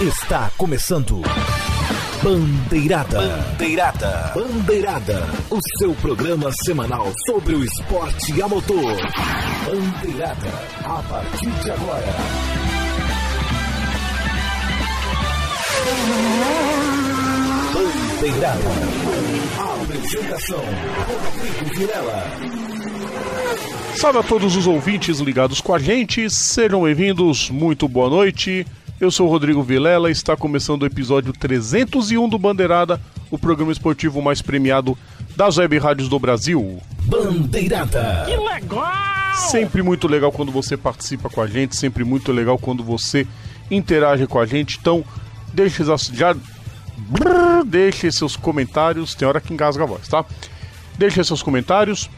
Está começando. Bandeirada. Bandeirada. Bandeirada. O seu programa semanal sobre o esporte a motor. Bandeirada. A partir de agora. Bandeirada. A apresentação. Rodrigo Vilela. Salve a todos os ouvintes ligados com a gente, sejam bem-vindos, muito boa noite. Eu sou o Rodrigo Vilela e está começando o episódio 301 do Bandeirada, o programa esportivo mais premiado das web rádios do Brasil. Bandeirada. Que legal! Sempre muito legal quando você participa com a gente, sempre muito legal quando você interage com a gente. Então, deixe já Brrr, deixe seus comentários, tem hora que engasga a voz, tá? Deixe seus comentários,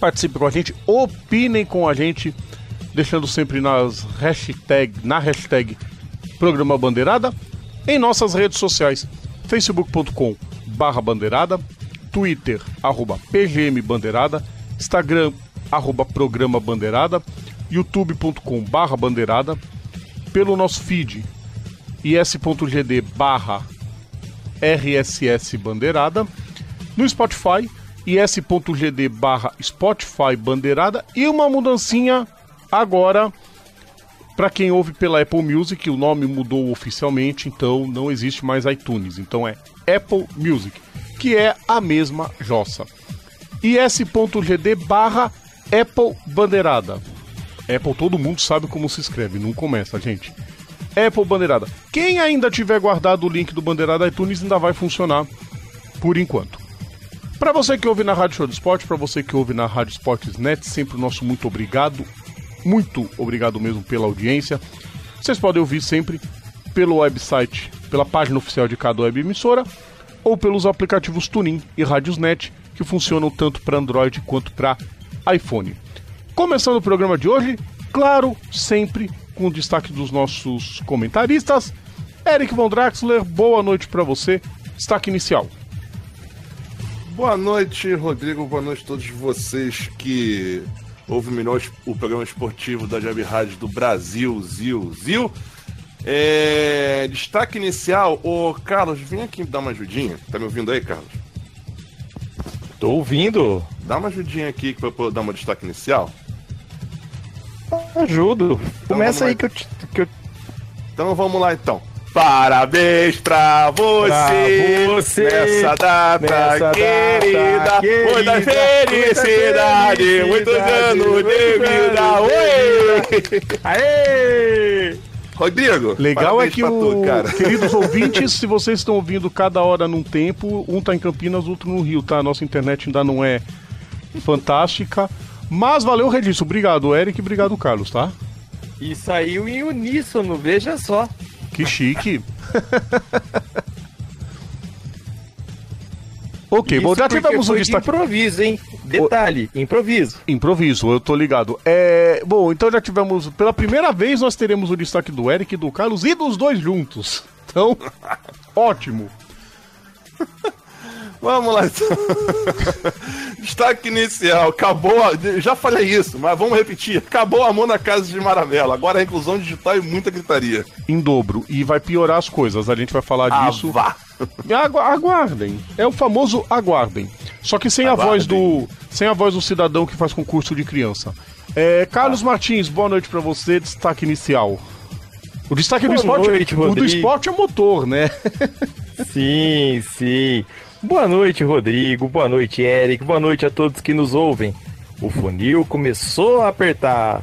participe com a gente, opinem com a gente, deixando sempre nas hashtag, na hashtag Programa Bandeirada, em nossas redes sociais, facebook.com barra bandeirada, twitter, arroba pgm bandeirada, instagram, arroba programa bandeirada, youtube.com barra bandeirada, pelo nosso feed, is.gd barra rss bandeirada, no Spotify, is.gd barra Spotify Bandeirada e uma mudancinha agora para quem ouve pela Apple Music, o nome mudou oficialmente, então não existe mais iTunes, então é Apple Music, que é a mesma jossa. is.gd barra Apple Bandeirada. Apple todo mundo sabe como se escreve, não começa, gente. Apple Bandeirada. Quem ainda tiver guardado o link do Bandeirada iTunes ainda vai funcionar por enquanto. Para você que ouve na Rádio Show do Esporte, para você que ouve na Rádio Esportes Net, sempre o nosso muito obrigado. Muito obrigado mesmo pela audiência. Vocês podem ouvir sempre pelo website, pela página oficial de cada web emissora ou pelos aplicativos Tunin e Rádiosnet, que funcionam tanto para Android quanto para iPhone. Começando o programa de hoje, claro, sempre com o destaque dos nossos comentaristas. Eric Von Draxler, boa noite para você. Destaque inicial. Boa noite, Rodrigo. Boa noite a todos vocês que ouvem o melhor o programa esportivo da Jab Rádio do Brasil, Zil, Zil. É... Destaque inicial, ô Carlos, vem aqui dar uma ajudinha. Tá me ouvindo aí, Carlos? Tô ouvindo. Dá uma ajudinha aqui pra eu dar uma destaque inicial. Ajudo. Começa vamos aí que eu, te- que eu Então vamos lá então. Parabéns pra você, Pra você, nessa data nessa data querida, querida, muita felicidade, felicidade, muitos anos de vida. Oi! Aê! Rodrigo, Legal é que o tu, cara. queridos ouvintes, se vocês estão ouvindo cada hora num tempo, um tá em Campinas, outro no Rio, tá? A nossa internet ainda não é fantástica, mas valeu o registro. Obrigado, Eric, obrigado, Carlos, tá? E saiu em uníssono, veja só. Que chique. ok, bom, Isso já porque tivemos um foi de destaque. improviso, hein? Detalhe, improviso. Improviso, eu tô ligado. É, bom, então já tivemos. Pela primeira vez nós teremos o destaque do Eric, do Carlos e dos dois juntos. Então, ótimo. Vamos lá. então. Destaque inicial, acabou. a- Já falei isso, mas vamos repetir. Acabou a mão na casa de Maravela. Agora a inclusão digital e muita gritaria. Em dobro. E vai piorar as coisas. A gente vai falar Ah, disso. vá. Agu- aguardem. É o famoso aguardem. Só que sem a voz do. Sem a voz do cidadão que faz concurso de criança. É, Carlos Ah. Martins, boa noite pra você. Destaque inicial. O destaque do Boa esporte. noite, o do esporte é motor, né? Sim, sim. Boa noite, Rodrigo. Boa noite, Eric. Boa noite a todos que nos ouvem. O funil começou a apertar.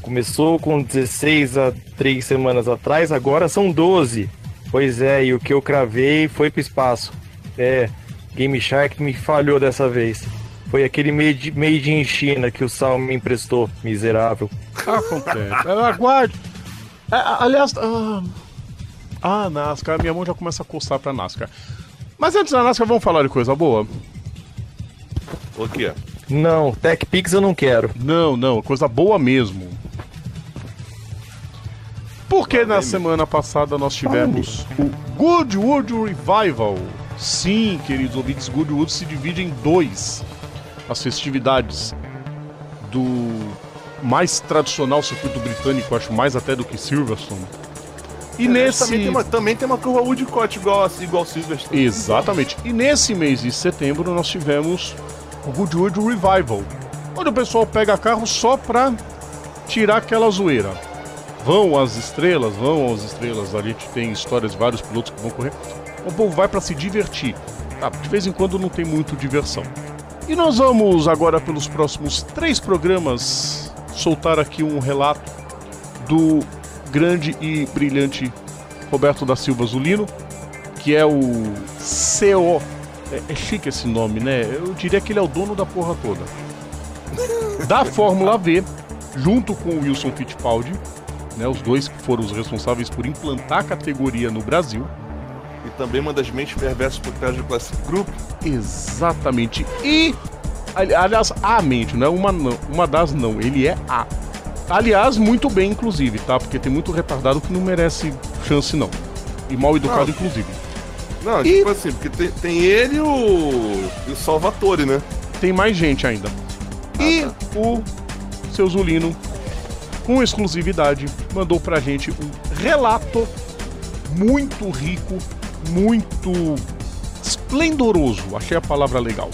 Começou com 16 a 3 semanas atrás, agora são 12. Pois é, e o que eu cravei foi pro espaço. É, Game Shark me falhou dessa vez. Foi aquele made, made in China que o Sal me emprestou, miserável. Acontece. Aguarde. É, aliás, ah, ah, NASCAR, minha mão já começa a coçar pra NASCAR. Mas antes da NASCAR, vamos falar de coisa boa? O quê? Não, TechPix eu não quero. Não, não, coisa boa mesmo. Porque na semana passada nós tivemos o Goodwood Revival. Sim, queridos ouvintes, Goodwood se divide em dois. As festividades do mais tradicional circuito britânico, acho mais até do que Silverstone. E nesse. Também tem, uma, também tem uma curva Woodcott igual, igual Silverstone. Exatamente. E nesse mês de setembro nós tivemos o Goodwood Revival, onde o pessoal pega carro só pra tirar aquela zoeira. Vão as estrelas, vão as estrelas. A gente tem histórias de vários pilotos que vão correr. O povo vai para se divertir. Tá, de vez em quando não tem muito diversão. E nós vamos agora pelos próximos três programas soltar aqui um relato do grande e brilhante Roberto da Silva Zulino, que é o CO. É, é chique esse nome, né? Eu diria que ele é o dono da porra toda. Da Fórmula V, junto com o Wilson Fittipaldi, né, os dois que foram os responsáveis por implantar a categoria no Brasil. E também uma das mentes perversas por trás do Classic Group. Exatamente. E, aliás, a mente, não é uma, não, uma das não, ele é a. Aliás, muito bem, inclusive, tá? Porque tem muito retardado que não merece chance, não. E mal educado, Não. inclusive. Não, E- tipo assim, porque tem, tem ele e o, e o Salvatore, né? Tem mais gente ainda. E o seu Zulino, com exclusividade, mandou pra gente um relato muito rico, muito esplendoroso, achei a palavra legal,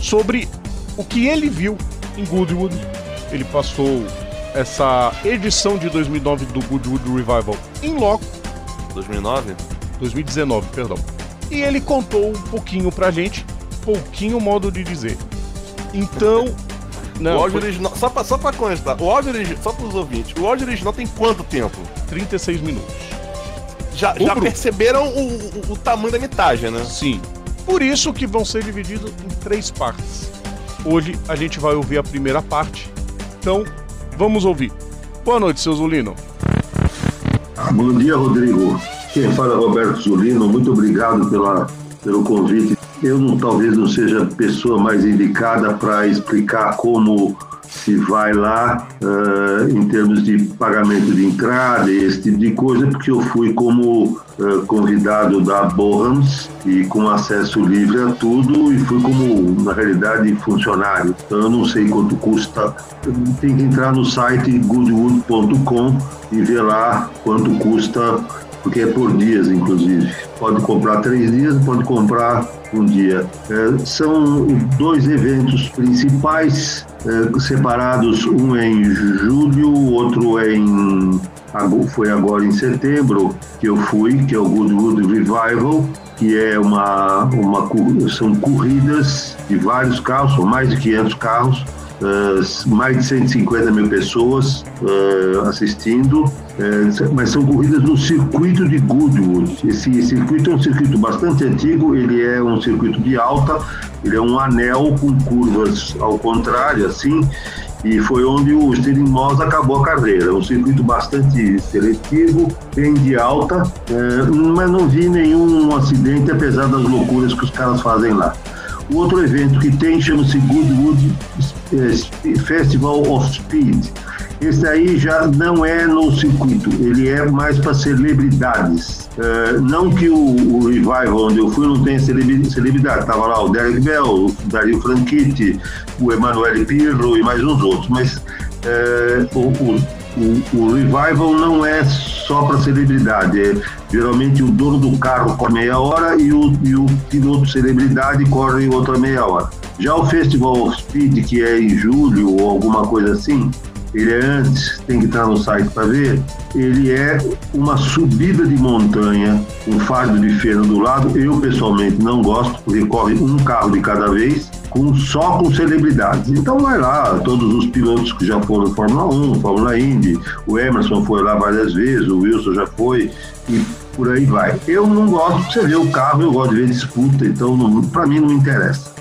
sobre o que ele viu em Goodwood. Ele passou essa edição de 2009 do Goodwood Revival em loco, 2009? 2019, perdão. E ele contou um pouquinho pra gente, pouquinho modo de dizer. Então, não, o áudio foi original. Só pra, só pra constar, o áudio original. Só pros ouvintes, o áudio original tem quanto tempo? 36 minutos. Já, já perceberam o, o, o tamanho da metagem, né? Sim. Por isso que vão ser divididos em três partes. Hoje a gente vai ouvir a primeira parte. Então, vamos ouvir. Boa noite, seu Zulino. Bom dia, Rodrigo. Quem fala é Roberto Zulino. Muito obrigado pela, pelo convite. Eu não, talvez não seja a pessoa mais indicada para explicar como se vai lá eh, em termos de pagamento de entrada e esse tipo de coisa, porque eu fui como eh, convidado da Bohams e com acesso livre a tudo e fui como, na realidade, funcionário. Então eu não sei quanto custa. Tem que entrar no site goodwood.com e ver lá quanto custa, porque é por dias, inclusive. Pode comprar três dias, pode comprar um dia. É, são dois eventos principais, separados, um é em julho, outro é em foi agora em setembro que eu fui, que é o Goodwood Revival, que é uma, uma são corridas de vários carros, são mais de 500 carros, eh, mais de 150 mil pessoas eh, assistindo, eh, mas são corridas no circuito de Goodwood. Esse circuito é um circuito bastante antigo, ele é um circuito de alta, ele é um anel com curvas ao contrário, assim, e foi onde o Stirling Moss acabou a carreira. É um circuito bastante seletivo, bem de alta, mas não vi nenhum acidente, apesar das loucuras que os caras fazem lá. O outro evento que tem chama-se Goodwood eh, Festival of Speed. Esse aí já não é no circuito, ele é mais para celebridades. Eh, não que o, o Revival, onde eu fui, não tenha celebri- celebridade. Estava lá o Derek Bell, o Dario Franchitti, o Emanuele Pirro e mais uns outros. Mas o, o- o- o Revival não é só para celebridade. É, geralmente o dono do carro corre meia hora e o, e o piloto celebridade corre outra meia hora. Já o Festival of Speed, que é em julho ou alguma coisa assim, ele é antes, tem que entrar no site para ver. Ele é uma subida de montanha, um fardo de feno do lado. Eu pessoalmente não gosto, porque corre um carro de cada vez, com, só com celebridades. Então vai lá, todos os pilotos que já foram Fórmula 1, Fórmula Indy, o Emerson foi lá várias vezes, o Wilson já foi, e por aí vai. Eu não gosto você ver o carro, eu gosto de ver disputa, então para mim não me interessa.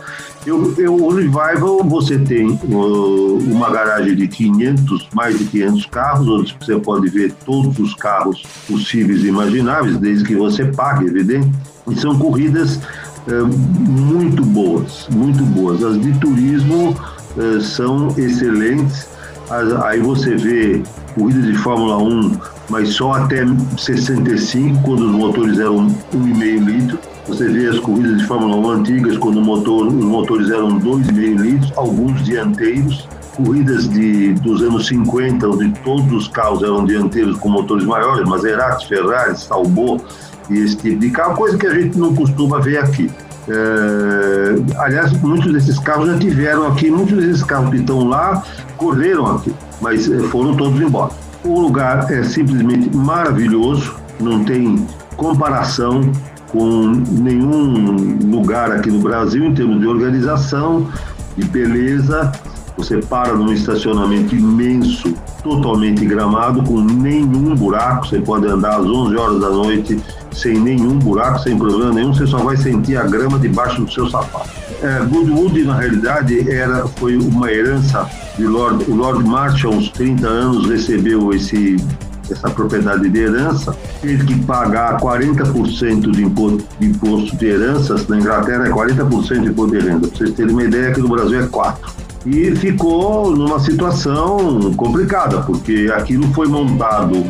Eu, eu, o Revival, você tem uh, uma garagem de 500, mais de 500 carros, onde você pode ver todos os carros possíveis e imagináveis, desde que você pague, evidente. E são corridas uh, muito boas, muito boas. As de turismo uh, são excelentes. As, aí você vê corridas de Fórmula 1, mas só até 65, quando os motores eram 1,5 litro. Você vê as corridas de Fórmula 1 antigas, quando motor, os motores eram 2,5 litros, alguns dianteiros, corridas de, dos anos 50, onde todos os carros eram dianteiros com motores maiores, Maserati, Ferrari, Talbot e esse tipo de carro, coisa que a gente não costuma ver aqui. É, aliás, muitos desses carros já tiveram aqui, muitos desses carros que estão lá correram aqui, mas é, foram todos embora. O lugar é simplesmente maravilhoso, não tem comparação com nenhum lugar aqui no Brasil em termos de organização, de beleza. Você para num estacionamento imenso, totalmente gramado, com nenhum buraco. Você pode andar às 11 horas da noite sem nenhum buraco, sem problema nenhum. Você só vai sentir a grama debaixo do seu sapato. É, Goodwood, na realidade, era, foi uma herança de Lord, o Lord Marshall, uns 30 anos, recebeu esse essa propriedade de herança, teve que pagar 40% de imposto, de imposto de heranças, na Inglaterra é 40% de imposto de renda, para vocês terem uma ideia, aqui no Brasil é 4%. E ficou numa situação complicada, porque aquilo foi montado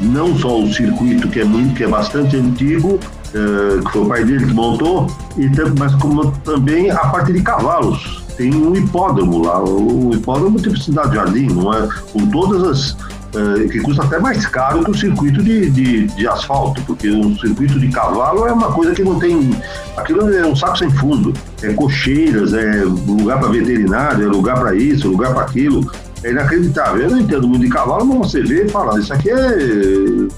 não só o circuito, que é, muito, que é bastante antigo, eh, que foi o pai dele que montou, e, mas como também a parte de cavalos. Tem um hipódromo lá, o hipódromo tipo Cidade Jardim, não é? Com todas as eh, que custa até mais caro que o circuito de, de, de, asfalto, porque o circuito de cavalo é uma coisa que não tem. Aquilo é um saco sem fundo. É cocheiras, é lugar para veterinário, é lugar para isso, lugar para aquilo. É inacreditável. Eu não entendo muito de cavalo, mas você vê e fala, isso aqui é.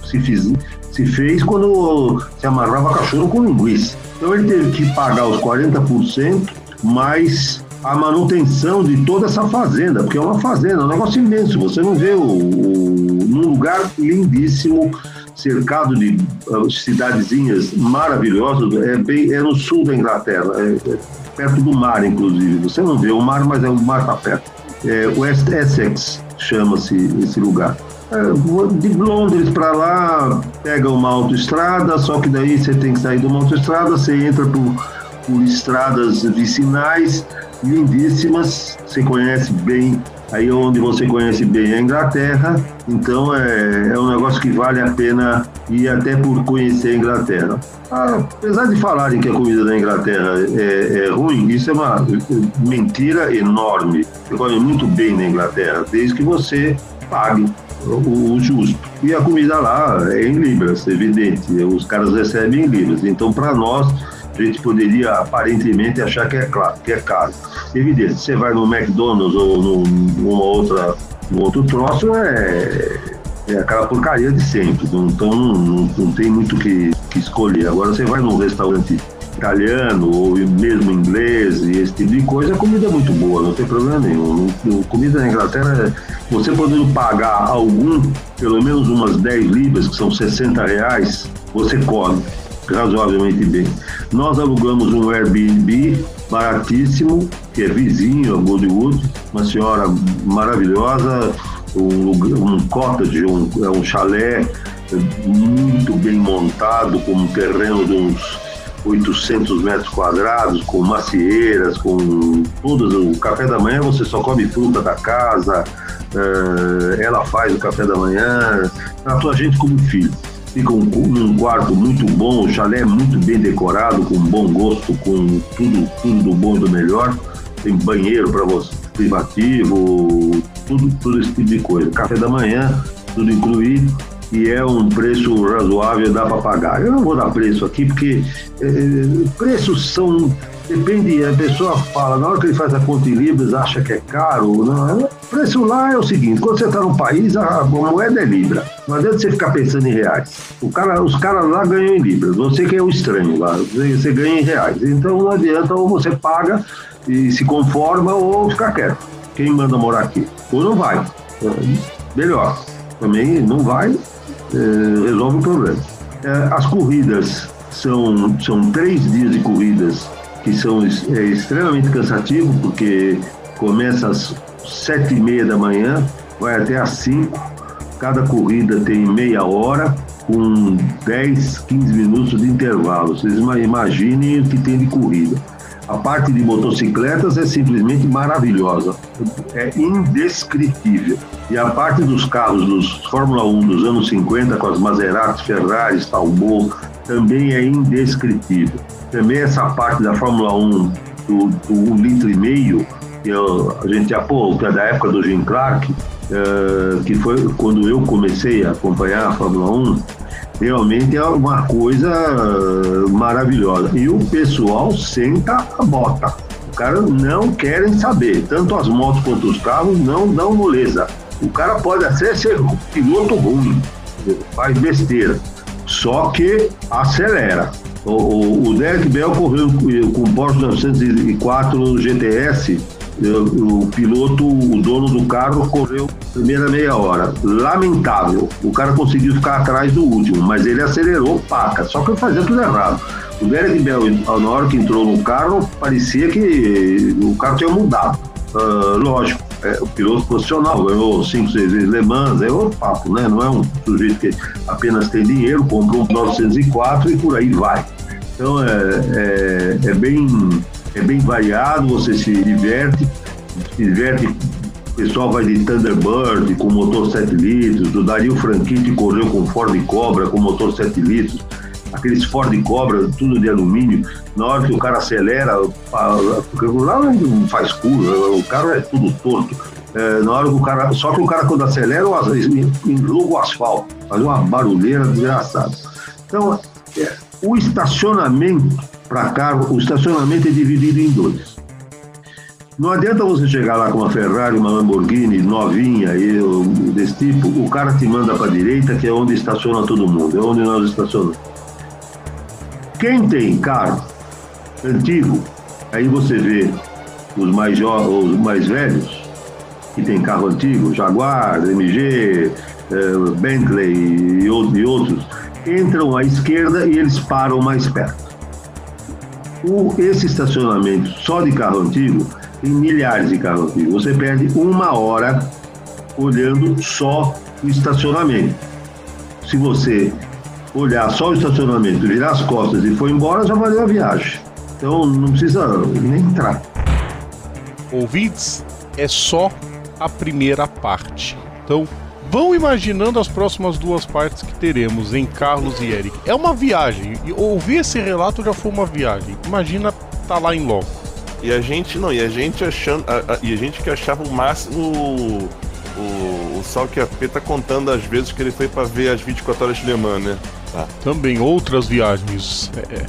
Se, fiz, se fez quando se amarrava cachorro com linguiça. Então ele teve que pagar os 40% mais a manutenção de toda essa fazenda, porque é uma fazenda, é um negócio imenso. Você não vê o, o lugar lindíssimo, cercado de uh, cidadezinhas maravilhosas, é, bem, é no sul da Inglaterra, é, é perto do mar, inclusive. Você não vê o mar, mas é o mar está perto. É, West Essex chama-se esse lugar. É, de Londres para lá, pega uma autoestrada, só que daí você tem que sair de uma autoestrada, você entra por, por estradas vicinais, lindíssimas, você conhece bem, aí onde você conhece bem a Inglaterra, então é, é um negócio que vale a pena ir até por conhecer a Inglaterra. Ah, apesar de falarem que a comida da Inglaterra é, é ruim, isso é uma mentira enorme. Você come muito bem na Inglaterra, desde que você pague o, justo. E a comida lá é em libras, evidente. Os caras recebem em libras. Então, para nós, a gente poderia aparentemente achar que é, claro, que é caro. Evidente, você vai no McDonald's ou num, numa outra, num outro troço, é, é aquela porcaria de sempre. Então não, não, não tem muito que, que escolher. Agora você vai num restaurante italiano ou mesmo inglês e esse tipo de coisa, a comida é muito boa, não tem problema nenhum. Comida na Inglaterra, você podendo pagar algum, pelo menos umas 10 libras, que são 60 reais, você come razoavelmente bem. Nós alugamos um Airbnb baratíssimo, que é vizinho a Goldwood, uma senhora maravilhosa, um, um cottage, um, é um chalé muito bem montado, com um terreno de uns 800 metros quadrados, com macieiras, com todas. O café da manhã você só come fruta da casa, uh, ela faz o café da manhã, tratou a gente como filho fica um, num quarto muito bom, o chalé muito bem decorado, com bom gosto, com tudo, tudo do bom e do melhor. Tem banheiro para você, privativo, tudo, tudo esse tipo de coisa. Café da manhã, tudo incluído e é um preço razoável, dá para pagar. Eu não vou dar preço aqui, porque é, preços são. Depende, a pessoa fala, na hora que ele faz a conta em libras, acha que é caro. Não, o preço lá é o seguinte: quando você está num país, a moeda é libra. Não adianta você ficar pensando em reais. Cara, os caras lá ganham em libras. Você que é o estranho lá, você ganha em reais. Então não adianta, ou você paga e se conforma, ou fica quieto. Quem manda morar aqui? Ou não vai. Melhor. Também não vai, é, resolve o problema. É, as corridas são, são três dias de corridas que são é, extremamente cansativos, porque começa às sete e meia da manhã, vai até às cinco. Cada corrida tem meia hora, com 10, 15 minutos de intervalo. Vocês imaginem o que tem de corrida. A parte de motocicletas é simplesmente maravilhosa, é indescritível. E a parte dos carros dos Fórmula 1 dos anos 50, com as Maserati, Ferraris, Talbot, também é indescritível. Também essa parte da Fórmula 1 do, do 1 litro e meio eu, a gente pô, que é da época do Jim Clark, uh, que foi quando eu comecei a acompanhar a Fórmula 1, realmente é uma coisa maravilhosa. E o pessoal senta a bota. O cara não querem saber. Tanto as motos quanto os carros não dão moleza. O cara pode até ser um piloto ruim, faz besteira. Só que acelera. O, o, o Derek Bell correu com o Porsche 904 GTS o piloto, o dono do carro, correu primeira meia hora. Lamentável. O cara conseguiu ficar atrás do último, mas ele acelerou paca. Só que fazia tudo errado. O Derek Bell, na hora que entrou no carro, parecia que o carro tinha mudado. Uh, lógico, é, o piloto profissional ganhou 5, 6 vezes Le Mans, é outro papo, né? Não é um sujeito que apenas tem dinheiro, comprou um 904 e por aí vai. Então é, é, é bem é bem variado, você se diverte, se diverte. O pessoal vai de Thunderbird com motor 7 litros, o Dario Franchitti correu com Ford Cobra com motor 7 litros, aqueles Ford Cobra, tudo de alumínio, na hora que o cara acelera, lá não faz curva, o carro é tudo torto. É, na hora que o cara. Só que o cara quando acelera, enluga o asfalto, faz uma barulheira desgraçada. Então, é, o estacionamento para carro, o estacionamento é dividido em dois. Não adianta você chegar lá com uma Ferrari, uma Lamborghini novinha e desse tipo, o cara te manda para a direita, que é onde estaciona todo mundo, é onde nós estacionamos. Quem tem carro antigo, aí você vê os mais os mais velhos, que tem carro antigo, Jaguar, MG, eh, Bentley e, e outros, entram à esquerda e eles param mais perto. O, esse estacionamento só de carro antigo tem milhares de carros antigos. Você perde uma hora olhando só o estacionamento. Se você olhar só o estacionamento, virar as costas e for embora, já valeu a viagem. Então não precisa nem entrar. Ouvintes, é só a primeira parte. Então Vão imaginando as próximas duas partes que teremos em Carlos e Eric. É uma viagem. E ouvir esse relato já foi uma viagem. Imagina tá lá em loco. E a gente não, e a gente achando. A, a, e a gente que achava o máximo o, o, o Sal que a P tá contando as vezes que ele foi para ver as 24 horas de Le Mans, né? Tá. Também outras viagens. É, é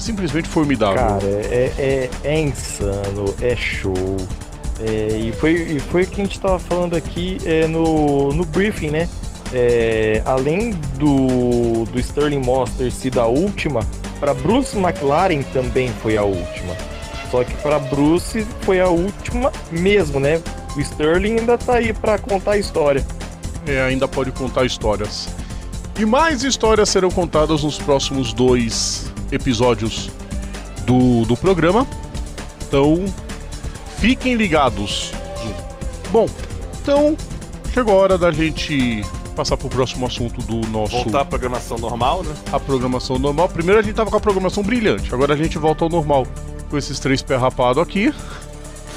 simplesmente formidável. Cara, é, é, é insano, é show. É, e, foi, e foi o que a gente estava falando aqui é, no, no briefing, né? É, além do, do Sterling Moss ter sido a última, para Bruce McLaren também foi a última. Só que para Bruce foi a última mesmo, né? O Sterling ainda tá aí para contar a história. É, ainda pode contar histórias. E mais histórias serão contadas nos próximos dois episódios do, do programa. Então, Fiquem ligados. Bom, então chegou a hora da gente passar pro próximo assunto do nosso. Voltar à programação normal, né? A programação normal. Primeiro a gente tava com a programação brilhante, agora a gente volta ao normal com esses três pé rapados aqui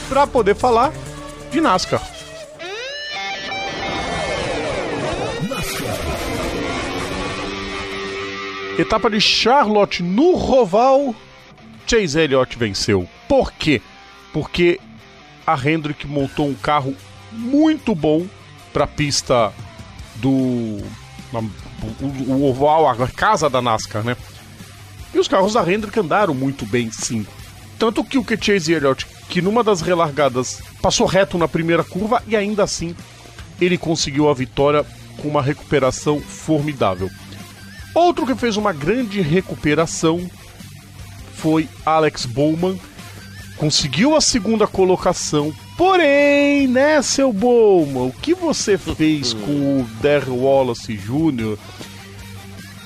para poder falar de NASCAR. Etapa de Charlotte no Roval, Chase Elliott venceu. Por quê? Porque a Hendrick montou um carro muito bom para a pista do o oval, a casa da NASCAR, né? E os carros da Hendrick andaram muito bem, sim. Tanto que o que Chase Elliott, que numa das relargadas passou reto na primeira curva e ainda assim ele conseguiu a vitória com uma recuperação formidável. Outro que fez uma grande recuperação foi Alex Bowman, conseguiu a segunda colocação. Porém, né, seu Bowman, o que você fez com o Der Wallace Jr.?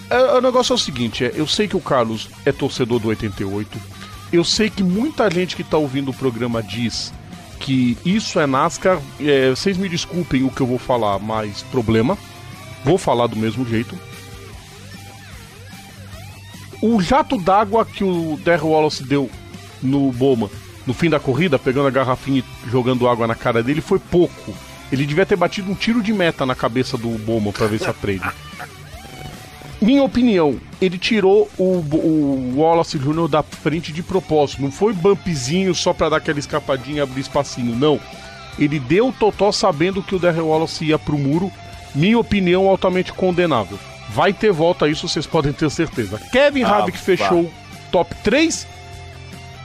É, o negócio é o seguinte, é, eu sei que o Carlos é torcedor do 88. Eu sei que muita gente que está ouvindo o programa diz que isso é NASCAR. É, vocês me desculpem o que eu vou falar, mas problema. Vou falar do mesmo jeito. O jato d'água que o Der Wallace deu no Bowman no fim da corrida, pegando a garrafinha e jogando água na cara dele, foi pouco. Ele devia ter batido um tiro de meta na cabeça do Bowman para ver se aprende. minha opinião, ele tirou o, o Wallace Jr. da frente de propósito. Não foi bumpzinho só pra dar aquela escapadinha e abrir espacinho, não. Ele deu o totó sabendo que o Darrell Wallace ia pro muro. Minha opinião, altamente condenável. Vai ter volta isso, vocês podem ter certeza. Kevin Ah, Harvick fechou o top 3.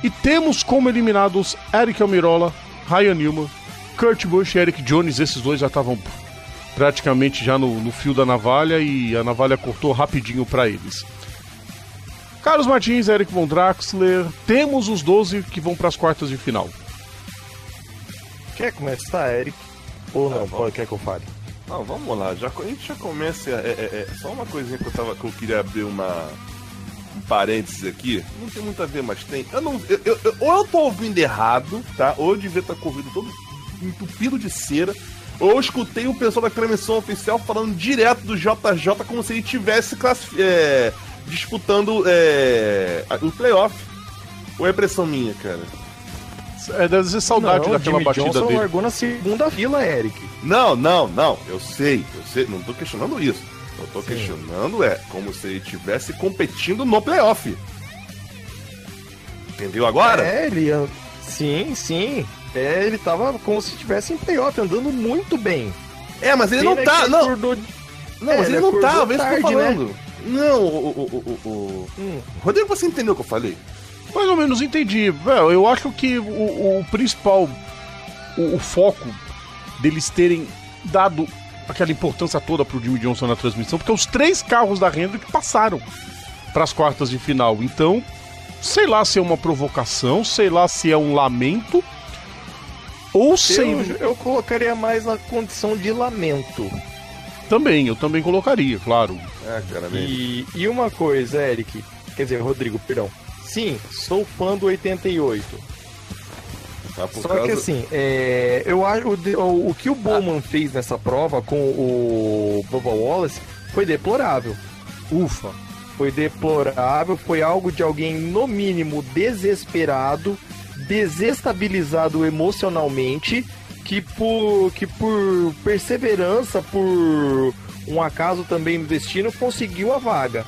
E temos como eliminados Eric Almirola, Ryan Newman, Kurt Busch e Eric Jones. Esses dois já estavam praticamente já no, no fio da navalha e a navalha cortou rapidinho para eles. Carlos Martins, Eric Von Draxler, temos os 12 que vão para as quartas de final. Quer começar, Eric? Ou não? vamos. Pode, quer que eu fale? Não, vamos lá. Já, a gente já começa. É, é, é, só uma coisinha que eu, tava, que eu queria abrir uma, um parênteses aqui. Não tem muito a ver, mas tem. Eu não, eu, eu- ou eu tô ouvindo errado, tá? Ou eu devia estar com o ouvido todo entupido de cera. Ou eu escutei o pessoal da transmissão oficial falando direto do JJ como se ele tivesse é, disputando é, o playoff. Ou é impressão minha, cara? É, deve ser saudade não, daquela Jimmy batida Johnson dele. largou na segunda fila, Eric. Não, não, não. Eu sei, eu sei. Não tô questionando isso. Eu tô questionando é como se ele estivesse competindo no playoff. Entendeu agora? É, ele... Sim, sim. É, ele tava como se estivesse em playoff, andando muito bem. É, mas ele não Pena tá. que Não, acordou- não, É, mas ele ele não tá, vê se eu tô né? falando. Não, o, o, o, o, o- Hum. Rodrigo, você entendeu o que eu falei? Mais ou menos entendi. Eu acho que o, o principal, o, o foco deles terem dado aquela importância toda pro Jimmy Johnson na transmissão, porque os três carros da Hendrick passaram para as quartas de final. Então, sei lá se é uma provocação, sei lá se é um lamento, ou sei. Eu, eu colocaria mais na condição de lamento. Também, eu também colocaria, claro. É, cara, mesmo. E, e uma coisa, Eric, quer dizer, Rodrigo, perdão. Sim, sou fã do 88. Tá por Só causa- que assim, é, eu acho o, o, que o Bowman fez nessa prova com o Bubba Wallace foi deplorável. Ufa. Foi deplorável, foi algo de alguém, no mínimo, desesperado, desestabilizado emocionalmente, que por, que por perseverança, por um acaso também no destino, conseguiu a vaga.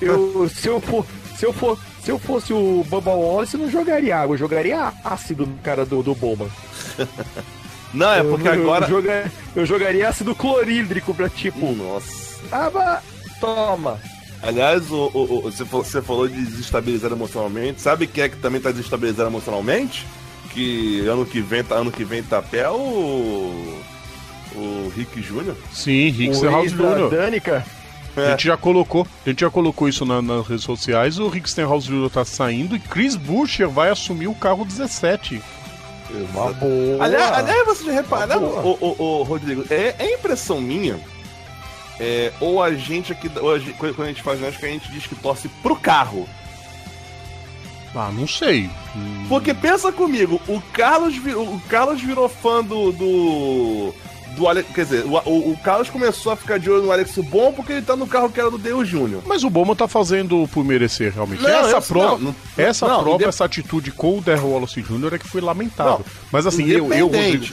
Eu, se, eu for, se, eu for, se eu fosse o Bubba Wallace, eu não jogaria água, eu jogaria ácido no cara do, do Bowman. Não, é porque eu, agora. Eu, joga- eu jogaria ácido clorídrico pra tipo. Nossa. Ah, vá, toma. Aliás, o, o- o- você, falou, você falou de desestabilizar emocionalmente. Sabe quem é que também tá desestabilizando emocionalmente? Que ano que vem, tá- ano que vem tá pé o. O Rick Jr. Sim, Rick o Stenhouse ex Danica. A gente já colocou, a gente já colocou isso na- nas redes sociais. O Rick Stenhouse Jr. tá saindo e Chris Buescher vai assumir o carro 17. Uma boa. Aliás, aliás, você já boa. ô, ô, ô, Rodrigo, é, é impressão minha, é, ou a gente aqui, ou a gente- quando quando a gente faz, acho que a gente diz que torce pro carro. Ah, não sei. Porque pensa comigo, o Carlos, o Carlos virou fã do. do. Do Alex, quer dizer, o, o- Carlos começou a ficar de olho no Alex Bom porque ele tá no carro que era do Deus Júnior. Mas o Bowman tá fazendo por merecer, realmente. Não, essa eu- prova, não, essa, não, prova essa atitude com o Darrell Wallace Jr. é que foi lamentável. Mas assim, eu, eu, Rodrigo,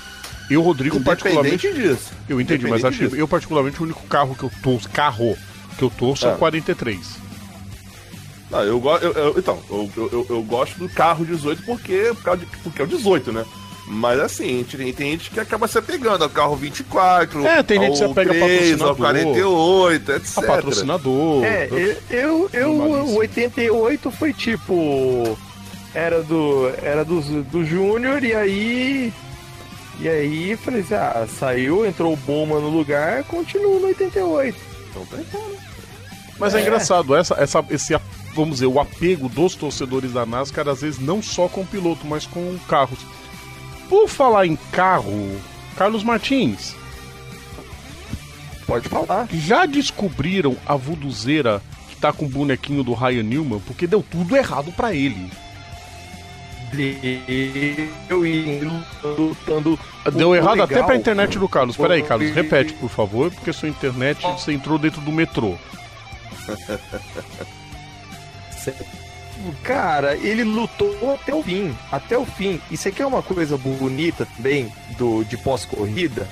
eu, Rodrigo, particularmente. Disso. Eu entendi, mas acho disso. eu, particularmente, o único carro que eu torço, carro que eu torço é o 43. Não, eu, eu, eu- então, eu, eu, eu- eu gosto do carro 18 porque, por causa de- porque é o 18, né? Mas assim, tem, tem gente que acaba se apegando ao carro 24, É, tem gente que se apega a 3, ao patrocinador. 48, etc. A patrocinador. É, eu, eu, eu o 88 foi tipo. Era do. Era do, do Júnior e aí. E aí falei assim, ah, saiu, entrou o Bowman no lugar, continua no 88. Então tá então, né? Mas é, É. engraçado, essa, essa, esse, vamos dizer, o apego dos torcedores da NASCAR, às vezes, não só com o piloto, mas com carros. Por falar em carro, Carlos Martins, Pode falar. já descobriram a vuduzeira que tá com o bonequinho do Ryan Newman? Porque deu tudo errado pra ele. Eu indo lutando. Deu errado até legal- pra internet do Carlos. Peraí, Carlos, repete, por favor, porque sua internet, você entrou dentro do metrô. Cara, ele lutou até o fim. Até o fim. Isso aqui é uma coisa bonita também do, de pós-corrida.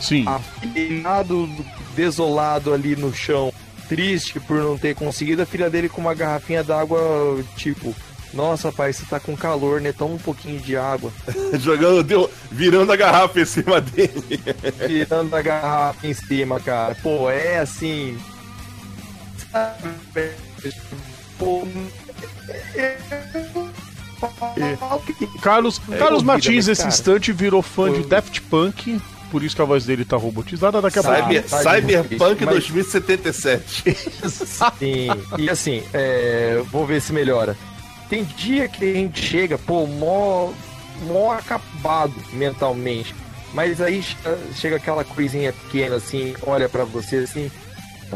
Sim. Afinado, desolado ali no chão, triste por não ter conseguido, a filha dele com uma garrafinha d'água, tipo, nossa, pai, você tá com calor, né? Toma um pouquinho de água. Jogando, deu, virando a garrafa em cima dele. Virando a garrafa em cima, cara. Pô, é assim. Carlos, É, Carlos Martins, nesse instante, virou fã de Daft Punk, por isso que a voz dele tá robotizada. Daqui a pouco. Cyber, tá de Cyberpunk mas- 2077. Sim, e assim, é, vou ver se melhora. Tem dia que a gente chega, pô, mó, mó acabado mentalmente. Mas aí che- chega aquela coisinha pequena assim, olha pra você assim.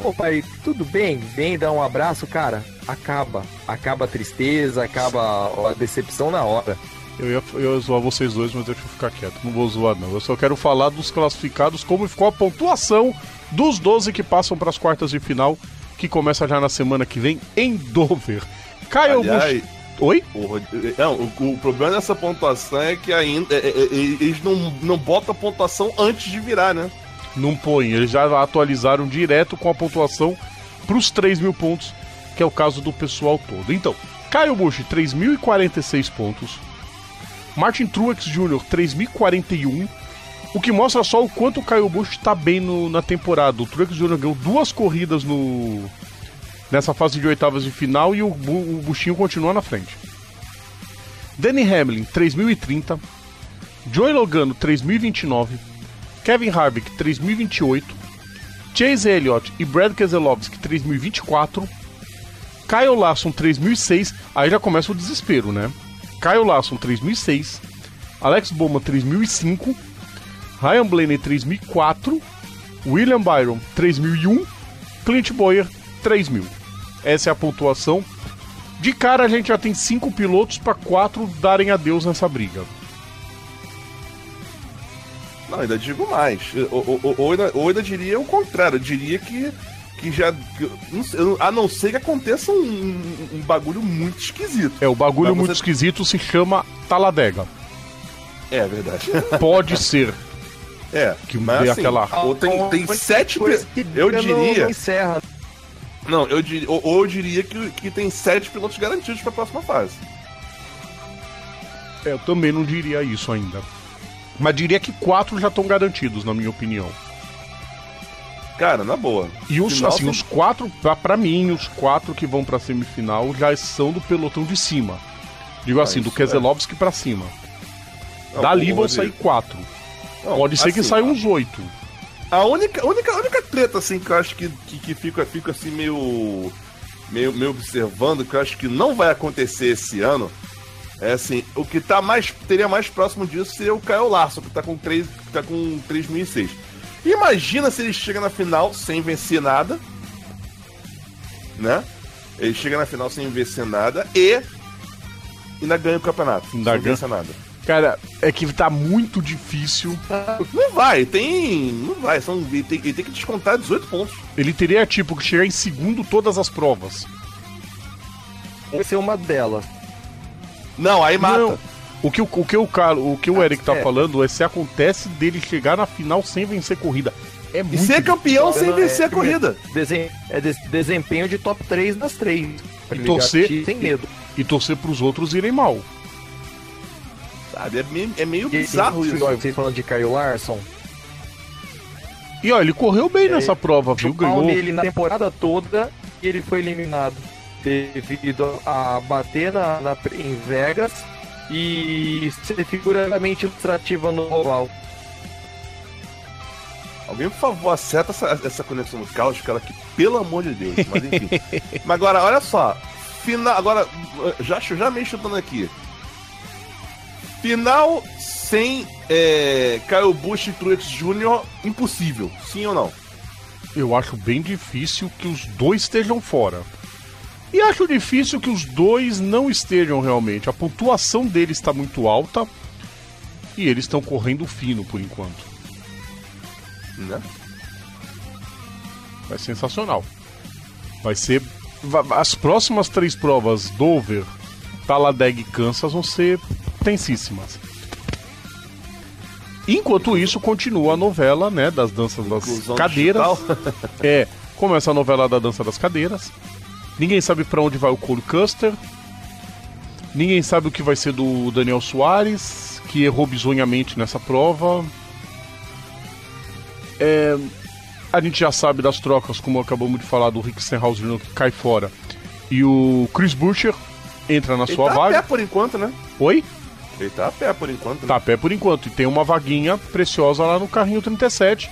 Pô, pai, tudo bem? Vem dar um abraço, cara. Acaba. Acaba a tristeza, acaba a decepção na hora. Eu ia, eu ia zoar vocês dois, mas deixa eu ficar quieto. Não vou zoar, não. Eu só quero falar dos classificados, como ficou a pontuação dos 12 que passam para as quartas de final, que começa já na semana que vem em Dover. Caio Aliás, Bush. Oi? o, não, o, o problema dessa pontuação é que ainda é- é- é- eles não, não botam a pontuação antes de virar, né? Não põe. Eles já atualizaram direto com a pontuação para os 3 mil pontos, que é o caso do pessoal todo. Então, Caio Bush, 3.046 pontos. Martin Truex Jr., 3.041. O que mostra só o quanto o Caio Bush está bem no- na temporada. O Truex Jr. ganhou duas corridas no nessa fase de oitavas de final e o, o Buchinho continua na frente. Danny Hamlin, 3.030. Joey Logano, 3.029. Kevin Harvick 3028, Chase Elliott e Brad Keselowski 3024, Kyle Larson 3006, aí já começa o desespero, né? Kyle Larson 3006, Alex Bowman 3005, Ryan Blaney 3004, William Byron 3001, Clint Boyer 3000. Essa é a pontuação. De cara a gente já tem cinco pilotos para quatro darem adeus nessa briga. Não, ainda digo mais. Ou, ou, ou, ainda, ou ainda diria o contrário. Eu diria que, que já. que- não sei, a não ser que aconteça um, um- bagulho muito esquisito. É, o bagulho Mas muito você- esquisito se chama Taladega. É verdade. Pode ser. É. Que mas assim, aquela- ou tem, tem sete. Que Eu diria. não encerra. Não, eu diria. Ou, ou eu diria que, que tem sete pilotos garantidos pra próxima fase. É, Eu também não diria isso ainda. Mas diria que quatro já estão garantidos, na minha opinião. Cara, na boa. E os, Final, assim, tem- os quatro, pra, pra mim, os quatro que vão pra semifinal já são do pelotão de cima. Digo assim, do Keselowski pra cima. Não, Dali vão sair quatro. Não, Pode ser que assim, saiam uns oito. A única, única, única treta, assim, que eu acho que, que, que fica, fica assim meio, meio. meio observando, que eu acho que não vai acontecer esse ano. É assim, o que tá mais. teria mais próximo disso seria o Caio Larson, que tá com 3, que tá com 3.006. Imagina se ele chega na final sem vencer nada. Né? Ele chega na final sem vencer nada e. ainda ganha o campeonato. Ainda sem ganha. vencer nada. Cara, é que tá muito difícil. Não vai, tem. Não vai. São, ele, tem, ele tem que descontar 18 pontos. Ele teria, tipo, que chegar em segundo todas as provas. Vai ser uma delas. Não, aí mata. Não. O que o, o, que o, Carlos, o, que o Eric tá é. falando é se acontece dele chegar na final sem vencer corrida. É E muito ser campeão sem Não, vencer é- a corrida. Desen- é des- desempenho de top 3 das três. Pra E ele torcer- Sem medo. E torcer pros outros irem mal. Sabe? É meio, é meio E- bizarro e- isso. Vocês falando de Caio Larson. E ó, ele correu bem nessa prova, viu? Ganhou. nele na temporada toda e ele foi eliminado devido a bater na, na- em Vegas e ser figuradamente ilustrativa no oval. Alguém, por favor, acerta essa, essa conexão no caos, cara, que pelo amor de Deus. Mas enfim. Mas agora, olha só. Final. Agora, já, já meio chutando aqui. Final sem é, Kyle Busch e Truex Jr., impossível. Sim ou não? Eu acho bem difícil que os dois estejam fora. E acho difícil que os dois não estejam realmente. A pontuação deles está muito alta e eles estão correndo fino por enquanto. Né? Vai ser sensacional. Vai ser. As próximas três provas, Dover, Talladega e Kansas, vão ser tensíssimas. Enquanto isso, continua a novela, né, das danças das Inclusão cadeiras. É, começa a novela da dança das cadeiras. Ninguém sabe pra onde vai o Cole Custer. Ninguém sabe o que vai ser do Daniel Soares, que errou bizonhamente nessa prova. É, a gente já sabe das trocas, como acabamos de falar, do Rick Stenhouse Jr. que cai fora. E o Chris Butcher entra na Ele sua tá a vaga. pé por enquanto, né? Oi? Ele tá a pé por enquanto. né? Tá a pé por enquanto. E tem uma vaguinha preciosa lá no carrinho 37.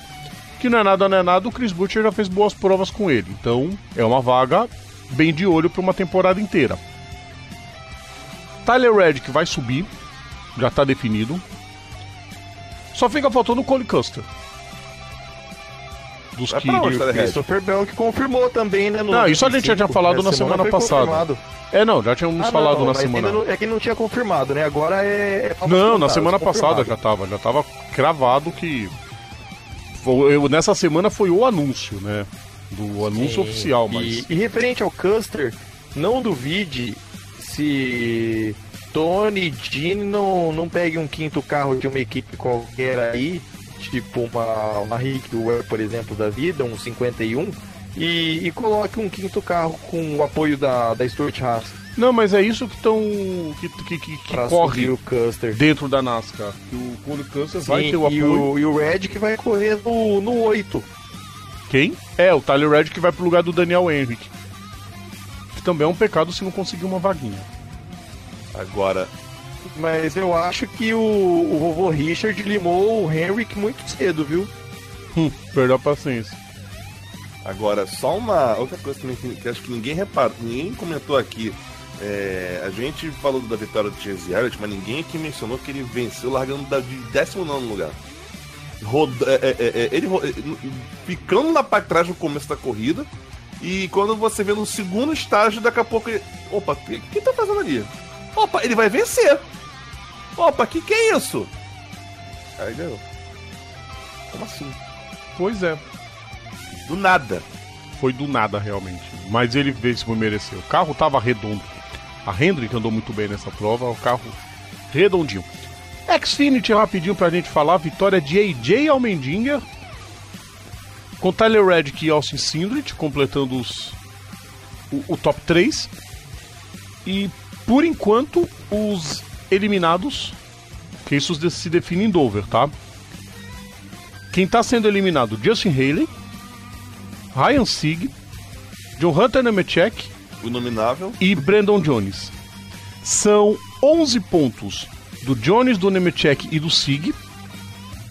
Que não é nada, não é nada. O Chris Butcher já fez boas provas com ele. Então é uma vaga bem de olho para uma temporada inteira. Tyler Reddick vai subir. Já tá definido. Só fica faltando o Cole Custer. Dos Vai que. Reddick? Christopher Bell que confirmou também, né? no Não, isso a gente já tinha 25, falado essa na semana foi passada. confirmado. É, não, já tínhamos Ah, falado não, na mas semana. não- é que não tinha confirmado, né? Agora é. é Não, na semana passada confirmado. já tava, já tava cravado que eu, nessa semana foi o anúncio, né? Do anúncio Sim, oficial, mas E, e referente ao Custer, não duvide se Tony e não, não peguem um quinto carro de uma equipe qualquer aí, tipo uma, uma Rick Ware, por exemplo, da vida, um 51, e, e coloque um quinto carro com o apoio da, da Stuart Haas não, mas é isso que estão que, que, que, que corre o Custer. dentro da NASCAR. Que o Cole Custer vai Sim, ter o e, apoio. o, e o Red que vai correr no, no 8. Quem? É, o Tyler Red que vai pro lugar do Daniel Henrique. Que também é um pecado se não conseguir uma vaguinha. Agora, Mas eu acho que o, o vovô Richard limou o Henrique muito cedo, viu? Hum, perdeu a paciência. agora, só uma outra coisa também que, que acho que ninguém reparou, ninguém comentou aqui. É, a gente falou da vitória do Chase Elliott, mas ninguém aqui mencionou que ele venceu largando da- de 19 lugar. Roda, é, é, é, ele ro- é, ficando lá pra trás no começo da corrida. E quando você vê no segundo estágio, daqui a pouco ele. Opa, o que, que tá fazendo ali? Opa, ele vai vencer! Opa, que que é isso? Aí ganhou. Como assim? Pois é. Do nada. Foi do nada realmente. Mas ele veio por merecer. O carro tava redondo. A Hendrick andou muito bem nessa prova, o carro redondinho. Xfinity rapidinho pra gente falar, vitória de AJ Almendinger com Tyler Reddick e Austin Sindrich completando os, o, o top 3. E por enquanto os eliminados, que isso se define em Dover, tá? Quem tá sendo eliminado, Justin Haley, Ryan Sieg, John Hunter Nemechek O inominável. e Brandon Jones. São 11 pontos do Jones, do Nemechek e do Sig.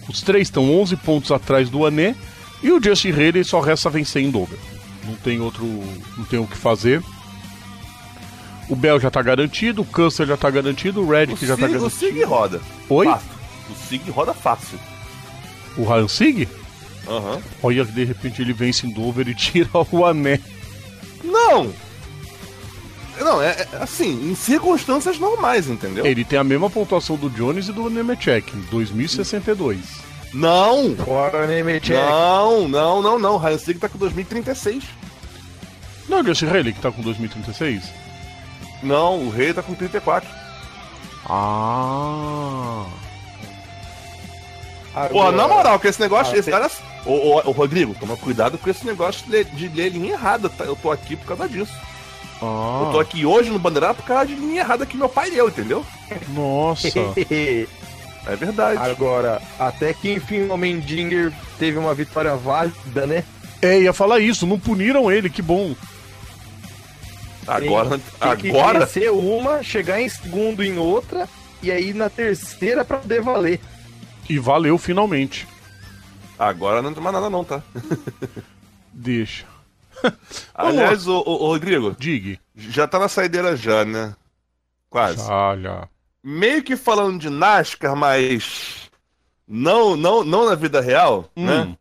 Os três estão 11 pontos atrás do Ané. E o Justin Haley só resta vencer em Dover. Não tem outro. Não tem o que fazer. O Bell já tá garantido, o Custer já tá garantido, o Redick já tá Sig, o garantido. Sig roda. Oi? Fácil. O Sig roda fácil. O Ryan Sig? Aham. Olha, de repente ele vence em Dover e tira o Ané. Não! Não, é, é assim, em circunstâncias normais, entendeu? Ele tem a mesma pontuação do Jones e do Nemechek, 2062. Não! Fora Nemechek. Não, não, não, não. Ryan Sig tá com 2036. Não, o Haley que tá com 2036? Não, o Rei tá com 34. Ah. Agora- Pô, na moral, que esse negócio. Ah, esse tem- cara. Ô, ô, ô, Rodrigo, toma cuidado com esse negócio de ler, de ler linha errada, tá? Eu tô aqui por causa disso. Ah. Eu tô aqui hoje no Bandeirada por causa de linha errada que meu pai leu, entendeu? Nossa. É verdade. Agora, até que enfim o Mendinger teve uma vitória válida, né? É, ia falar isso, não puniram ele, que bom. Agora, Tem agora, vencer uma, chegar em segundo em outra, e aí na terceira pra poder valer. E valeu finalmente. agora não tem mais nada não, tá? Deixa. Aliás, ô, ô, Rodrigo, Digue. já tá na saideira já, né? Quase. Olha. Meio que falando de NASCAR, mas não, não, não na vida real, Hum. né?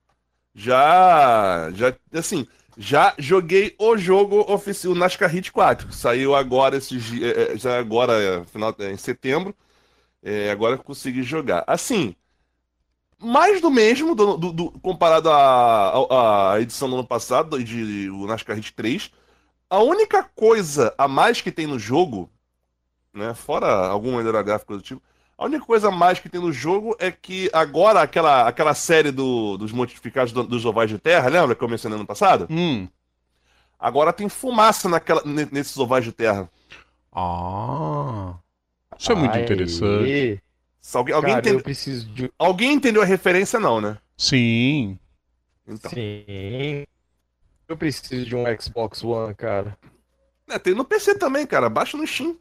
Já, já, assim, já joguei o jogo oficial, o NASCAR Hit 4. Saiu agora esses é, é, já agora, é, final, em setembro. É, agora eu consegui jogar. Assim, mais do mesmo do, do- do- comparado à, edição do ano passado, de o NASCAR Hit 3. A única coisa a mais que tem no jogo, né, fora alguma melhoria gráfica do tipo, A única coisa mais que tem no jogo é que agora aquela, aquela série do, dos modificados do- dos ovais de terra, lembra que eu mencionei no passado? Hum. Agora tem fumaça naquela, ne- nesses ovais de terra. Ah. Isso é muito Aê. interessante. Alguém, alguém, Cara, eu entende- preciso de. alguém entendeu a referência, não, né? Sim. Então. Sim. Eu preciso de um Xbox One, cara. É, tem no PC também, cara. Baixa no Steam.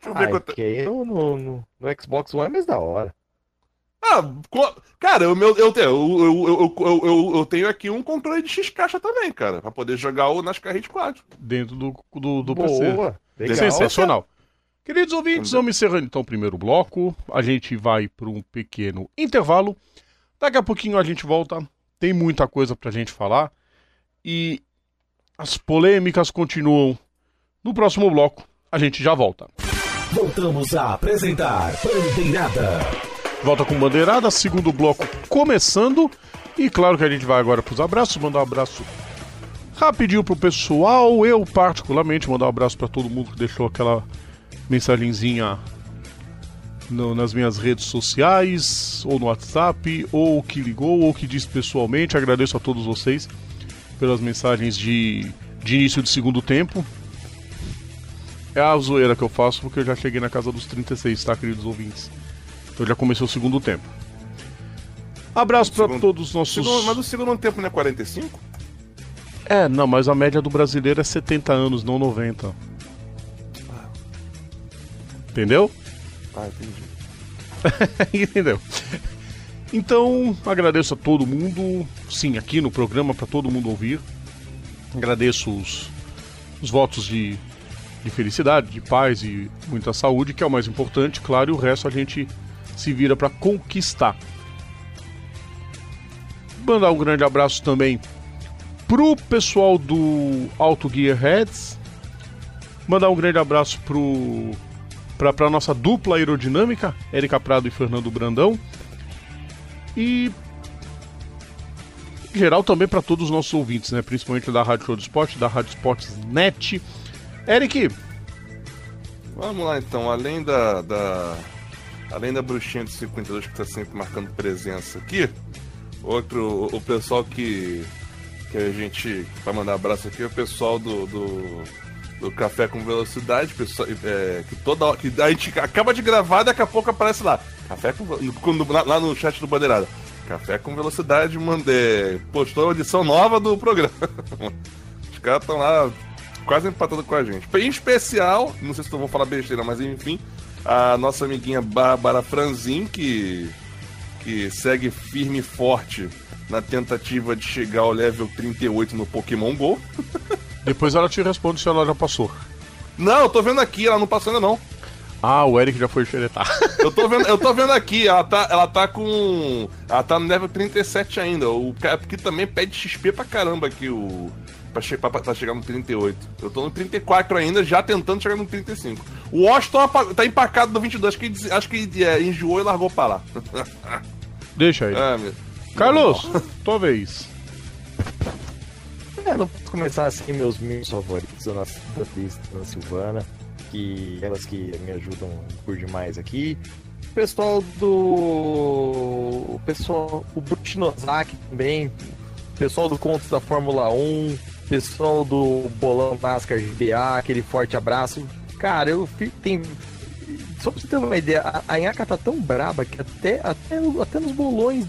Deixa eu ver Ah, quanto. ok. No, no, no, no Xbox One é mais da hora. Ah, co- cara, meu, eu, tenho, eu, eu, eu, eu, eu, eu tenho aqui um controle de X caixa também, cara. Pra poder jogar o NASCAR Hit 4. Dentro do, do, do PC. Boa. Legal. Sensacional. Queridos ouvintes, vamos encerrando então o primeiro bloco. A gente vai para um pequeno intervalo. Daqui a pouquinho a gente volta. Tem muita coisa pra gente falar. E as polêmicas continuam. No próximo bloco, a gente já volta. Voltamos a apresentar Bandeirada. Volta com bandeirada, segundo bloco começando. E claro que a gente vai agora pros abraços. Mandar um abraço rapidinho pro pessoal. Eu, particularmente, mandar um abraço para todo mundo que deixou aquela mensagenzinha no- nas minhas redes sociais, ou no WhatsApp, ou que ligou, ou que disse pessoalmente. Agradeço a todos vocês pelas mensagens de, de início de segundo tempo. É a zoeira que eu faço porque eu já cheguei na casa dos 36, tá, queridos ouvintes? Então já começou o segundo tempo. Abraço pra Segundo- todos os nossos. Segundo- mas o segundo tempo não é 45? É, não, mas a média do brasileiro é 70 anos, não 90. Entendeu? Ah, entendi. Entendeu? Então, agradeço a todo mundo, sim, aqui no programa, para todo mundo ouvir. Agradeço os, os votos de, de felicidade, de paz e muita saúde, que é o mais importante, claro, e o resto a gente se vira para conquistar. Mandar um grande abraço também pro pessoal do Auto Gear Heads. Mandar um grande abraço pro para nossa dupla aerodinâmica, Érica Prado e Fernando Brandão. E em geral também para todos os nossos ouvintes, né, principalmente da Rádio Show do Esporte, da Rádio Esportes Net. Eric, Vamos lá então, além da, da além da bruxinha de 52 que está sempre marcando presença aqui, outro o, o pessoal que que a gente vai mandar abraço aqui é o pessoal do, do, do Café com Velocidade, pessoal, é, que toda hora, que a gente acaba de gravar, daqui a pouco aparece lá, Café com quando- lá, lá no chat do Bandeirada. Café com Velocidade, mandei, postou a edição nova do programa. Os caras estão lá quase empatando com a gente. Em especial, não sei se eu vou falar besteira, mas enfim, a nossa amiguinha Bárbara Franzin, que, que segue firme e forte na tentativa de chegar ao level 38 no Pokémon GO. depois ela te responde se ela já passou. Não, eu tô vendo aqui, ela não passou ainda não. Ah, o Eric já foi xeretar. Eu tô vendo, eu tô vendo aqui, ela tá, ela tá com. Ela tá no level 37 ainda. O cara que também pede XP pra caramba aqui, o. Pra, che pra, pra chegar no 38. Eu tô no 34 ainda, já tentando chegar no 35. O Washington tá empacado no 22, acho que, acho que é, enjoou e largou pra lá. Deixa aí. ah, meu. Carlos, tua vez. É, não posso começar assim meus meus favoritos, a nossa Dona Silvana, que elas que me ajudam por demais aqui. O pessoal do. O pessoal. O Brutinozaki também. O pessoal do Contos da Fórmula 1. Pessoal do Bolão NASCAR GBA, aquele forte abraço. Cara, eu fico. Tem... Só pra você ter uma ideia, a, a Inhaca tá tão braba que até, até, até nos bolões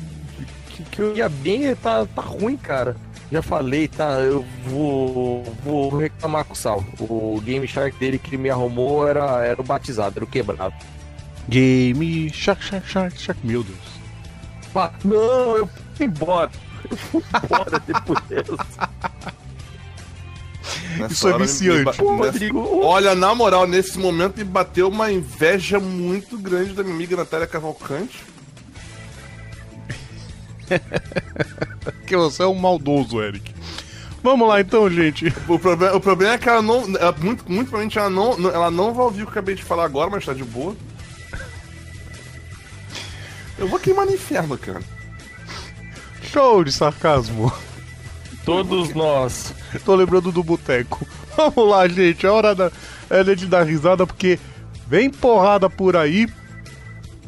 que, que eu ia bem tá, tá ruim, cara. Já falei, tá? Eu vou, vou reclamar com o Sal. O Game Shark dele que ele me arrumou era, era o batizado, era o quebrado. Game Shark, Shark, Shark, Shark. Meu Deus. Não, eu fui embora. Eu fui embora depois dessa. Nessa Isso é viciante. ba- Pô, nessa- Rodrigo, Olha, na moral, nesse momento me bateu uma inveja muito grande da minha amiga Natália Cavalcante. Que você é um maldoso, Eric. Vamos lá então, gente. O problema, o problema é que ela não. ela- muito, muito provavelmente ela não, ela não vai ouvir o que eu acabei de falar agora, mas tá de boa. Eu vou queimar no inferno, cara. Show de sarcasmo. todos nós. Tô lembrando do boteco. Vamos lá, gente. É hora da, é de dar risada porque Vem porrada por aí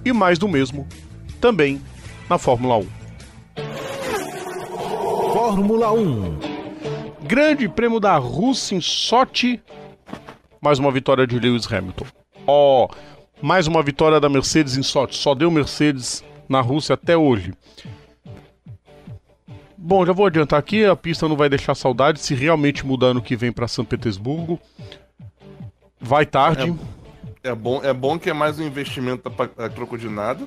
e mais do mesmo também na Fórmula 1. Fórmula 1. Grande Prêmio da Rússia em Sochi. Mais uma vitória de Lewis Hamilton. Ó, oh, mais uma vitória da Mercedes em Sochi. Só deu Mercedes na Rússia até hoje. Bom, já vou adiantar aqui, a pista não vai deixar saudade se realmente mudar no que vem para São Petersburgo. Vai tarde. É, é, bom, é bom que é mais um investimento a, a troco de nada.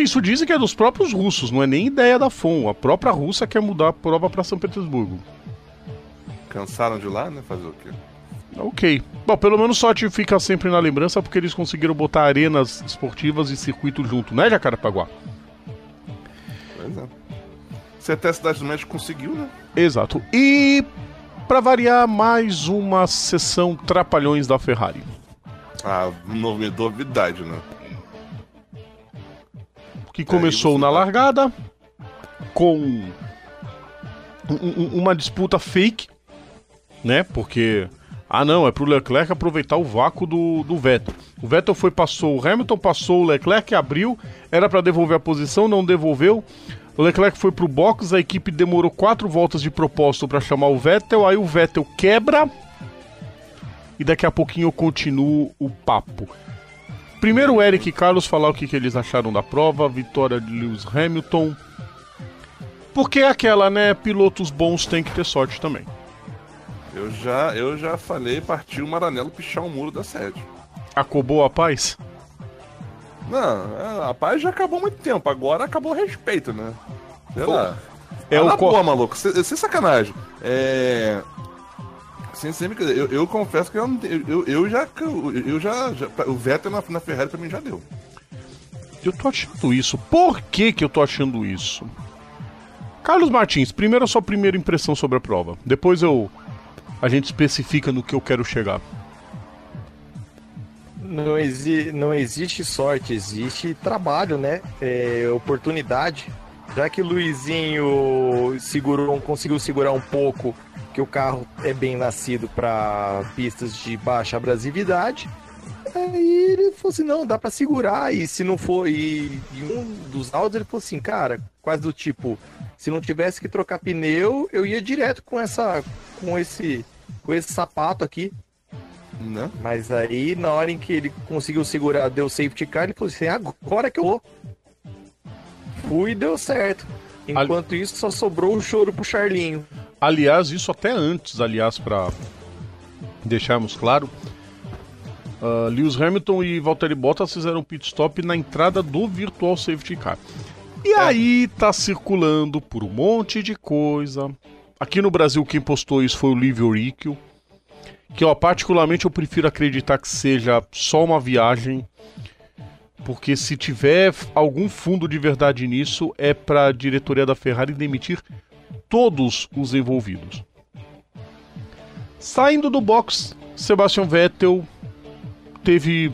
Isso dizem que é dos próprios russos, não é nem ideia da FOM. A própria Rússia quer mudar a prova para São Petersburgo. Cansaram de lá, né? Fazer o quê? Ok. Bom, pelo menos sorte fica sempre na lembrança porque eles conseguiram botar arenas esportivas e circuito junto, né, Jacarapaguá? Pois é. Você até a Cidade do México conseguiu, né? Exato. E para variar, mais uma sessão Trapalhões da Ferrari. Ah, novidade, né? Que começou na largada com uma disputa fake, né? Porque ah, não, é pro Leclerc aproveitar o vácuo do, do Vettel. O Vettel foi, passou, o Hamilton passou, o Leclerc abriu, era para devolver a posição, não devolveu. O Leclerc foi pro box, a equipe demorou quatro voltas de propósito para chamar o Vettel, aí o Vettel quebra e daqui a pouquinho eu continuo o papo. Primeiro o Eric e Carlos falar o que, que eles acharam da prova, vitória de Lewis Hamilton. Porque é aquela, né? Pilotos bons têm que ter sorte também. Eu já, eu já falei, partiu o Maranello pichar o muro da sede. Acabou a paz? Não, é, a paz já acabou há muito tempo, agora acabou o respeito, né? Sei Pô, lá. É ah, o co... boa, maluco, sem, sem sacanagem. É. Sempre, eu, eu confesso que eu, eu, eu já. Eu já, já. O Vettel na, na Ferrari pra mim já deu. Eu tô achando isso. Por que, que eu tô achando isso? Carlos Martins, primeiro a sua primeira impressão sobre a prova. Depois eu. A gente especifica no que eu quero chegar não, exi não existe sorte, existe trabalho, né? É, oportunidade. Já que o Luizinho segurou, conseguiu segurar um pouco, que o carro é bem nascido para pistas de baixa abrasividade, aí ele falou assim: não, dá para segurar. E se não for. E, e um dos áudios ele falou assim: cara, quase do tipo, se não tivesse que trocar pneu, eu ia direto com essa. com esse. com esse sapato aqui. Né? Mas aí, na hora em que ele conseguiu segurar, deu safety car, ele falou assim: agora que eu vou. Fui e deu certo. Enquanto Ali... isso, só sobrou o choro pro Charlinho. Aliás, isso até antes, aliás, para deixarmos claro. Uh, Lewis Hamilton e Valtteri Bottas fizeram um pit stop na entrada do Virtual Safety Car. E é. aí tá circulando por um monte de coisa. Aqui no Brasil quem postou isso foi o Livio Riccio que ó, particularmente eu prefiro acreditar que seja só uma viagem, porque se tiver algum fundo de verdade nisso, é para a diretoria da Ferrari demitir todos os envolvidos. Saindo do box, Sebastian Vettel teve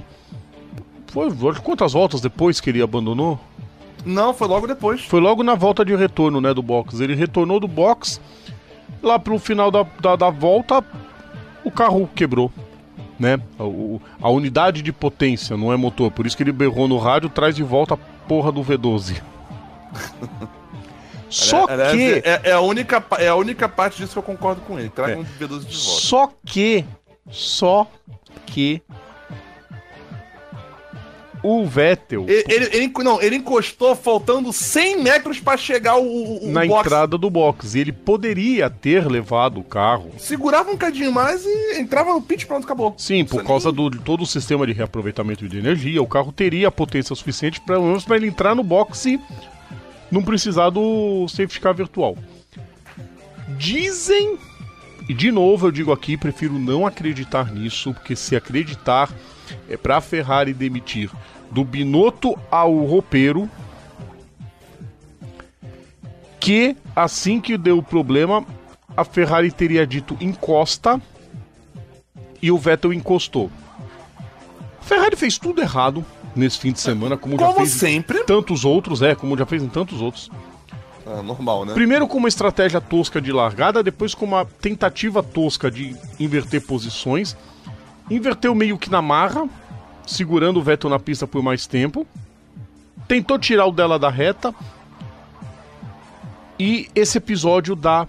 foi quantas voltas depois que ele abandonou? Não, foi logo depois. Foi logo na volta de retorno, né, do box. Ele retornou do box lá pro final da, da, da volta, o carro quebrou. Né? O, a unidade de potência não é motor, por isso que ele berrou no rádio, traz de volta a porra do V12. Só que. É, é, a única, é a única parte disso que eu concordo com ele. Traga é. um V12 de volta. Só que. Só que o Vettel. Ele, ele, não, ele encostou faltando 100 metros para chegar o, o na box. entrada do box. E ele poderia ter levado o carro. Segurava um cadinho mais e entrava no pit pronto, acabou. Sim, por causa nem... do todo o sistema de reaproveitamento de energia, o carro teria potência suficiente para para ele entrar no box e não precisar do safety car virtual. Dizem e de novo eu digo aqui, prefiro não acreditar nisso, porque se acreditar é para a Ferrari demitir do Binotto ao roupeiro que assim que deu o problema, a Ferrari teria dito encosta e o Vettel encostou. A Ferrari fez tudo errado nesse fim de semana, como, como já fez sempre. em tantos outros, é, como já fez em tantos outros. Ah, normal, né? Primeiro com uma estratégia tosca de largada, depois com uma tentativa tosca de inverter posições. Inverteu meio que na marra, segurando o Vettel na pista por mais tempo. Tentou tirar o dela da reta. E esse episódio da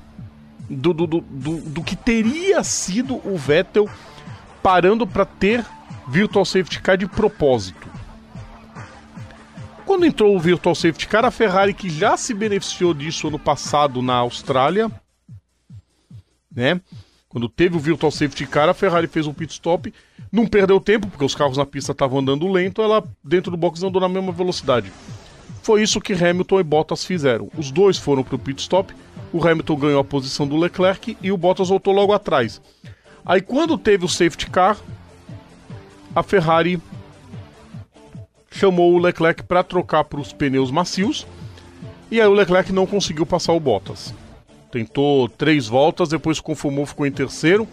do, do, do, do, que teria sido o Vettel parando para ter Virtual Safety Car de propósito. Quando entrou o Virtual Safety Car, a Ferrari, que já se beneficiou disso ano passado na Austrália, né? Quando teve o Virtual Safety Car, a Ferrari fez um pit stop, não perdeu tempo, porque os carros na pista estavam andando lento, ela dentro do box andou na mesma velocidade. Foi isso que Hamilton e Bottas fizeram. Os dois foram para o pit stop, o Hamilton ganhou a posição do Leclerc e o Bottas voltou logo atrás. Aí quando teve o safety car, a Ferrari chamou o Leclerc para trocar para os pneus macios e aí o Leclerc não conseguiu passar o Bottas. Tentou três voltas, depois conformou, ficou em terceiro,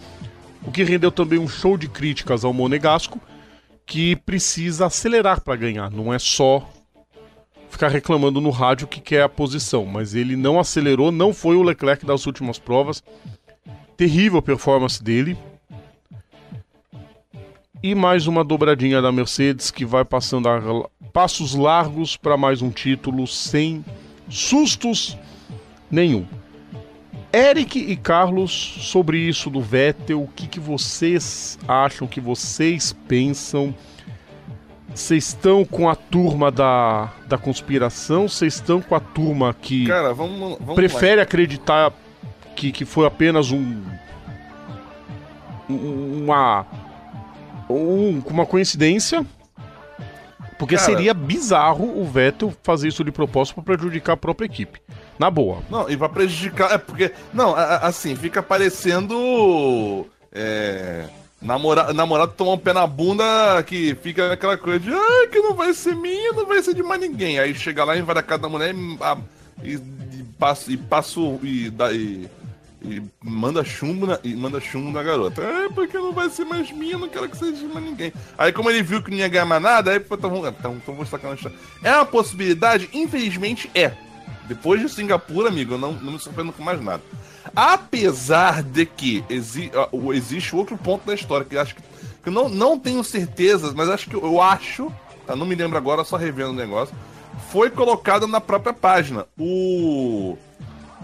o que rendeu também um show de críticas ao Monegasco, que precisa acelerar para ganhar, não é só ficar reclamando no rádio que quer a posição, mas ele não acelerou, não foi o Leclerc das últimas provas. Terrível performance dele. E mais uma dobradinha da Mercedes que vai passando a passos largos para mais um título sem sustos nenhum. Eric e Carlos, sobre isso do Vettel, o que, que vocês acham, o que vocês pensam? Vocês estão com a turma da, da conspiração? Vocês estão com a turma que Cara, vamos, vamos prefere lá. acreditar que, que foi apenas um. Uma. Um, uma coincidência? Porque Cara, seria bizarro o Vettel fazer isso de propósito para prejudicar a própria equipe. Na boa. Não, e pra prejudicar. É porque. Não, assim, fica parecendo. É. Namora, namorado tomar um pé na bunda que fica aquela coisa de ah, que não vai ser minha, não vai ser de mais ninguém. Aí chega lá, invade a casa da mulher e, a, e, e e passa e, dá, e, e, manda chumbo na, e manda chumbo na garota. É, porque não vai ser mais minha, não quero que seja de mais ninguém. Aí como ele viu que não ia ganhar mais nada, aí então, então, então vou sacar É uma possibilidade? Infelizmente é. Depois de Singapura, amigo, eu não, não me surpreendo com mais nada. Apesar de que exi existe outro ponto da história que acho que, que não, não tenho certeza, mas acho que eu acho, tá? não me lembro agora, só revendo o negócio, foi colocado na própria página. O.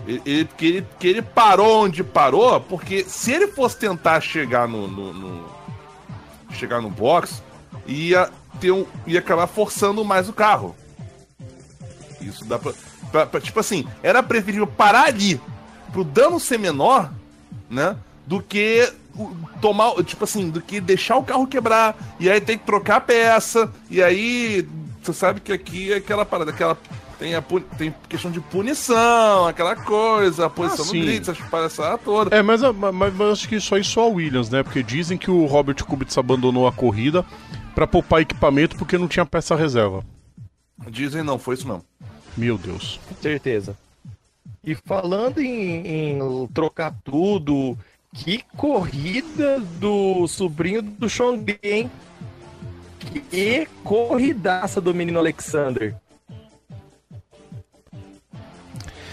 Ele, que, ele, que ele parou onde parou, porque se ele fosse tentar chegar no, no, no chegar no box, ia ter um, ia acabar forçando mais o carro. Isso dá pra Pra, pra, tipo assim, era preferível parar ali pro dano ser menor, né? Do que tomar, tipo assim, do que deixar o carro quebrar e aí tem que trocar a peça. E aí, você sabe que aqui é aquela parada, aquela. Tem, a, tem questão de punição, aquela coisa, a posição ah, no grid, essa palhaçada toda. É, mas, mas, mas acho que isso aí só a Williams, né? Porque dizem que o Robert Kubica abandonou a corrida para poupar equipamento porque não tinha peça reserva. Dizem não, foi isso mesmo. Meu Deus. Certeza. E falando em, em trocar tudo, que corrida do sobrinho do Sean hein? Que corridaça do menino Alexander.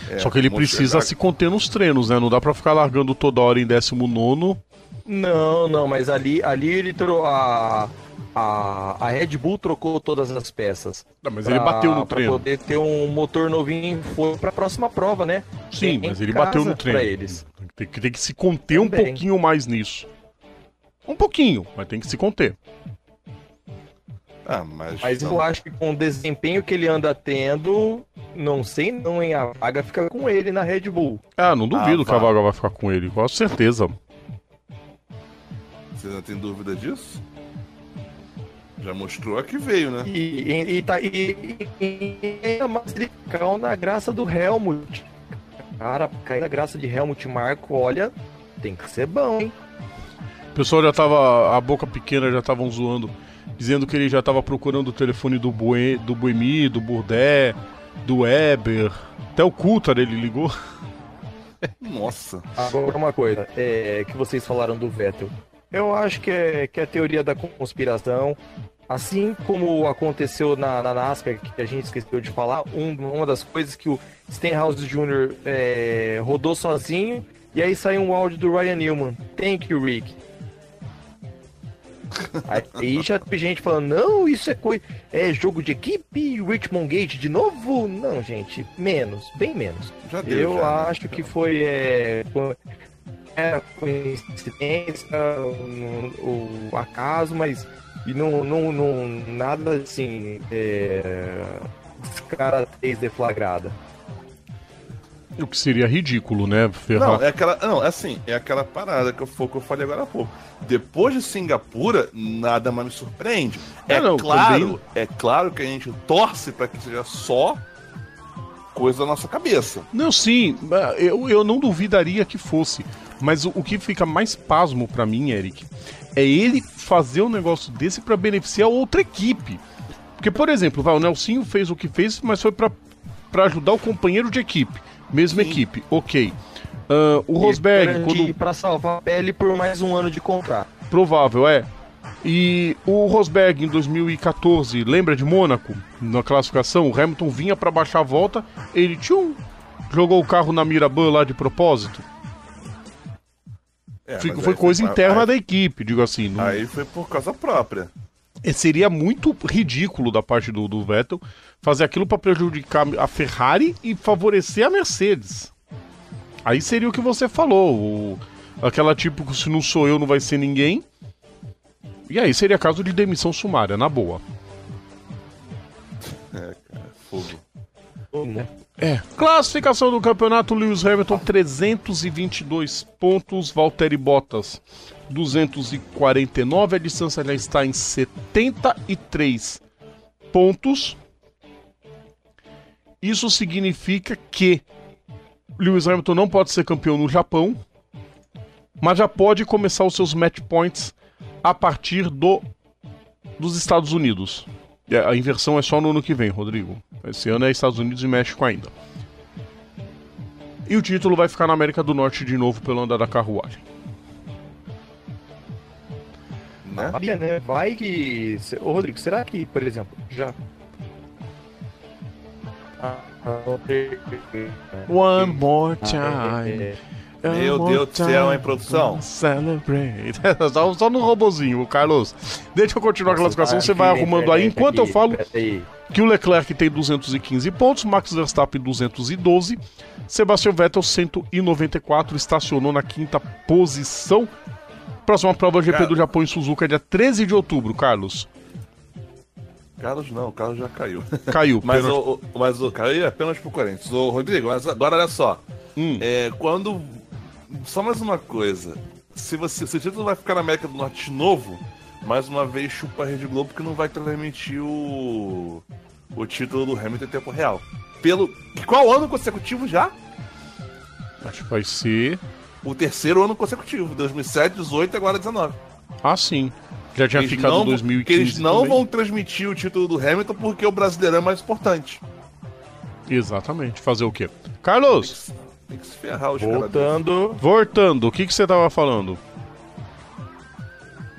É, Só que ele precisa chegar... se conter nos treinos, né? Não dá pra ficar largando toda hora em 19. Não, não, mas ali, ali ele trocou a a, a Red Bull trocou todas as peças. Não, mas pra, ele bateu no treino. Pra poder ter um motor novinho foi pra próxima prova, né? Sim, tem mas ele bateu no treino. Eles. Tem, que, tem que se conter Também. um pouquinho mais nisso. Um pouquinho, mas tem que se conter. Ah, mas, mas eu acho que com o desempenho que ele anda tendo, não sei não, hein? A vaga fica com ele na Red Bull. Ah, não duvido ah, que a vaga vai ficar com ele, com certeza. Você não tem dúvida disso? Já mostrou a que veio, né? E, e, e tá e, e, mais ele caiu na graça do Helmut. Cara, cair na graça de Helmut Marco, olha, tem que ser bom, hein? O pessoal já tava. A boca pequena já estavam zoando, dizendo que ele já tava procurando o telefone do, Bue, do Buemi, do Burdé, do Weber. Até o Coulter ele ligou. Nossa. Agora uma coisa, é, que vocês falaram do Vettel. Eu acho que é, que é a teoria da conspiração. Assim como aconteceu na, na NASCAR, que a gente esqueceu de falar, um, uma das coisas que o Stenhouse Jr. É, rodou sozinho, e aí saiu um áudio do Ryan Newman. Thank you, Rick. Aí já teve gente falando, não, isso é coisa. É jogo de equipe, Richmond Gate de novo? Não, gente, menos, bem menos. Deu, Eu já, né? acho que foi. É, co- é coincidência, o, o acaso, mas. E não, não, não nada assim. É, descaratez deflagrada. O que seria ridículo, né? Ferrar. Não, é aquela. Não, é assim, é aquela parada que eu, que eu falei agora há pouco. Depois de Singapura, nada mais me surpreende. É, É, não, claro, também- é claro que a gente torce pra que seja só coisa da nossa cabeça. Não, sim, eu, eu não duvidaria que fosse. Mas o, o que fica mais pasmo pra mim, Eric, é ele fazer um negócio desse pra beneficiar outra equipe. Porque, por exemplo, vai, o Nelsinho fez o que fez, mas foi pra pra ajudar o companheiro de equipe. Mesma equipe, ok. Ah, o Rosberg, E quando. pra salvar a pele por mais um ano de contrato. Provável, é. E o Rosberg em 2014, lembra de Mônaco? Na classificação, o Hamilton vinha pra baixar a volta, ele tchum, jogou o carro na Miraban lá de propósito. É, foi aí coisa aí- interna da equipe, digo assim. Não... Aí foi por causa própria. É, Seria muito ridículo da parte do, do Vettel fazer aquilo pra prejudicar a Ferrari e favorecer a Mercedes. Aí seria o que você falou, o- aquela tipo que se não sou eu não vai ser ninguém. E aí seria caso de demissão sumária, na boa. É, cara, fogo. Né? É. Classificação do campeonato: Lewis Hamilton 322 pontos, Valtteri Bottas 249. A distância já está em 73 pontos. Isso significa que Lewis Hamilton não pode ser campeão no Japão, mas já pode começar os seus match points a partir do dos Estados Unidos. É, A inversão é só no ano que vem, Rodrigo. Esse ano é Estados Unidos e México ainda. E o título vai ficar na América do Norte de novo pelo andar da carruagem. Né? Sabia, né? Vai que. Ô, Rodrigo, será que, por exemplo, já. Ah, One more é, Meu Deus do céu, hein, produção? Celebrate. só, só no robozinho, Carlos. Deixa eu continuar a classificação, você vai arrumando aí. Enquanto eu falo que o Leclerc tem 215 pontos, Max Verstappen 212, Sebastian Vettel 194, estacionou na quinta posição. Próxima prova GP do Japão em Suzuka, dia 13 de outubro, Carlos. Carlos não, o Carlos já caiu. Caiu. Mas pênalti. o, o- mas o caiu é apenas pro Corinthians. Ô, Rodrigo, mas agora olha só. Hum. É, quando. Só mais uma coisa. Se, você, se o título vai ficar na América do Norte de novo, mais uma vez chupa a Rede Globo que não vai transmitir o. o título do Hamilton em tempo real. Pelo. Qual ano consecutivo já? Acho que vai ser. O terceiro ano consecutivo. 2007, 18 e agora 19. Ah, sim. Já tinha Eles ficado não- 2015. que eles não também. vão transmitir o título do Hamilton porque o brasileirão é mais importante. Exatamente. Fazer o quê? Carlos, Tem que se ferrar os. Voltando. voltando, o que, que você tava falando?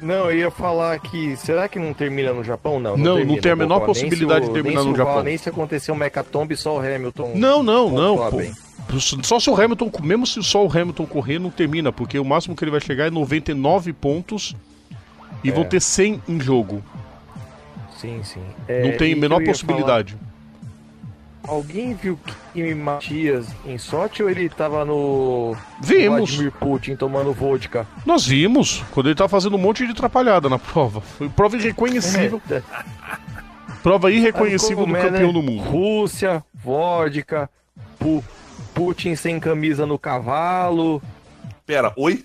Não, eu ia falar que. Será que não termina no Japão? Não, Não, não termina. tem a menor possibilidade de terminar no Japão. Nem se acontecer um Mecatombe, só o Hamilton. Não, não, não. pô. Só se o Hamilton, mesmo se só o Hamilton correr, não termina, porque o máximo que ele vai chegar é 99 pontos e É. vão ter 100 em jogo. Sim, sim. Não É, tem e a menor possibilidade. falar, alguém viu Kimi Matias em Sochi ou ele tava no. Vimos. Vladimir Putin tomando vodka? Nós vimos, quando ele tá fazendo um monte de atrapalhada na prova. Foi prova irreconhecível. É, Prova irreconhecível do como é, né? campeão do mundo. Rússia, vodka, Pu- Putin sem camisa no cavalo. Pera, oi?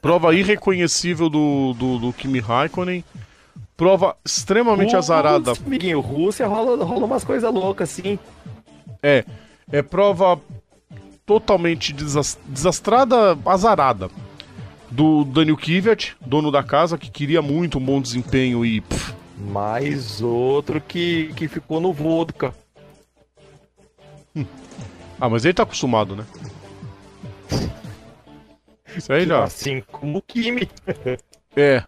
Prova irreconhecível do, do, do Kimi Raikkonen. Prova extremamente azarada. Rússia, Amiguinho, Rússia rola, rola umas coisas loucas assim. É, é prova totalmente desas- desastrada, azarada. Do Daniel Kvyat, dono da casa, que queria muito um bom desempenho e pff, Mais outro que, que ficou no vodka. Ah, mas ele tá acostumado, né? Isso aí já. Assim como o Kimi. É.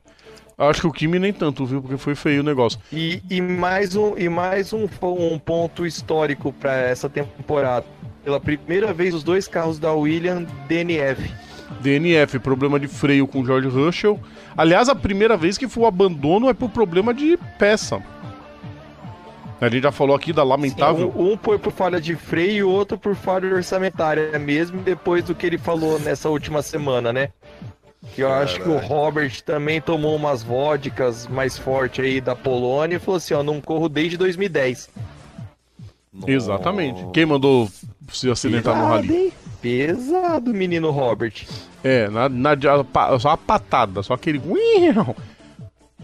Acho que o Kimi nem tanto, viu? Porque foi feio o negócio. E, e mais, um, e mais um, um ponto histórico para essa temporada. Pela primeira vez, os dois carros da Williams DNF. DNF, problema de freio com George Russell. Aliás, a primeira vez que foi o abandono é por problema de peça. A gente já falou aqui da lamentável. Sim, um, um por, por falha de freio e o outro por falha orçamentária, mesmo depois do que ele falou nessa última semana, né? Que eu acho que o Robert também tomou umas vodkas mais forte aí da Polônia e falou assim: ó, não corro desde 2010. Exatamente. Quem mandou se acidentar Pesado, no rally? Hein? Pesado, menino Robert. É, na, na, só a patada, só aquele.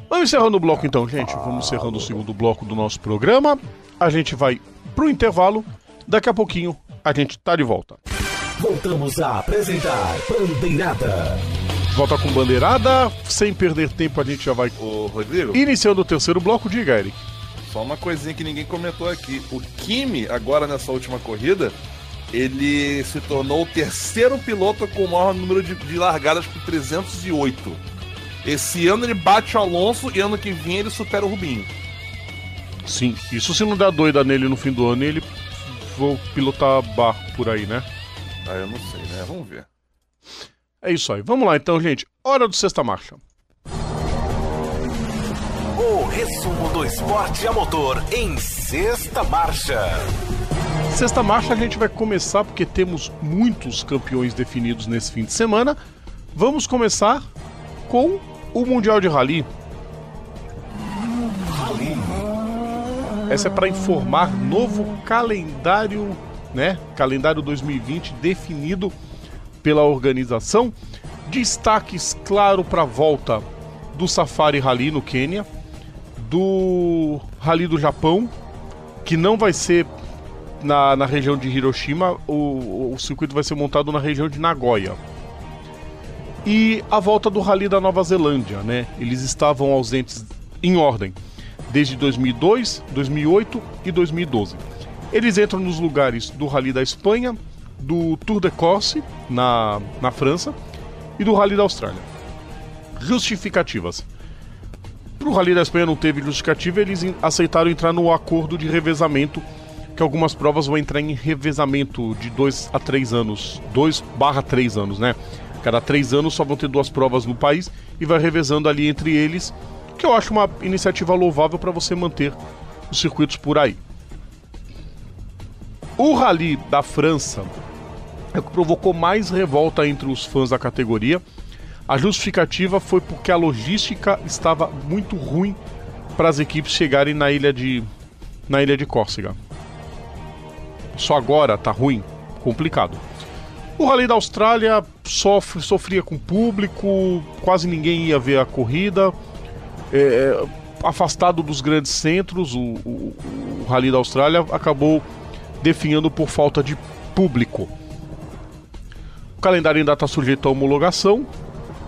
Vamos encerrando o bloco então, gente. Vamos encerrando o segundo bloco do nosso programa. A gente vai pro intervalo. Daqui a pouquinho a gente tá de volta. Voltamos a apresentar Bandeirada. Volta com bandeirada, sem perder tempo a gente já vai. Ô, Rodrigo. Iniciando o terceiro bloco, diga, Eric. Só uma coisinha que ninguém comentou aqui. O Kimi, agora nessa última corrida, ele se tornou o terceiro piloto com o maior número de, de largadas com 308. Esse ano ele bate o Alonso e ano que vem ele supera o Rubinho. Sim, isso se não der doida nele no fim do ano, ele vou pilotar barco por aí, né? Ah, eu não sei, né? Vamos ver. É isso aí. Vamos lá então, gente. Hora do Sexta Marcha. O resumo do esporte a motor em Sexta Marcha. Sexta Marcha a gente vai começar porque temos muitos campeões definidos nesse fim de semana. Vamos começar com o Mundial de Rally. Essa é para informar novo calendário, né? Calendário 2020 definido pela organização. Destaques, claro, para a volta do Safari Rally no Quênia, do Rally do Japão, que não vai ser na, na região de Hiroshima, o, o circuito vai ser montado na região de Nagoya. E a volta do Rally da Nova Zelândia, né? Eles estavam ausentes em ordem desde 2002, 2008 e 2012. Eles entram nos lugares do Rally da Espanha, do Tour de Corse, na, na França, e do Rally da Austrália. Justificativas. Para o Rally da Espanha não teve justificativa, eles aceitaram entrar no acordo de revezamento, que algumas provas vão entrar em revezamento de 2 a 3 anos. 2 barra 3 anos, né? Cada 3 anos só vão ter duas provas no país e vai revezando ali entre eles, que eu acho uma iniciativa louvável para você manter os circuitos por aí. O Rally da França é o que provocou mais revolta entre os fãs da categoria. A justificativa foi porque a logística estava muito ruim para as equipes chegarem na ilha de na ilha de Córcega. Só agora tá ruim, complicado. O Rally da Austrália sofre, sofria com público, quase ninguém ia ver a corrida. É, é afastado dos grandes centros, o, o, o Rally da Austrália acabou definhando por falta de público. O calendário ainda está sujeito à homologação.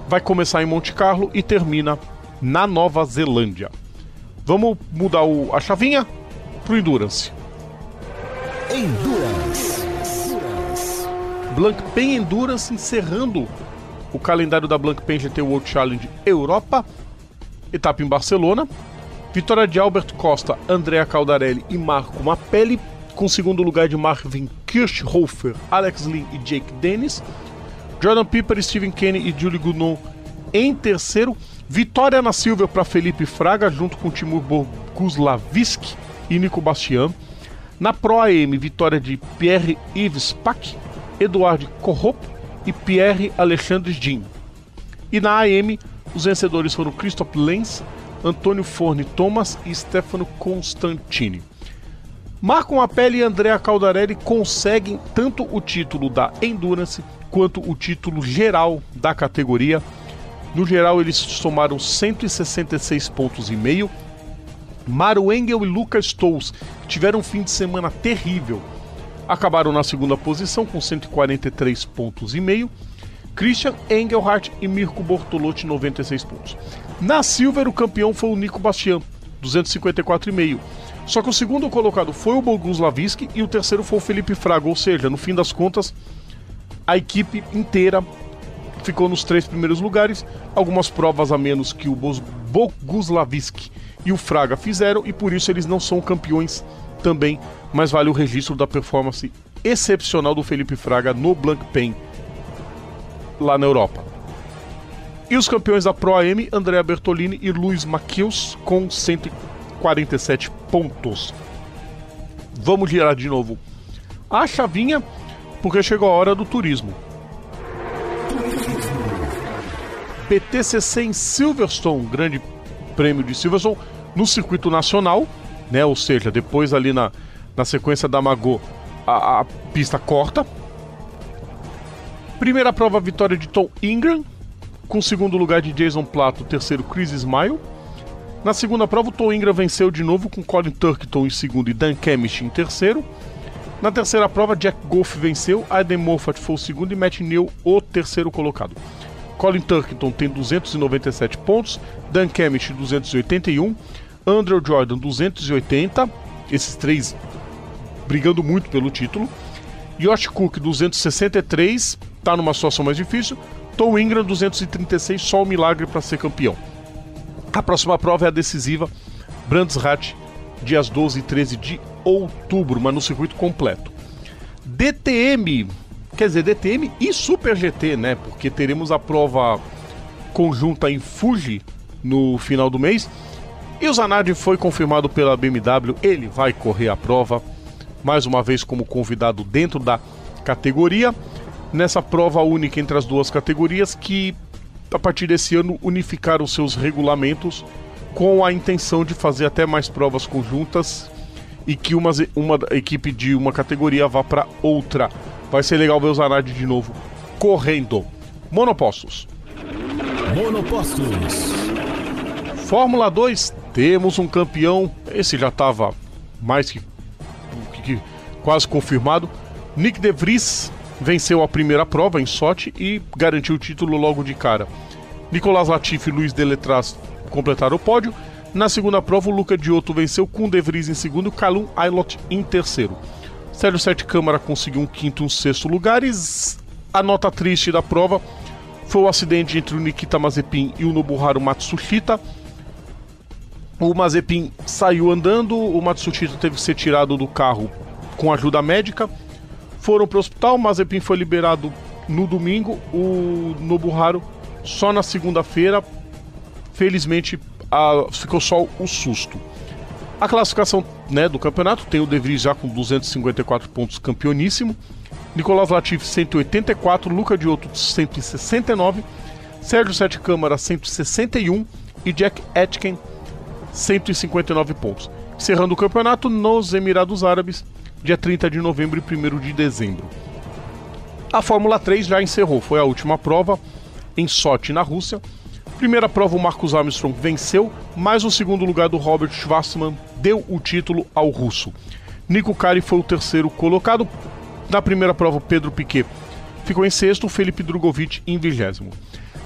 Vai começar em Monte Carlo e termina na Nova Zelândia. Vamos mudar o, a chavinha pro Endurance. Endurance. Blancpain Endurance encerrando o calendário da Blancpain GT World Challenge Europa. Etapa em Barcelona. Vitória de Albert Costa, Andrea Caldarelli e Marco Mapelli com segundo lugar de Marvin Kirchhofer, Alex Lynn e Jake Dennis. Jordan Piper, Steven Kenny e Julie Gounon em terceiro. Vitória na Silver para Felipe Fraga, junto com Timur Boguslavski e Nico Bastian. Na Pro AM, vitória de Pierre Yves Pack, Eduard Corrop e Pierre Alexandre Jean. E na AM, os vencedores foram Christoph Lenz, Antônio Forne Thomas e Stefano Constantini. Marco Apelli e Andrea Caldarelli conseguem tanto o título da Endurance quanto o título geral da categoria. No geral, eles somaram 166 pontos e meio. Maru Engel e Lucas Stolz tiveram um fim de semana terrível. Acabaram na segunda posição com 143 pontos e meio. Christian Engelhardt e Mirko Bortolotti 96 pontos. Na Silver, o campeão foi o Nico Bastian, 254,5 só que o segundo colocado foi o Boguslavski e o terceiro foi o Felipe Fraga, ou seja, no fim das contas, a equipe inteira ficou nos três primeiros lugares, algumas provas a menos que o Boguslavski e o Fraga fizeram e por isso eles não são campeões também, mas vale o registro da performance excepcional do Felipe Fraga no Blank Pen lá na Europa. E os campeões da Pro AM, Andrea Bertolini e Luiz Maquius, com 147 pontos. Vamos girar de novo a chavinha, porque chegou a hora do turismo. BTCC em Silverstone, grande prêmio de Silverstone, no circuito nacional, né? Ou seja, depois ali na, na sequência da Magô, a, a pista corta. Primeira prova, vitória de Tom Ingram, com segundo lugar de Jason Plato, terceiro Chris Smile. Na segunda prova, o Tom Ingram venceu de novo com Colin Turkington em segundo e Dan Kemish em terceiro. Na terceira prova, Jack Goff venceu, Aiden Moffat foi o segundo e Matt Neal o terceiro colocado. Colin Turkington tem 297 pontos, Dan Kemish 281, Andrew Jordan 280, esses três brigando muito pelo título. Josh Cook 263, tá numa situação mais difícil. Tom Ingram 236, só um milagre para ser campeão. A próxima prova é a decisiva Brands Hatch, dias 12 e 13 de outubro, mas no circuito completo. DTM Quer dizer, DTM e Super GT, né? Porque teremos a prova conjunta em Fuji no final do mês. E o Zanardi foi confirmado pela BMW, ele vai correr a prova, mais uma vez como convidado dentro da categoria, nessa prova única entre as duas categorias que a partir desse ano unificaram seus regulamentos com a intenção de fazer até mais provas conjuntas e que uma, uma equipe de uma categoria vá para outra. Vai ser legal ver o Zanardi de novo correndo. Monopostos. Monopostos. Fórmula 2, temos um campeão. Esse já estava mais que, que, que, quase confirmado. Nick De Vries venceu a primeira prova em Sochi e garantiu o título logo de cara. Nicolas Latifi e Luiz Deletraz completaram o pódio. Na segunda prova, o Luca Diotto venceu com De Vries em segundo e Calum Aylot em terceiro. Sérgio Sete Câmara conseguiu um quinto e um sexto lugares. A nota triste da prova foi o acidente entre o Nikita Mazepin e o Nobuharu Matsushita. O Mazepin saiu andando, o Matsushita teve que ser tirado do carro com ajuda médica. Foram para o hospital, Mazepin foi liberado no domingo, o Nobuharu só na segunda-feira. Felizmente a, ficou só o susto. A classificação né, do campeonato tem o De Vries já com 254 pontos, campeoníssimo. Nicolas Latifi 184, Luca Diotto 169, Sérgio Sete Câmara 161 e Jack Etkin 159 pontos. Encerrando o campeonato nos Emirados Árabes, dia 30 de novembro e 1 de dezembro. A Fórmula 3 já encerrou, foi a última prova em Sochi, na Rússia. Primeira prova, o Marcus Armstrong venceu, mas o segundo lugar do Robert Schwarzman deu o título ao russo. Nico Kari foi o terceiro colocado. Na primeira prova, Pedro Piquet ficou em sexto, Felipe Drogovic em vigésimo.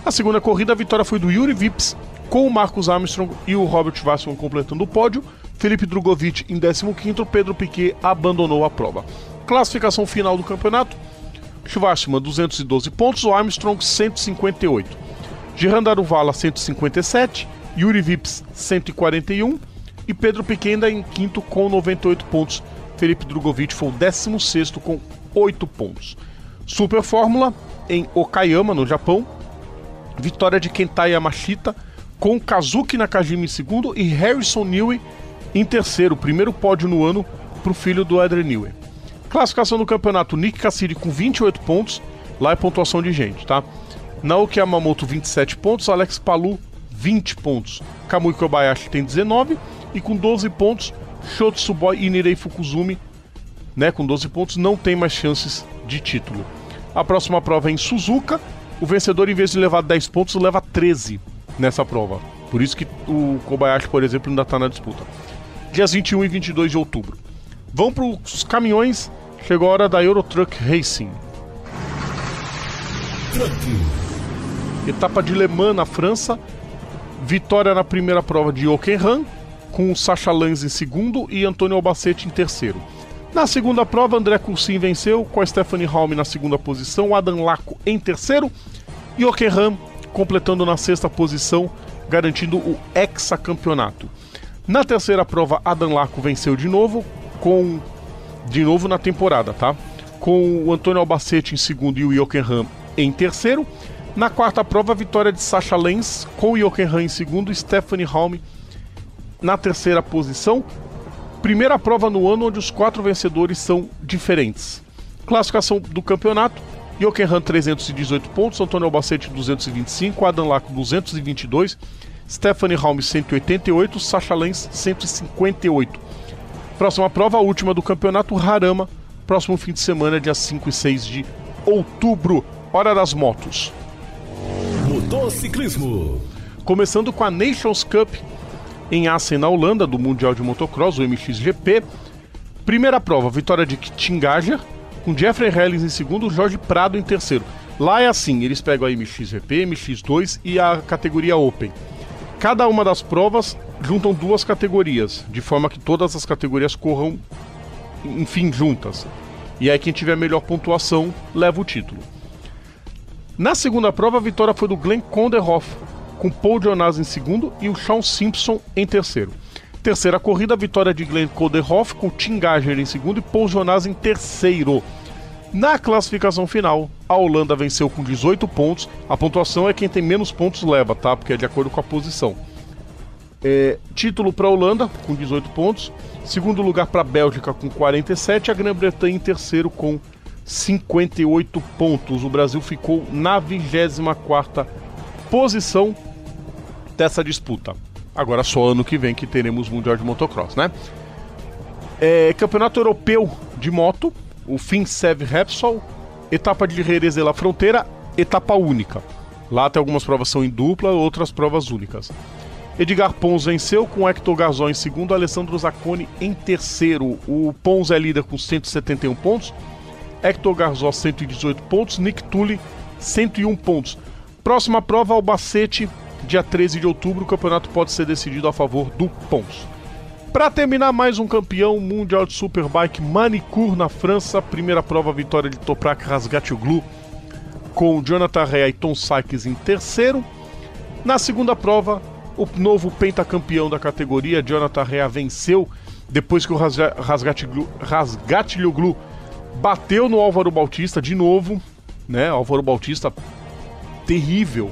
Na segunda corrida, a vitória foi do Yuri Vips, com o Marcus Armstrong e o Robert Schwarzman completando o pódio. Felipe Drogovic em 15º, Pedro Piquet abandonou a prova. Classificação final do campeonato, Schwarzman 212 pontos, o Armstrong 158. Gerando Aruvala 157, Yuri Vips 141 e Pedro Pequena em quinto com 98 pontos. Felipe Drogovic foi o 16 com 8 pontos. Super Fórmula em Okayama, no Japão. Vitória de Kentai Yamashita com Kazuki Nakajima em segundo e Harrison Newey em terceiro. Primeiro pódio no ano para o filho do Adrian Newey. Classificação do campeonato: Nick Cassidy com 28 pontos. Lá é pontuação de gente, tá? Naoki Yamamoto 27 pontos, Alex Palu 20 pontos. Kamui Kobayashi tem 19 e com 12 pontos, Shotsuboy e Nirei Fukuzumi, né, com 12 pontos, não tem mais chances de título. A próxima prova é em Suzuka. O vencedor, em vez de levar 10 pontos, leva 13 nessa prova. Por isso que o Kobayashi, por exemplo, ainda está na disputa. Dias 21 e 22 de outubro. Vão para os caminhões. Chegou a hora da Eurotruck Racing. Etapa de Le Mans na França. Vitória na primeira prova de Hockenheim, com o Sacha Lanz em segundo e Antônio Albacete em terceiro. Na segunda prova, André Cursin venceu, com a Stephanie Halme na segunda posição, Adam Laco em terceiro e Hockenheim completando na sexta posição, garantindo o hexacampeonato. Na terceira prova, Adam Laco venceu de novo, com de novo na temporada, tá? Com o Antônio Albacete em segundo e o Hockenheim em terceiro. Na quarta prova, vitória de Sasha Lenz com Jochen Han em segundo, Stephanie Halme na terceira posição. Primeira prova no ano onde os quatro vencedores são diferentes. Classificação do campeonato: Jochen Han 318 pontos, Antônio Albacete 225, Adam Laco 222, Stephanie Halme 188, Sasha Lenz 158. Próxima prova, a última do campeonato, Harama, próximo fim de semana, dia 5 e 6 de outubro. Hora das motos. Motociclismo. Começando com a Nations Cup em Assen, na Holanda, do Mundial de Motocross, o MXGP. Primeira prova, vitória de Tingager, com Jeffrey Hellings em segundo, Jorge Prado em terceiro. Lá é assim, eles pegam a MXGP, MX2 e a categoria Open. Cada uma das provas juntam duas categorias, de forma que todas as categorias corram, enfim, juntas. E aí quem tiver a melhor pontuação leva o título. Na segunda prova, a vitória foi do Glenn Konderhoff, com Paul Jonas em segundo e o Sean Simpson em terceiro. Terceira corrida, a vitória de Glenn Konderhoff, com Tim Gager em segundo e Paul Jonas em terceiro. Na classificação final, a Holanda venceu com 18 pontos. A pontuação é quem tem menos pontos leva, tá? Porque é de acordo com a posição. É, título para a Holanda com 18 pontos. Segundo lugar para a Bélgica com 47. A Grã-Bretanha em terceiro com 58 pontos. O Brasil ficou na 24 posição dessa disputa. Agora só ano que vem que teremos Mundial de Motocross, né? É, Campeonato Europeu de Moto, o FinSev Repsol, etapa de Jerez La Fronteira, etapa única. Lá tem algumas provas são em dupla, outras provas únicas. Edgar Pons venceu com Hector Garzón em segundo, Alessandro Zacconi em terceiro. O Pons é líder com 171 pontos, Hector Garzón 118 pontos, Nick Tully 101 pontos. Próxima prova, Albacete, dia 13 de outubro, o campeonato pode ser decidido a favor do Pons. Para terminar, mais um campeão mundial de Superbike, Manicure na França. Primeira prova, vitória de Toprak Rasgatoglu com Jonathan Rea e Tom Sykes em terceiro. Na segunda prova, o novo pentacampeão da categoria, Jonathan Rea, venceu depois que o Rasgatoglu, bateu no Álvaro Bautista de novo, né? Álvaro Bautista terrível.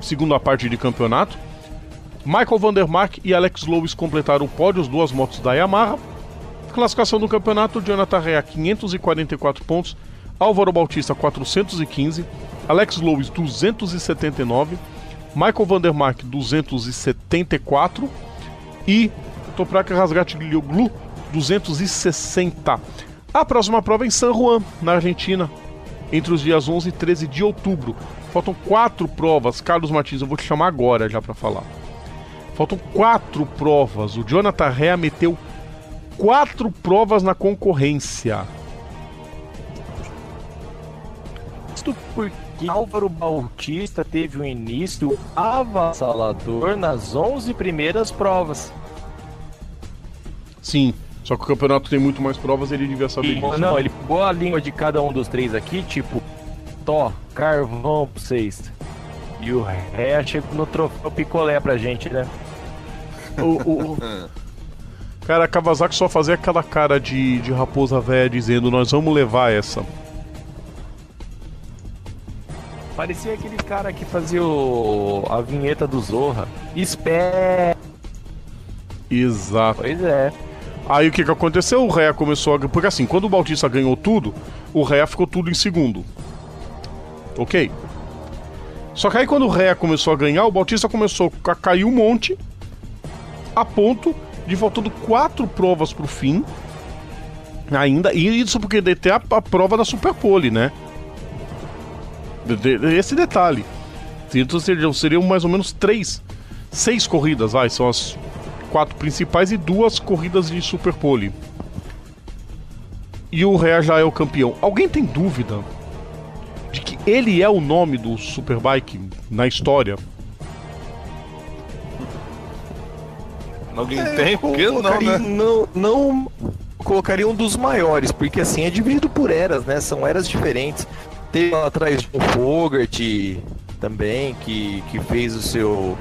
Segunda parte de campeonato. Michael Vandermark e Alex Lewis completaram o pódio, as duas motos da Yamaha. Classificação do campeonato: Jonathan Rea 544 pontos, Álvaro Bautista 415, Alex Lewis 279, Michael Vandermark 274 e Toprak Rasgatlioglu 260. A próxima prova é em San Juan, na Argentina, entre os dias 11 e 13 de outubro. Faltam quatro provas. Carlos Martins, eu vou te chamar agora já para falar. Faltam quatro provas. O Jonathan Rea meteu quatro provas na concorrência. Isto porque Álvaro Bautista teve um início avassalador nas 11 primeiras provas. Sim, só que o campeonato tem muito mais provas e ele devia saber disso. Não, ele pegou a língua de cada um dos três aqui, tipo, Tó, carvão pra vocês. E o Rea chegou no troféu picolé pra gente, né? O, o, Cara, a Kawasaki só fazia aquela cara de, de raposa velha dizendo: Nós vamos levar essa. Parecia aquele cara que fazia o... a vinheta do Zorra. Espera. Exato. Pois é. Aí o que, que aconteceu? O Rea começou a. Porque assim, quando o Bautista ganhou tudo, o Rea ficou tudo em segundo. Ok? Só que aí quando o Rea começou a ganhar, o Bautista começou a cair um monte a ponto de faltando quatro provas pro fim. Ainda, e isso porque tem a, a prova da Superpole, né? De, de, esse detalhe. Então seriam, seriam mais ou menos três, seis corridas, vai, são as quatro principais e duas corridas de Superpole. E o Rea já é o campeão. Alguém tem dúvida de que ele é o nome do Superbike na história? Alguém é, tem? Porque não, né? Não, não colocaria um dos maiores, porque assim é dividido por eras, né? São eras diferentes. Teve lá atrás o Fogarty também, que, que fez o seu.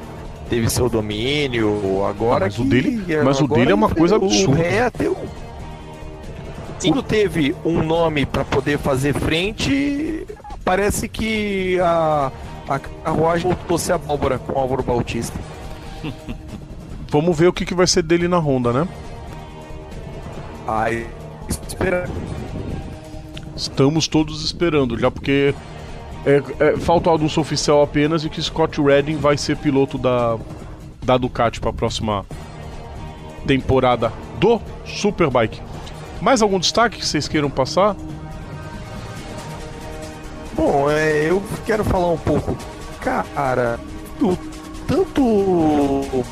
Teve seu domínio. Agora. Ah, mas que, o dele, mas o dele é uma coisa absurda. É, teu... Quando teve um nome para poder fazer frente, parece que a, a carruagem voltou a ser abóbora com o Álvaro Bautista. Vamos ver o que, que vai ser dele na Honda, né? Ai, espera. Estamos todos esperando, já porque é, é, falta o anúncio oficial apenas de que Scott Redding vai ser piloto da, da Ducati para a próxima temporada do Superbike. Mais algum destaque que vocês queiram passar? Bom, é, eu quero falar um pouco, cara, do tanto o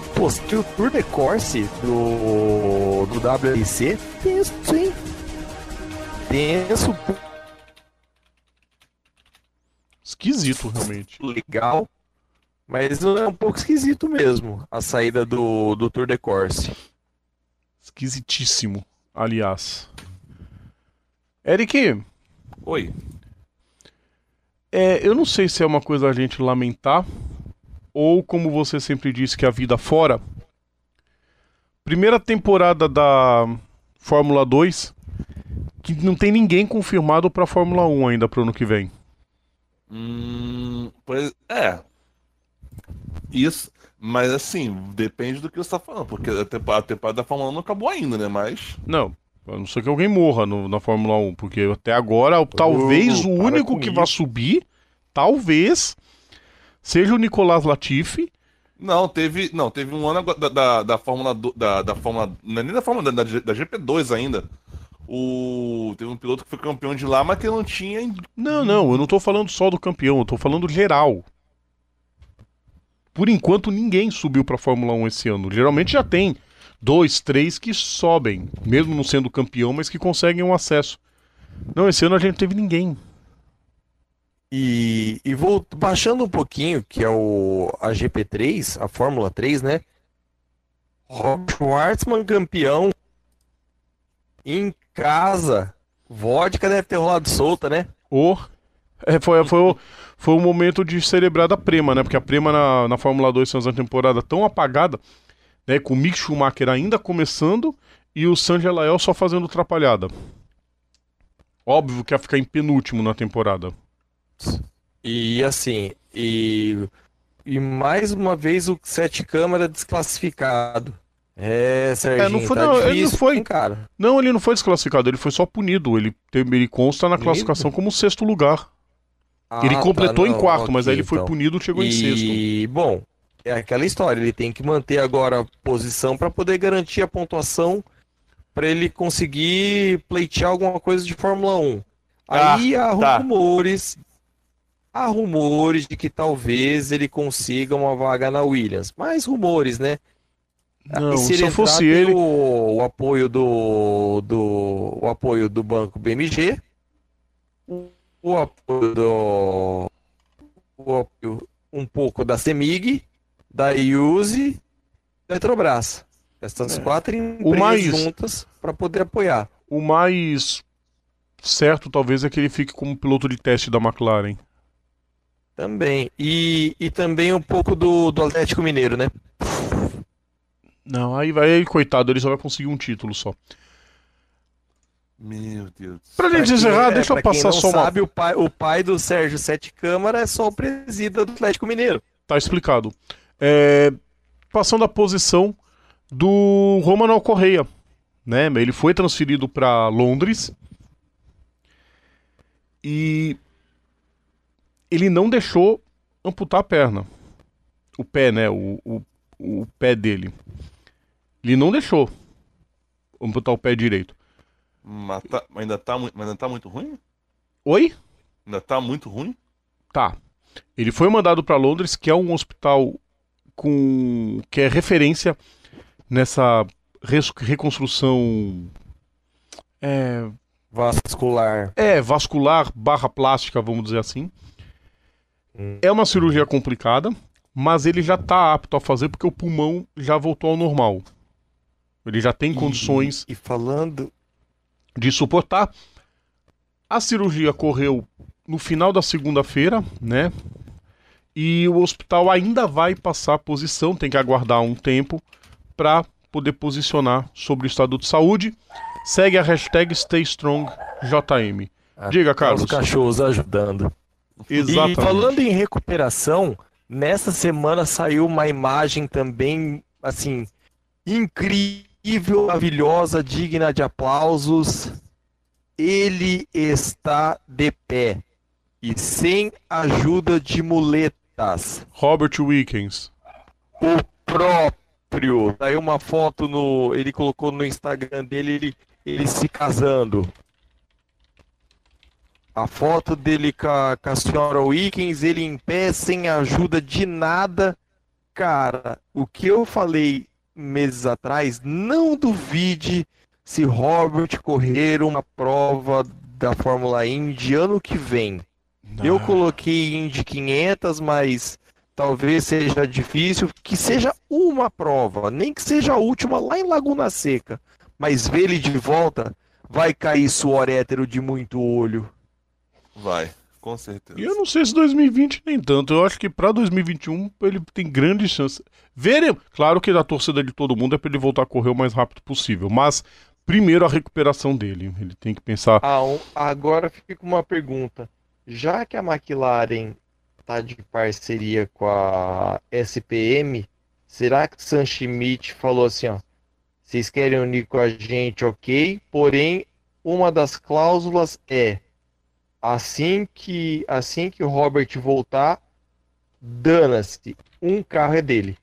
Tour de Corse do, do WRC tenso, hein? Tenso, Esquisito, realmente. legal, mas é um pouco esquisito mesmo a saída do, do Tour de Corse. Esquisitíssimo, aliás. Eric, Oi. é, eu não sei se é uma coisa a gente lamentar ou como você sempre disse que a vida fora. Primeira temporada da Fórmula 2 que não tem ninguém confirmado pra Fórmula 1 ainda pro ano que vem. Hum, pois é. Isso. Mas assim, depende do que você tá falando, porque a temporada, da Fórmula 1 não acabou ainda, né? Mas. Não, a não ser que alguém morra no- na Fórmula 1, porque até agora, talvez o para único que isso. vai subir, talvez, seja o Nicolas Latifi. Não, teve. Não, teve um ano da, da, da Fórmula. do- Da, da Fórmula. Não é nem da Fórmula, da, da GP2 ainda. O. Teve um piloto que foi campeão de lá, mas que não tinha. Não, não, eu não tô falando só do campeão, eu tô falando geral. Por enquanto, ninguém subiu pra Fórmula 1 esse ano. Geralmente já tem dois, três que sobem, mesmo não sendo campeão, mas que conseguem um acesso. Não, esse ano a gente não teve ninguém. E, e vou baixando um pouquinho, que é o a GP3, a Fórmula 3, né? Rob Schwartzman campeão em casa. Vodka deve ter rolado solta, né? O... É, foi, foi, foi o momento de celebrar da Prema, né? Porque a Prema na, na Fórmula 2 fez uma temporada tão apagada, né? Com o Mick Schumacher ainda começando e o Sanjay Lael só fazendo atrapalhada. Óbvio que ia ficar em penúltimo na temporada. E assim, e, e mais uma vez o Sete Câmara desclassificado. É, Serginho, não foi- tá não, ele não difícil, foi- cara. Não, ele não foi desclassificado, ele foi só punido. Ele, ele consta na Punido? classificação como sexto lugar. ele Ah, completou tá, em não, quarto, mas aí ele foi então. punido e chegou em sexto. E, bom, é aquela história, ele tem que manter agora a posição para poder garantir a pontuação para ele conseguir pleitear alguma coisa de Fórmula 1. Aí há tá. rumores, há rumores de que talvez ele consiga uma vaga na Williams. Mais rumores, né? Não, E se, ele eu fosse entrar, ele. o, o apoio do, do o apoio do banco BMG, o, apoio do o apoio um pouco da Semig, da IUSE, da Petrobras. Essas É. quatro empresas mais- juntas para poder apoiar. O mais certo, talvez, é que ele fique como piloto de teste da McLaren. Também. E, e também um pouco do, do Atlético Mineiro, né? Não, aí vai, aí, coitado, ele só vai conseguir um título só. Meu Deus. Pra Pra gente encerrar, é, deixa eu passar não só uma. sabe, o pai, o pai do Sérgio Sete Câmara é só o presida do Atlético Mineiro. Tá explicado. É, passando a posição do Romano Correia, né? Ele foi transferido para Londres e ele não deixou amputar a perna, o pé, né? O, o, o pé dele. Ele não deixou amputar o pé direito. Mas tá- mas ainda, tá, mas ainda tá muito ruim? Oi? Ainda tá muito ruim? Tá. Ele foi mandado para Londres, que é um hospital com que é referência nessa res- reconstrução é, Vascular. é vascular barra plástica, vamos dizer assim. É uma cirurgia complicada, mas ele já está apto a fazer porque o pulmão já voltou ao normal. Ele já tem condições E, e falando. de suportar. A cirurgia correu no final da segunda-feira, né? E o hospital ainda vai passar a posição, tem que aguardar um tempo para poder posicionar sobre o estado de saúde. Segue a hashtag StayStrongJM. Diga, Os Carlos. cachorros ajudando. Exatamente. E falando em recuperação, nessa semana saiu uma imagem também, assim, incrível, maravilhosa, digna de aplausos. Ele está de pé e sem ajuda de muletas. Robert Wickens. O próprio. Saiu uma foto no. Ele colocou no Instagram dele ele, ele se casando. A foto dele com a, com a senhora Wickens, ele em pé, sem ajuda de nada. Cara, o que eu falei meses atrás, não duvide se Robert correr uma prova da Fórmula Indy ano que vem. Eu coloquei Indy 500, mas talvez seja difícil que seja uma prova, nem que seja a última lá em Laguna Seca. Mas ver ele de volta, vai cair suor hétero de muito olho. Vai, com certeza. E eu não sei se 2020 nem tanto. Eu acho que pra 2021 ele tem grandes chances. Veremos. Claro que a torcida de todo mundo é pra ele voltar a correr o mais rápido possível. Mas primeiro a recuperação dele. Ele tem que pensar. Ah, agora fica uma pergunta. Já que a McLaren tá de parceria com a SPM, será que Sam Schmidt falou assim, ó, vocês querem unir com a gente, ok? Porém, uma das cláusulas é assim que assim que o Robert voltar, dana-se, um carro é dele.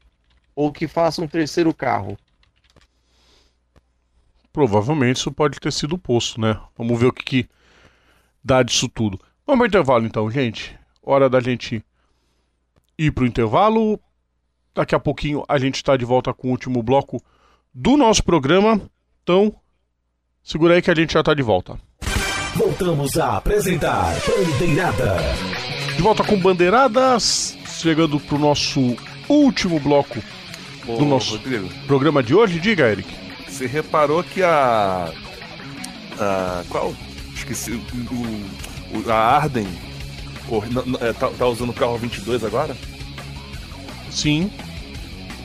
Ou que faça um terceiro carro. Provavelmente isso pode ter sido posto, né? Vamos ver o que, que dá disso tudo. Vamos ao intervalo então, gente. Hora da gente ir pro intervalo. Daqui a pouquinho a gente está de volta com o último bloco do nosso programa. Então, segura aí que a gente já tá de volta. Voltamos a apresentar Bandeirada. De volta com Bandeiradas, chegando pro nosso último bloco Ô, do nosso Rodrigo, programa de hoje. Diga, Eric. você reparou que a. a qual? Esqueci. O, o- a Arden cor- n- n- é, tá, tá usando o carro 22 agora? Sim,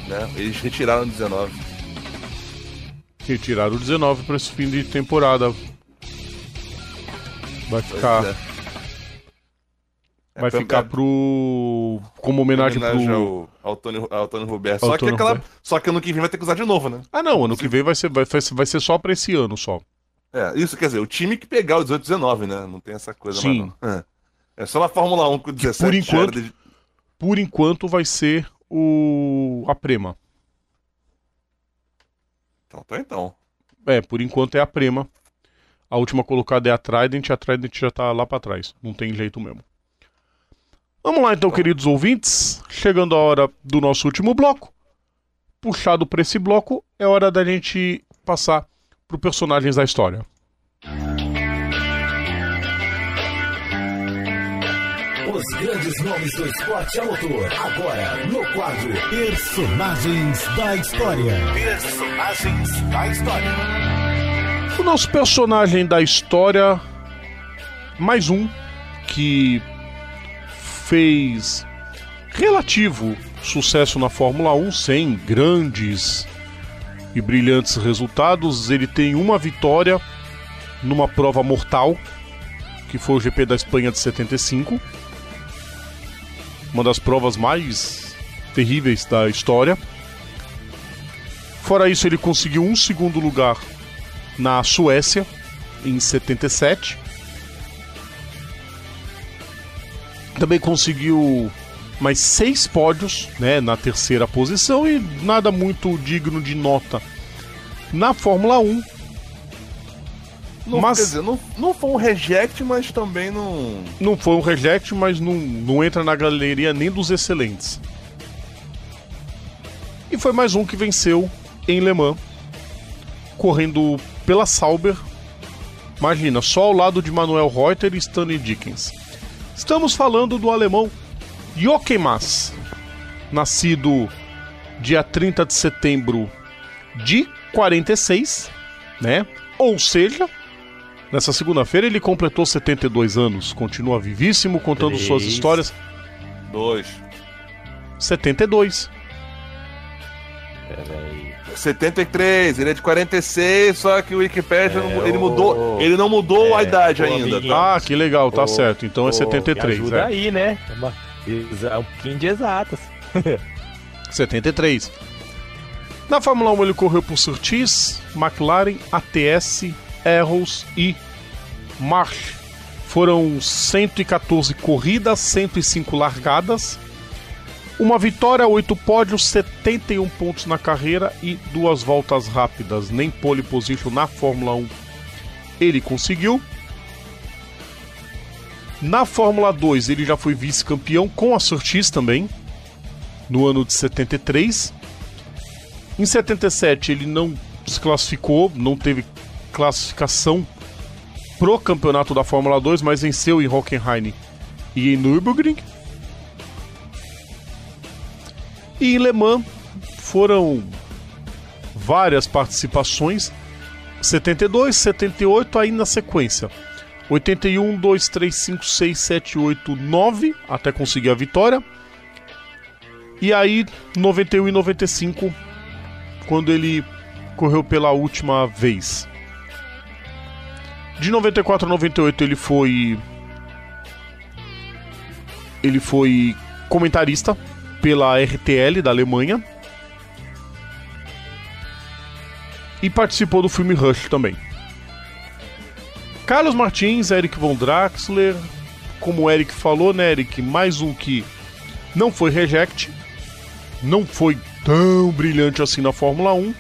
Né? Eles retiraram o 19. retiraram o 19 para esse fim de temporada. Vai ficar, é. É vai pra- ficar é pro como homenagem, homenagem pro ao, ao, Tony, ao Tony Roberto. Ao Só que, aquela, Roberto. só que ano que vem vai ter que usar de novo, né? Ah, não, ano que vem vai ser vai, vai ser- só para esse ano só. É, isso quer dizer, o time que pegar o 18 19, né? Não tem essa coisa Sim. É. É só na Fórmula 1 com o 17 por enquanto- de- Por enquanto vai ser o a Prema. Então, tá então. É, por enquanto é a Prema. A última colocada é a Trident, a Trident já tá lá para trás. Não tem jeito mesmo. Vamos lá então, queridos ouvintes. Chegando a hora do nosso último bloco. Puxado para esse bloco, é hora da gente passar pro personagens da história. Os grandes nomes do esporte a motor. Agora, no quadro Personagens da História. Personagens da História. O nosso personagem da história, mais um que fez relativo sucesso na Fórmula 1 sem grandes e brilhantes resultados. Ele tem uma vitória numa prova mortal, que foi o GP da Espanha de 75. Uma das provas mais terríveis da história. Fora isso, ele conseguiu um segundo lugar na Suécia em 77. Também conseguiu mais seis pódios né, na terceira posição e nada muito digno de nota na Fórmula 1. Não, Mas- Quer dizer, não, não foi um reject, mas também não. Não foi um reject, mas não, não entra na galeria nem dos excelentes. E foi mais um que venceu em Le Mans, correndo pela Sauber. Imagina, só ao lado de Manuel Reuter e Stanley Dickens. Estamos falando do alemão Jochen Mass, nascido dia 30 de setembro de 46, né? Ou seja, nessa segunda-feira ele completou 72 anos, continua vivíssimo, contando suas histórias. Dois. 72. Peraí. 73, ele é de 46, só que o Wikipedia não- É, ele mudou, ele não mudou a é, idade ô, ainda, amiguinho. tá? Ah, que legal, tá Ô, certo. Então é Ô, 73, me ajuda é. aí, né? Uma- exa- Um pouquinho de exatas. 73. Na Fórmula 1 ele correu por Surtees, McLaren, ATS, Arrows e March. Foram 114 corridas, 105 largadas, uma vitória, 8 pódios, 71 pontos na carreira e duas voltas rápidas. Nem pole position na Fórmula 1 ele conseguiu. Na Fórmula 2 ele já foi vice-campeão com a Surtees também, no ano de 73. Em 77 ele não se classificou, não teve classificação pro campeonato da Fórmula 2, mas venceu em Hockenheim e em Nürburgring. E em Le Mans foram várias participações, 72, 78 aí na sequência. 81, 2, 3, 5, 6, 7, 8, 9 até conseguir a vitória. E aí 91 e 95 quando ele correu pela última vez. De 94 a 98 ele foi ele foi comentarista pela RTL da Alemanha e participou do filme Rush também. Carlos Martins, Eric von Draxler, como o Eric falou, né, Eric, mais um que não foi reject, não foi tão brilhante assim na Fórmula 1,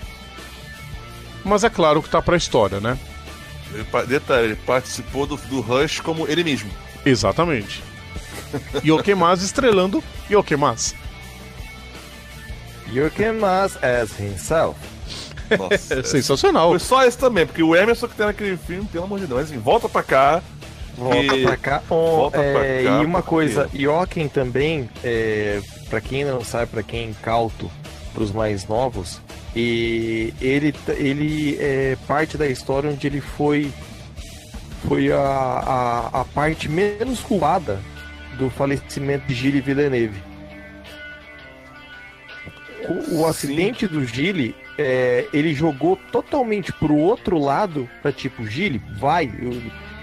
mas é claro que tá pra história, né? Ele detalhe, ele participou do, do Rush como ele mesmo. Exatamente. Yokemaz estrelando Yokemaz. Yokemas as himself. Nossa, É sensacional. Foi só esse também, porque o Emerson que tem naquele filme, pelo amor de Deus, assim, volta pra cá. Volta E- pra cá. Bom, volta pra é, cá, e uma porque- coisa, Yoken também, é, para quem não sabe, pra quem é incauto, pros mais novos, e ele, ele é parte da história onde ele foi foi a, a, a parte menos culpada do falecimento de Gilles Villeneuve. O, o acidente do Gilles, é, ele jogou totalmente pro outro lado, pra tipo, Gilles, vai,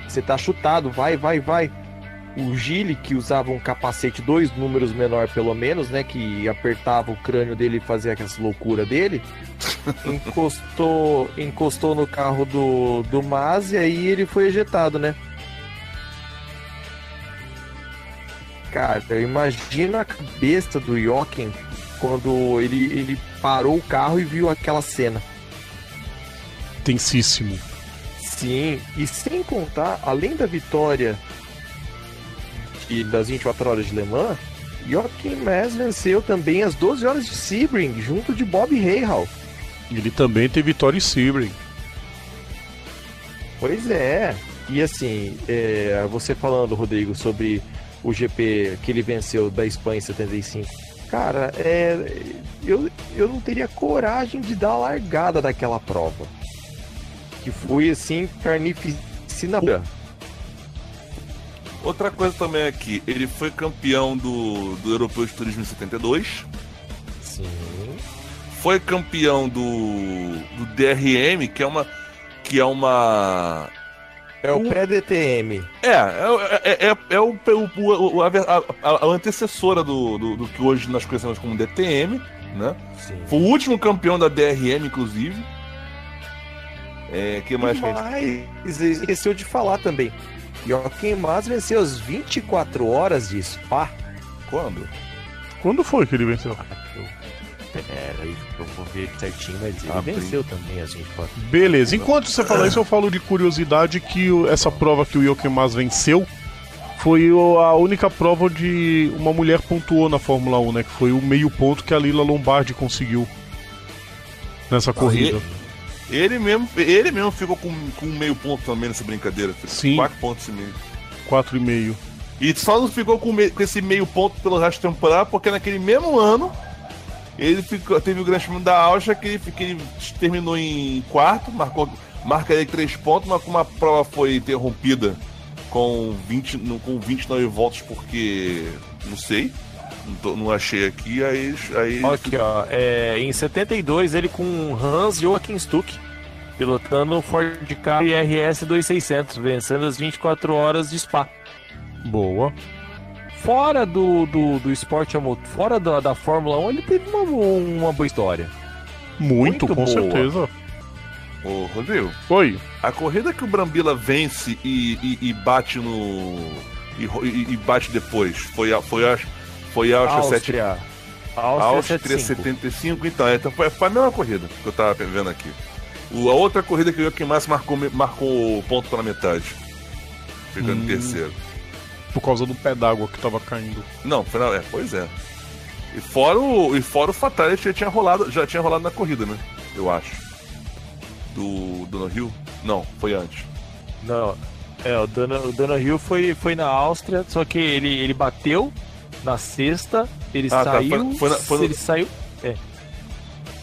você tá chutado, vai, vai, vai. O Gilles, que usava um capacete dois números menor pelo menos, né, que apertava o crânio dele e fazia aquelas loucuras dele, encostou, encostou no carro do, do Maz e aí ele foi ejetado, né? Cara, imagina a cabeça do Jochen quando ele, ele parou o carro e viu aquela cena. Tensíssimo. Sim, e sem contar, além da vitória e das 24 horas de Le Mans, Joachim Mess venceu também as 12 horas de Sebring, junto de Bob Rahal. Ele também tem vitória em Sebring. Pois é. E assim, é, você falando, Rodrigo, sobre o GP que ele venceu da Espanha em 75. Cara, é, eu, eu não teria coragem de dar a largada daquela prova. Que foi assim, carnificina. Outra coisa também aqui, ele foi campeão do, do Europeu de Turismo em 72, Sim. foi campeão do, do DRM, que é uma. Que é uma. É o Um- pré-DTM. É, é, é, é, é o, o, o- a, a- a- a antecessora do, do, do que hoje nós conhecemos como DTM, né? Sim. Foi o último campeão da DRM, inclusive. É, que mais gente... Esqueceu de falar também. Joaquim Mas venceu as 24 horas de Spa. Quando? Quando foi que ele venceu? Pera aí, eu vou ver certinho, mas ele Abre. venceu também as 24. Beleza, enquanto você fala isso, eu falo de curiosidade que essa prova que o Yokemaz venceu foi a única prova onde uma mulher pontuou na Fórmula 1, né? Que foi o meio ponto que a Lila Lombardi conseguiu nessa corrida. Ele mesmo, ele mesmo ficou com, com meio ponto também nessa brincadeira. Sim. Quatro pontos e meio. 4,5. E só não ficou com, me- com esse meio ponto pelo resto da temporada, porque naquele mesmo ano ele ficou, teve o Grande Prêmio da Áustria que ele, que ele terminou em quarto, marcou, marca três pontos, mas como a prova foi interrompida com, 20, no- com 29 voltas porque. não sei. Não, tô- não achei aqui, aí. aí Aqui, ó. É, em 72, ele com Hans Joachim Stuck, pilotando um Ford Ka IRS 2600, vencendo as 24 horas de Spa. Boa. Fora do, do, do esporte, a mo- fora da, da Fórmula 1, ele teve uma, uma boa história. Muito, Muito com boa. certeza. Ô, Rodrigo, Oi. a corrida que o Brambila vence e, e- e bate no. E, e- bate depois foi a, foi a, foi a Áustria 7 Áustria. Áustria, Áustria 75. 75, então, é, então foi, foi a mesma corrida que eu tava vendo aqui. O- a outra corrida que o Joaquim Massa marcou, marcou ponto pela metade. Ficando Hum. em terceiro. Por causa do pé d'água que tava caindo. Não, foi na, é, pois é. E fora o, e fora o Fatality já tinha rolado, já tinha rolado na corrida, né? Eu acho. Do, do No Rio? Não, foi antes. Não, é, o Dana, o Dana Hill foi, foi na Áustria, só que ele, ele bateu na sexta, ele Ah, tá, saiu. foi- foi na- foi no- Ele saiu. É.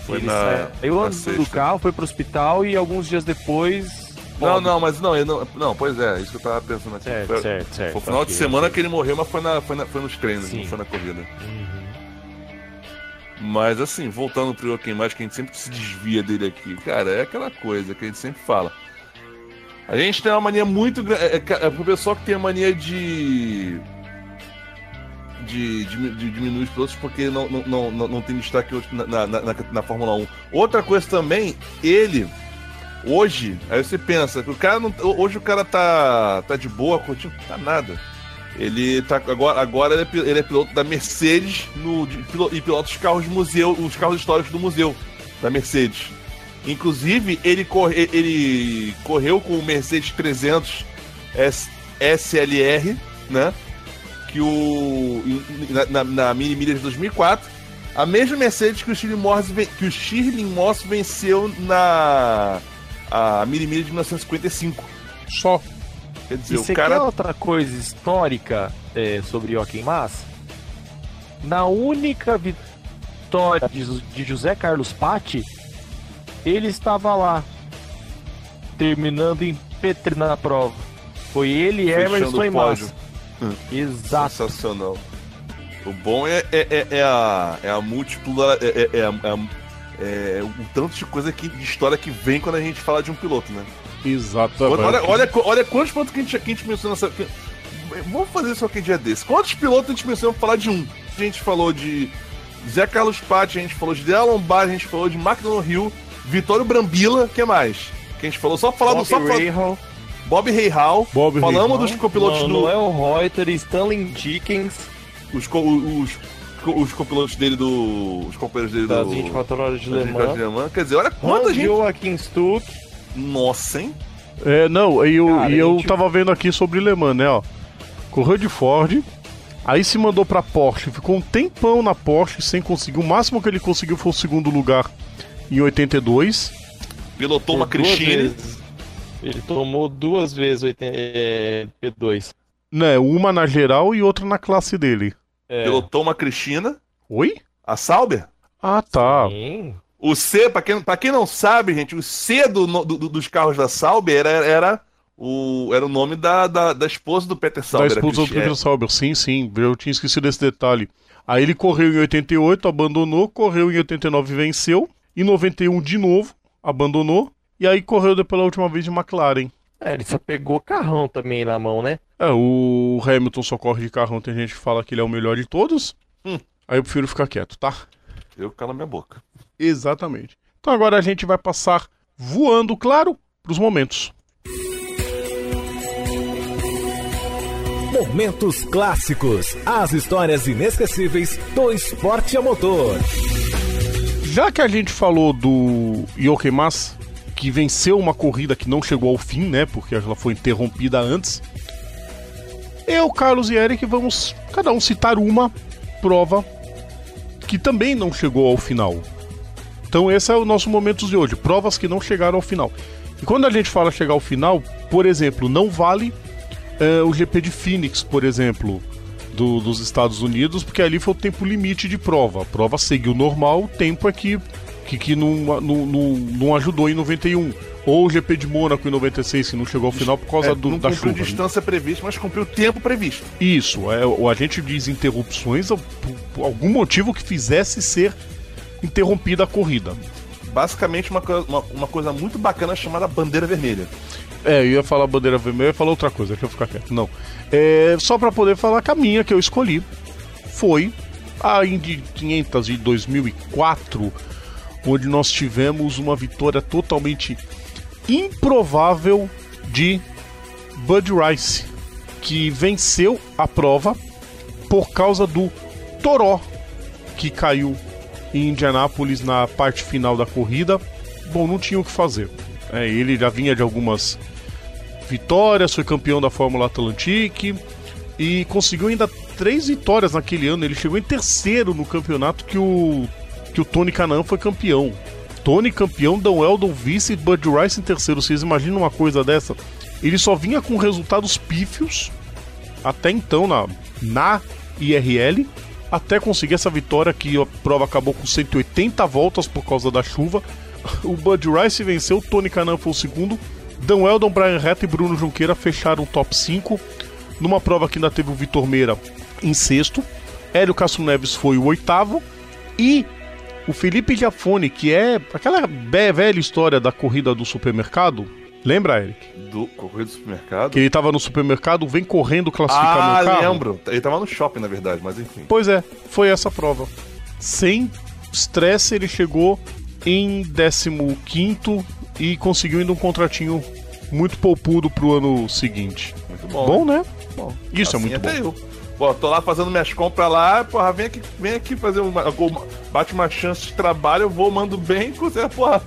Foi ele na- saiu na do sexta. carro, foi pro hospital e alguns dias depois. Não, não, mas não, eu não, não, pois é, isso que eu tava pensando aqui. Certo, foi, certo, certo. foi o final ok, de semana ok. que ele morreu, mas foi, na, foi, na, foi nos treinos, Sim. não foi na corrida. Uhum. Mas assim, voltando pro Joaquim mais que a gente sempre se desvia dele aqui, cara, é aquela coisa que a gente sempre fala. A gente tem uma mania muito grande. É, é, é pro pessoal que tem a mania de. De, de, de diminuir os pilotos porque não, não, não, não, tem destaque na, na, na, na Fórmula 1. Outra coisa também, ele, hoje, aí você pensa, o cara não, hoje o cara tá, tá de boa, curtindo, tá nada. Ele tá agora, agora ele, é, ele é piloto da Mercedes no, de, e pilota os carros museu, os carros históricos do museu da Mercedes. Inclusive, ele, corre, ele correu com o Mercedes 300 S- SLR, né? Que o na, na, na Mini Milha de 2004, a mesma Mercedes que o Stirling Moss, que o Stirling Moss venceu na a Mini Milha de 1955. Só. Quer dizer, E o você cara quer outra coisa histórica é, sobre Joaquim Massa? Na única vitória de, de José Carlos Patti, ele estava lá, terminando em Petri na prova. Foi ele, Fechando Emerson o e. Massa. Exato. Sensacional. O bom é, é, é, é a, é a múltipla. É, é, é, a- é, a- é o tanto de coisa que, de história que vem quando a gente fala de um piloto, né? Exatamente. Olha, olha, olha quantos pilotos que a gente, que a gente menciona nessa. que- Vamos fazer isso aqui dia desse. Quantos pilotos a gente mencionou pra falar de um? A gente falou de Zé Carlos Patti, a gente falou de Della Lombardi, a gente falou de McDonald Hill, Vitório Brambila, o que mais? Que a gente falou só falar do. Bob Só falar, Bob Rahal. Bob Falamos Rahal. dos copilotos do. Manuel Reuter, Stanley Dickens, os, os, os copilotos dele do. Os companheiros dele das do. 24 horas de Le 24 de Mans. Le Mans. Quer dizer, olha quanta Hans gente. Joachim Stuck. Nossa, hein? É, não, e eu, Cara, e eu gente- tava vendo aqui sobre Le Mans, né, ó. Correu de Ford, aí se mandou pra Porsche, ficou um tempão na Porsche sem conseguir. O máximo que ele conseguiu foi o segundo lugar em 82. Pilotou uma Cristine. vezes. Ele tomou duas vezes 80, é, P2. Né, uma na geral e outra na classe dele. É, Pilotou uma Cristina. Oi? A Sauber. Ah, tá. sim. O C, pra quem, pra quem não sabe, gente, o C do, do- dos carros da Sauber era, era, o, era o nome da, da, da esposa do Peter Da Sauber. a esposa do Peter Sauber, sim, sim, eu tinha esquecido esse detalhe. Aí ele correu em 88, abandonou, correu em 89 e venceu. Em 91 de novo, abandonou. E aí correu depois pela última vez de McLaren. É, ele só pegou carrão também na mão, né? É, o Hamilton só corre de carrão, tem gente que fala que ele é o melhor de todos. Hum. Aí eu prefiro ficar quieto, tá? Eu calo minha boca. Exatamente. Então agora a gente vai passar voando, claro, pros momentos. Momentos clássicos. As histórias inesquecíveis do esporte a motor. Já que a gente falou do Jochen Mass, que venceu uma corrida que não chegou ao fim, né? Porque ela foi interrompida antes. Eu, Carlos e Eric vamos cada um citar uma prova que também não chegou ao final. Então esse é o nosso momento de hoje, provas que não chegaram ao final. E quando a gente fala chegar ao final, por exemplo, não vale é, o GP de Phoenix, por exemplo, do- dos Estados Unidos, porque ali foi o tempo limite de prova. A prova seguiu normal, o tempo é que, que, que não, não, não, não ajudou em 91. Ou o GP de Mônaco em 96, que não chegou ao final por causa É, do, não da cumpriu chuva. distância prevista, mas cumpriu o tempo previsto. Isso, é, o- a gente diz interrupções, o- algum motivo que fizesse ser interrompida a corrida. Basicamente uma, uma, uma coisa muito bacana chamada bandeira vermelha. É, eu ia falar bandeira vermelha, eu ia falar outra coisa, deixa eu ficar quieto. Não. É, só para poder falar que a minha que eu escolhi foi a Indy 500 de 2004, onde nós tivemos uma vitória totalmente improvável de Bud Rice, que venceu a prova por causa do Toró, que caiu em Indianápolis na parte final da corrida. Bom, não tinha o que fazer. É, ele já vinha de algumas vitórias, foi campeão da Fórmula Atlantic e conseguiu ainda três vitórias naquele ano. Ele chegou em terceiro no campeonato que o, que o Tony Canaan foi campeão. Tony campeão, Dan Weldon vice, Bud Rice em terceiro. Vocês imaginam uma coisa dessa? Ele só vinha com resultados pífios até então na, na IRL, até conseguir essa vitória que a prova acabou com 180 voltas por causa da chuva. O Bud Rice venceu, Tony Canan foi o segundo, Dan Weldon, Brian Retta e Bruno Junqueira fecharam o top 5. Numa prova que ainda teve o Vitor Meira em sexto, Hélio Castro Neves foi o oitavo e o Felipe Giafone, que é aquela velha história da corrida do supermercado, Lembra, Eric? Do correio do supermercado? Que ele tava no supermercado, vem correndo classificar ah, meu carro. Ah, lembro. Ele tava no shopping, na verdade, mas enfim. Pois é, foi essa prova. Sem estresse, ele chegou em 15 e conseguiu ainda um contratinho muito poupudo pro ano seguinte. Muito bom. Bom, né? Bom, Isso é assim é muito bom. Eu. Pô, tô lá fazendo minhas compras lá, porra, vem aqui, vem aqui fazer uma. Bate uma chance de trabalho, eu vou, mando bem, você, porra,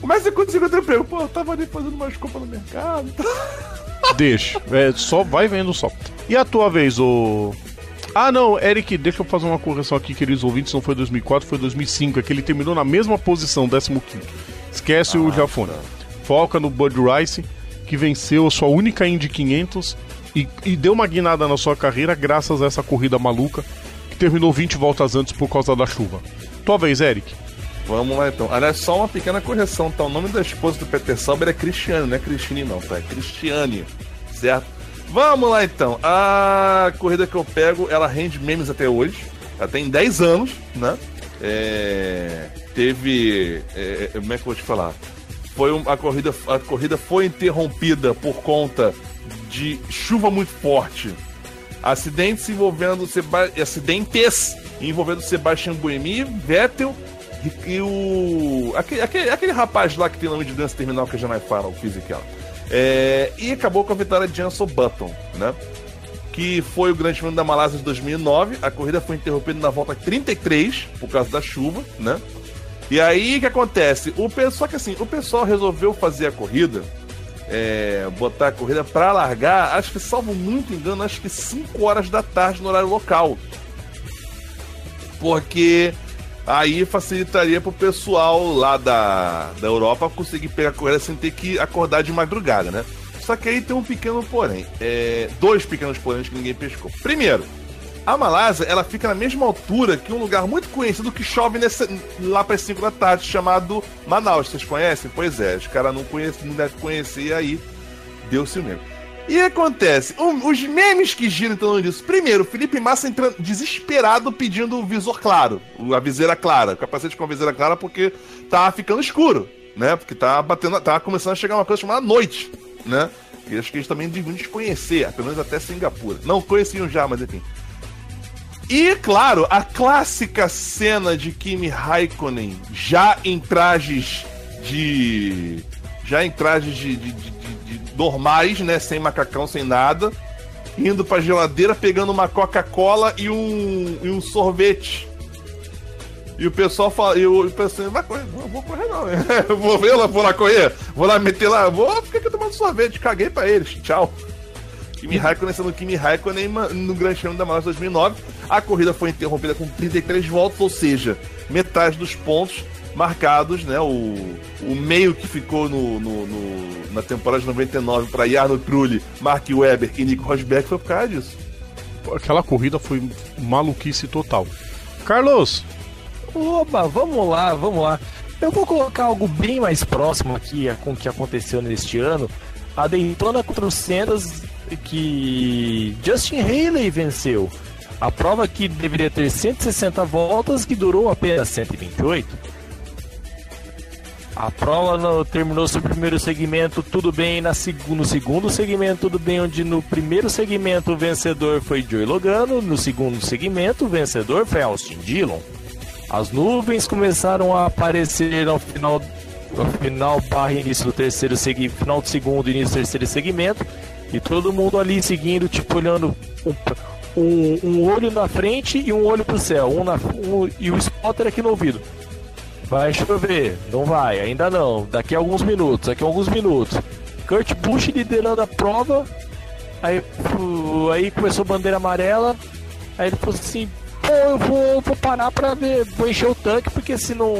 como é que você conseguiu ter emprego? Pô, eu tava ali fazendo umas compras no mercado. Deixa, é, só vai vendo só. E a tua vez, o. Ah, não, Eric, deixa eu fazer uma correção aqui, queridos ouvintes, não foi 2004, foi 2005, é que ele terminou na mesma posição, 15. Esquece ah, o Jafone. Tá. Foca no Bud Rice, que venceu a sua única Indy 500 e, e deu uma guinada na sua carreira graças a essa corrida maluca que terminou 20 voltas antes por causa da chuva. Tua vez, Eric. Vamos lá então. Aliás, só uma pequena correção, tá? O nome da esposa do Peter Sauber é Cristiane, não é Cristine não, tá? É Cristiane, certo? Vamos lá então. A corrida que eu pego, ela rende memes até hoje. Ela tem 10 anos, né? É... Teve. É... Como é que eu vou te falar? Foi um... a, corrida... a corrida foi interrompida por conta de chuva muito forte. Acidentes envolvendo Seba... acidentes envolvendo Sebastian Buemi, Vettel e, o aquele, aquele, aquele, rapaz lá que tem nome de dança terminal que não é fala, o Physical. É, e acabou com a vitória de Jenson Button, né? Que foi o Grande Prêmio da Malásia de 2009. A corrida foi interrompida na volta 33 por causa da chuva, né? E aí o que acontece? O pessoal, que assim, o pessoal resolveu fazer a corrida é, botar a corrida para largar, acho que, salvo muito engano, acho que 5 horas da tarde no horário local. Porque aí facilitaria para o pessoal lá da, da Europa conseguir pegar a corrida sem ter que acordar de madrugada, né? Só que aí tem um pequeno porém. É, dois pequenos porém que ninguém pescou. Primeiro, a Malásia, ela fica na mesma altura que um lugar muito conhecido que chove nesse, lá para as 5 da tarde, chamado Manaus. Vocês conhecem? Pois é, os caras não não devem conhecer, aí deu-se o mesmo. E acontece, um, os memes que giram então disso. Primeiro, Felipe Massa entrando desesperado pedindo o visor claro, a viseira clara, o capacete com a viseira clara, porque tá ficando escuro, né? Porque tá batendo, tá começando a chegar uma coisa chamada noite, né? E acho que eles também deviam desconhecer, pelo menos até Singapura. Não conheciam já, mas enfim. E, claro, a clássica cena de Kimi Raikkonen já em trajes de. Já em trajes de, de, de, de normais, né? Sem macacão, sem nada. Indo pra geladeira, pegando uma Coca-Cola e um, e um sorvete. E o pessoal fala, eu, pensei, vai correr, não vou correr não. vou ver lá, vou lá correr, vou lá meter lá, vou ficar aqui tomando sorvete, caguei pra eles, tchau. Kimi Raikkonen sendo Kimi Raikkonen no Grande Prêmio da Malásia 2009. A corrida foi interrompida com 33 voltas, ou seja, metade dos pontos marcados, né? O, o meio que ficou no, no, no na temporada de 99 para Jarno Trulli, Mark Webber e Nico Rosberg foi por causa disso. Aquela corrida foi maluquice total. Carlos! Oba, vamos lá, vamos lá. Eu vou colocar algo bem mais próximo aqui com o que aconteceu neste ano. A Daytona 400 que Justin Haley venceu. A prova que deveria ter 160 voltas, que durou apenas 128. A prova no, terminou seu primeiro segmento tudo bem, na no segundo segmento tudo bem, onde no primeiro segmento o vencedor foi Joey Logano, no segundo segmento o vencedor foi Austin Dillon. As nuvens começaram a aparecer ao final, ao final barra início do terceiro segmento, final do segundo início do terceiro segmento, e todo mundo ali seguindo, tipo olhando um, um olho na frente e um olho pro céu, um, na, um e o spotter aqui no ouvido. Vai chover. Não vai, ainda não. Daqui a alguns minutos, daqui a alguns minutos. Kurt Busch liderando a prova. Aí, aí começou bandeira amarela. Aí ele falou assim: pô, eu vou, vou parar pra ver, vou encher o tanque, porque se não,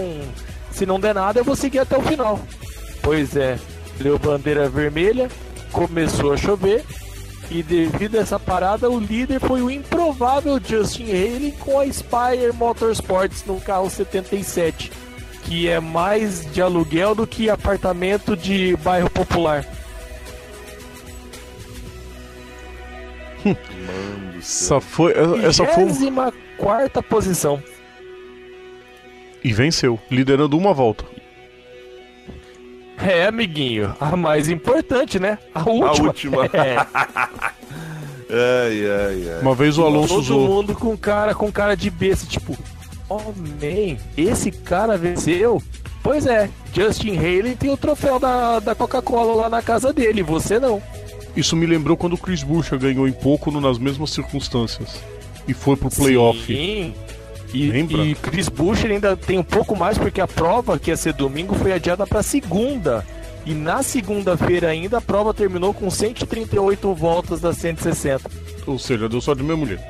se não der nada, eu vou seguir até o final. Pois é, deu bandeira vermelha, começou a chover. E devido a essa parada, o líder foi o improvável Justin Haley com a Spire Motorsports no carro 77 que é mais de aluguel do que apartamento de bairro popular. Mano Só foi. Essa foi. quarta posição. E venceu, liderando uma volta. É, amiguinho. A mais importante, né? A última. A última. É. ai, ai, ai. Uma vez o Alonso Todo usou... mundo com cara, com cara de besta, tipo, Oh man, esse cara venceu? Pois é, Justin Haley tem o troféu da, da Coca-Cola lá na casa dele, você não. Isso me lembrou quando o Chris Buescher ganhou em pouco nas mesmas circunstâncias e foi pro playoff. Sim. E, Lembra? e Chris Buescher ainda tem um pouco mais porque a prova que ia ser domingo foi adiada para segunda. E na segunda-feira ainda a prova terminou com 138 voltas das 160. Ou seja, deu só de mesmo jeito.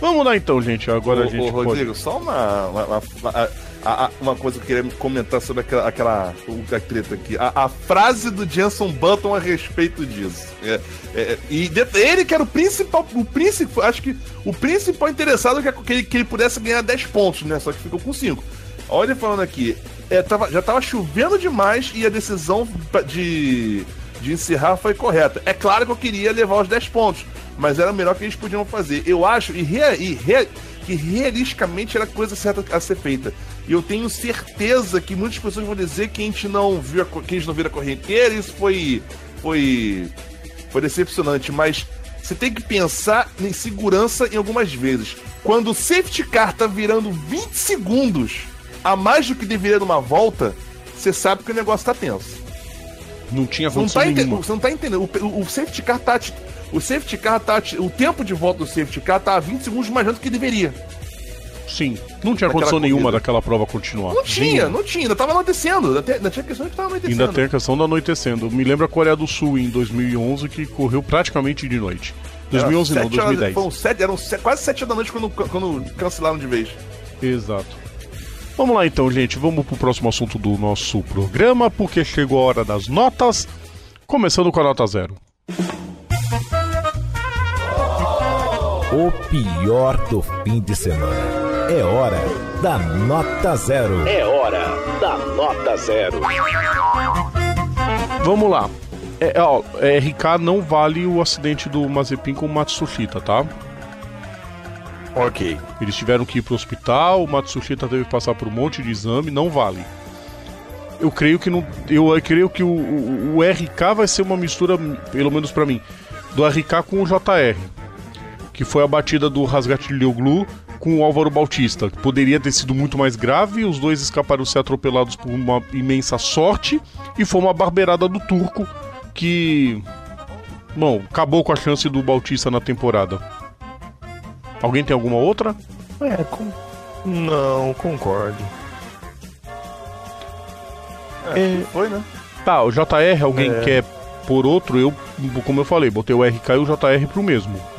Vamos lá então, gente. Agora ô, a gente. Ô, Rodrigo, pode... só uma, uma, uma, uma, uma, coisa que eu queria comentar sobre aquela, aquela a treta aqui. A, a, frase do Jenson Button a respeito disso. É, é, e ele que era o principal. O principal. Acho que o principal interessado é que ele, que ele pudesse ganhar 10 pontos, né? Só que ficou com 5. Olha ele falando aqui. É, tava, já tava chovendo demais e a decisão de, de encerrar foi correta. É claro que eu queria levar os 10 pontos mas era o melhor que eles podiam fazer. Eu acho, e, rea, e rea, que realisticamente era a coisa certa a ser feita. E eu tenho certeza que muitas pessoas vão dizer que a gente não viu a, que a gente não viu a correnteira, isso foi, foi, foi decepcionante, mas você tem que pensar em segurança em algumas vezes. Quando o safety car tá virando 20 segundos a mais do que deveria numa volta, você sabe que o negócio tá tenso. Não tinha condição não tá nenhuma. Você não tá entendendo. O, o, safety car tá o safety car tá. O tempo de volta do safety car tá 20 segundos mais do que deveria. Sim. Não tinha condição corrida. nenhuma daquela prova continuar. Não tinha, não tinha. Ainda tava anoitecendo. Ainda, tinha questão de tava anoitecendo. Ainda tem a questão do anoitecendo. Me lembra a Coreia do Sul em 2011 que correu praticamente de noite. 2011 não, 2010. Foram sete, eram quase 7 da noite quando, quando cancelaram de vez. Exato. Vamos lá então, gente. Vamos pro próximo assunto do nosso programa, porque chegou a hora das notas. Começando com a nota zero. O pior do fim de semana. É hora da nota zero. É hora da nota zero. Vamos lá. É, ó, é, RK não vale o acidente do Mazepin com o Matsushita, tá? Ok. Eles tiveram que ir pro hospital, o Matsushita teve que passar por um monte de exame, não vale. Eu creio que não, eu, eu creio que o, o, o RK vai ser uma mistura, pelo menos para mim, do RK com o JR que foi a batida do Rasgatilhoglu com o Álvaro Bautista. Poderia ter sido muito mais grave, os dois escaparam ser atropelados por uma imensa sorte, e foi uma barbeirada do turco que. Bom, acabou com a chance do Bautista na temporada. Alguém tem alguma outra? É, com... não, concordo. É, é... Foi, né? Tá, o JR, alguém é... quer por outro, eu, como eu falei, botei o RK e o JR pro mesmo.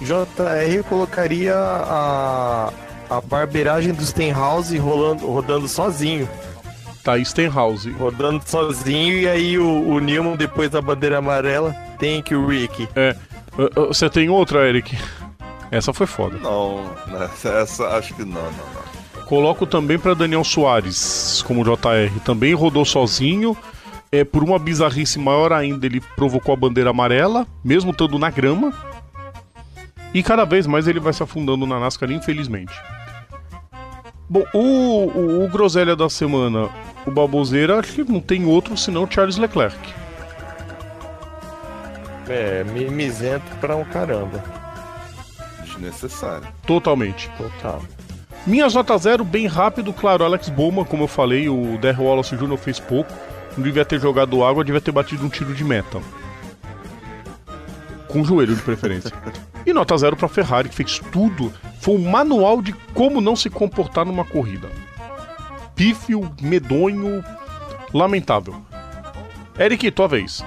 JR colocaria a, a barbeiragem do Stenhouse rolando, rodando sozinho. Tá, Stenhouse. Rodando sozinho e aí o, o Newman, depois da bandeira amarela, tem que o Rick. É. Você tem outra, Eric? Essa foi foda. Não, essa acho que não, não, não. Coloco também para Daniel Soares como JR. Também rodou sozinho. É, por uma bizarrice maior ainda, ele provocou a bandeira amarela, mesmo estando na grama. E cada vez mais ele vai se afundando na NASCAR, infelizmente. Bom, o, o, o Groselha da semana, o Baboseira, acho que não tem outro senão Charles Leclerc. É, mimizento pra um caramba. Desnecessário. Totalmente. Total. Minhas notas zero, bem rápido, claro, Alex Bowman, como eu falei, o Darryl Wallace Jr. fez pouco. Não devia ter jogado água, devia ter batido um tiro de meta. Com o joelho, de preferência. E nota zero pra Ferrari, que fez tudo. Foi um manual de como não se comportar numa corrida. Pífio, medonho, lamentável. Eric, tua vez.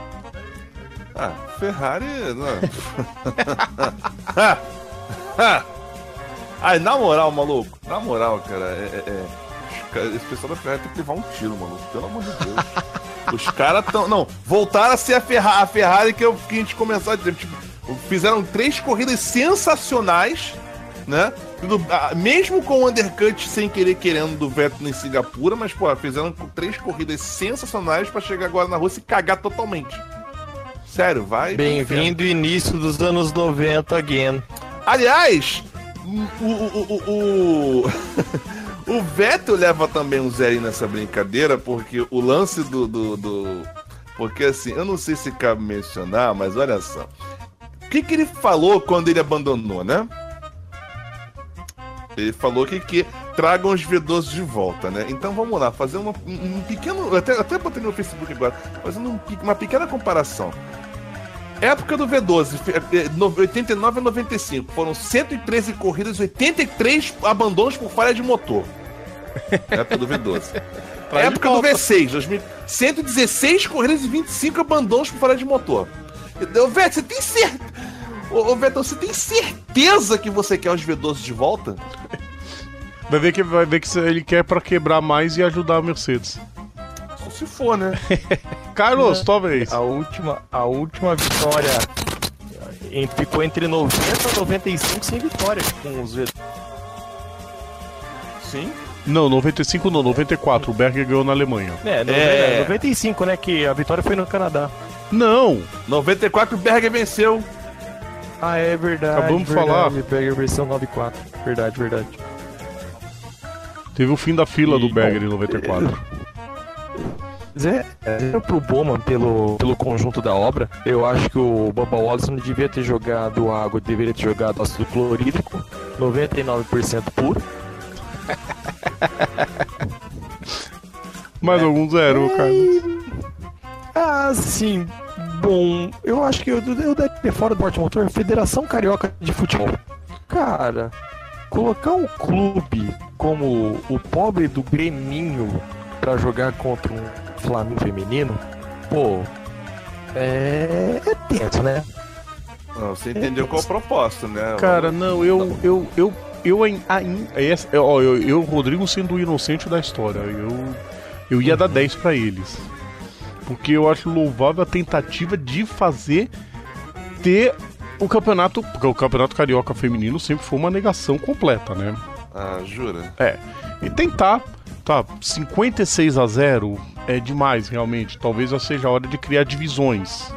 Ah, Ferrari. Não. Ai, na moral, maluco. Na moral, cara, é, é- é- esse pessoal da Ferrari tem que levar um tiro, maluco. Pelo amor de Deus. os caras tão. Não, voltaram a ser a, Ferra- a Ferrari que, eu, que a gente começou a dizer. Tipo, fizeram três corridas sensacionais, né? Mesmo com o undercut sem querer querendo do Vettel em Singapura, mas, pô, fizeram três corridas sensacionais pra chegar agora na Rússia e cagar totalmente. Sério, vai. Bem-vindo início dos anos 90 again. Aliás, o, o, o, o, Vettel leva também um zero nessa brincadeira, porque o lance do, do, do- Porque assim, eu não sei se cabe mencionar, mas olha só. O que, que ele falou quando ele abandonou, né? Ele falou que, que tragam os V12 de volta, né? Então vamos lá, fazer uma, um um pequeno. Até, até botei no Facebook agora, fazendo um uma pequena comparação. Época do V12, fe- eh, no- 89 a 95. Foram 113 corridas, 83 abandonos por falha de motor. Época do V12. Traz de Época do volta. V6, 2000, 116 corridas e 25 abandonos por falha de motor. Ô, Veto, você tem certeza. Ô, ô Veto, você tem certeza que você quer os V12 de volta? Vai ver que, vai ver que ele quer pra quebrar mais e ajudar a Mercedes. Só se for, né? Carlos, tua vez. A última, a última vitória em- ficou entre 90 e 95 sem vitória com os V. Sim. Não, 95 não, 94. O Berger ganhou na Alemanha. É, no- É. é, 95, né? Que a vitória foi no Canadá. Não! 94 o Berger venceu. Ah, é verdade. Acabamos de verdade, falar. Berger versão 94. Verdade, verdade. Teve o fim da fila do E, Berger bom, em 94. Zé, é, pro Bowman, pelo, pelo conjunto da obra, eu acho que o Bubba Wallace não devia ter jogado água, deveria ter jogado ácido clorídrico, 99% puro. Mais algum zero, Carlos. Ah, sim. Bom, eu acho que eu, eu deve ter fora do porte motor Federação Carioca de Futebol. Cara, colocar um clube como o pobre do Greminho pra jogar contra um Flamengo feminino, pô, é, é tenso, né? Não, você entendeu qual a proposta, né? Cara, não, eu. Eu. Eu. Eu, eu, ó, eu, eu, Rodrigo, sendo o inocente da história, eu, eu ia dar 10 pra eles. Porque eu acho louvável a tentativa de fazer ter o campeonato. Porque o campeonato carioca feminino sempre foi uma negação completa, né? Ah, jura? É. E tentar, tá, 56 a 0 é demais realmente. Talvez já seja a hora de criar divisões.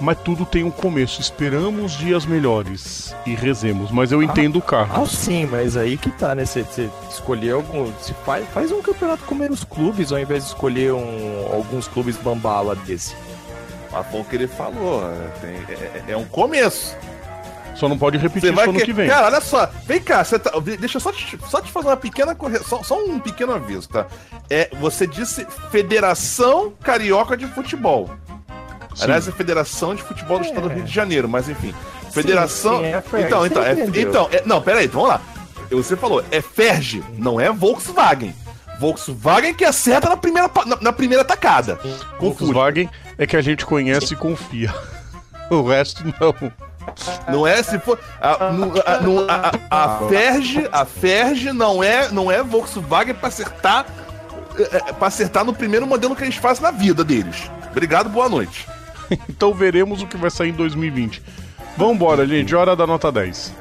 Mas tudo tem um começo. Esperamos dias melhores e rezemos. Mas eu entendo o Ah, Carlos. sim, mas aí que tá, né? Você escolher algum. Se faz, faz um campeonato com menos clubes, ao invés de escolher um, alguns clubes bambala desse. Mas foi o que ele falou. é, tem- é, é um começo. Só não pode repetir isso ano que... que vem. Cara, olha só. Vem cá, você tá- deixa eu só te, só te fazer uma pequena correção. Só, só um pequeno aviso, tá? É, você disse Federação Carioca de Futebol. Sim. Aliás, é Federação de Futebol do Estado do É. Rio de Janeiro, mas enfim. Federação. sim, é a Ferg, então, então, é, entendeu. então é- não, peraí, vamos lá. Você falou, é Ferg, não é Volkswagen. Volkswagen que acerta na primeira, na, na primeira tacada. Volkswagen é que a gente conhece e confia. O resto não. Não é se for. A, a, a, a, a Ferg, a Ferg não é, não é Volkswagen pra acertar. É, é, pra acertar no primeiro modelo que eles fazem na vida deles. Obrigado, boa noite. Então veremos o que vai sair em 2020. Vambora, gente. Hora da nota 10.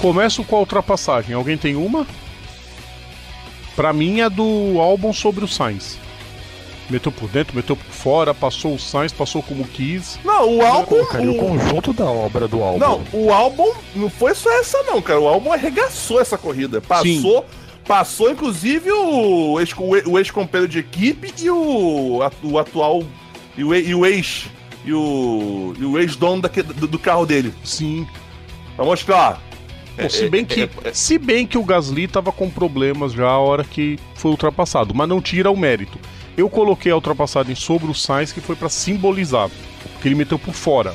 Começo com a ultrapassagem. Alguém tem uma? Pra mim é do álbum sobre o Sainz. Meteu por dentro, meteu por fora, passou o Sainz, passou como quis. Não, o álbum. Colocaria o o- conjunto da obra do álbum. Não, o álbum não foi só essa, não, cara. O álbum arregaçou essa corrida. Passou, passou inclusive o ex- ex-companheiro de equipe e o, o atual. E o, e- o ex. E o, e o ex-dono do, do carro dele. Sim. Pra mostrar. Pô, se bem que, se bem que o Gasly tava com problemas já a hora que foi ultrapassado, mas não tira o mérito. Eu coloquei a ultrapassagem sobre o Sainz que foi pra simbolizar, porque ele meteu por fora.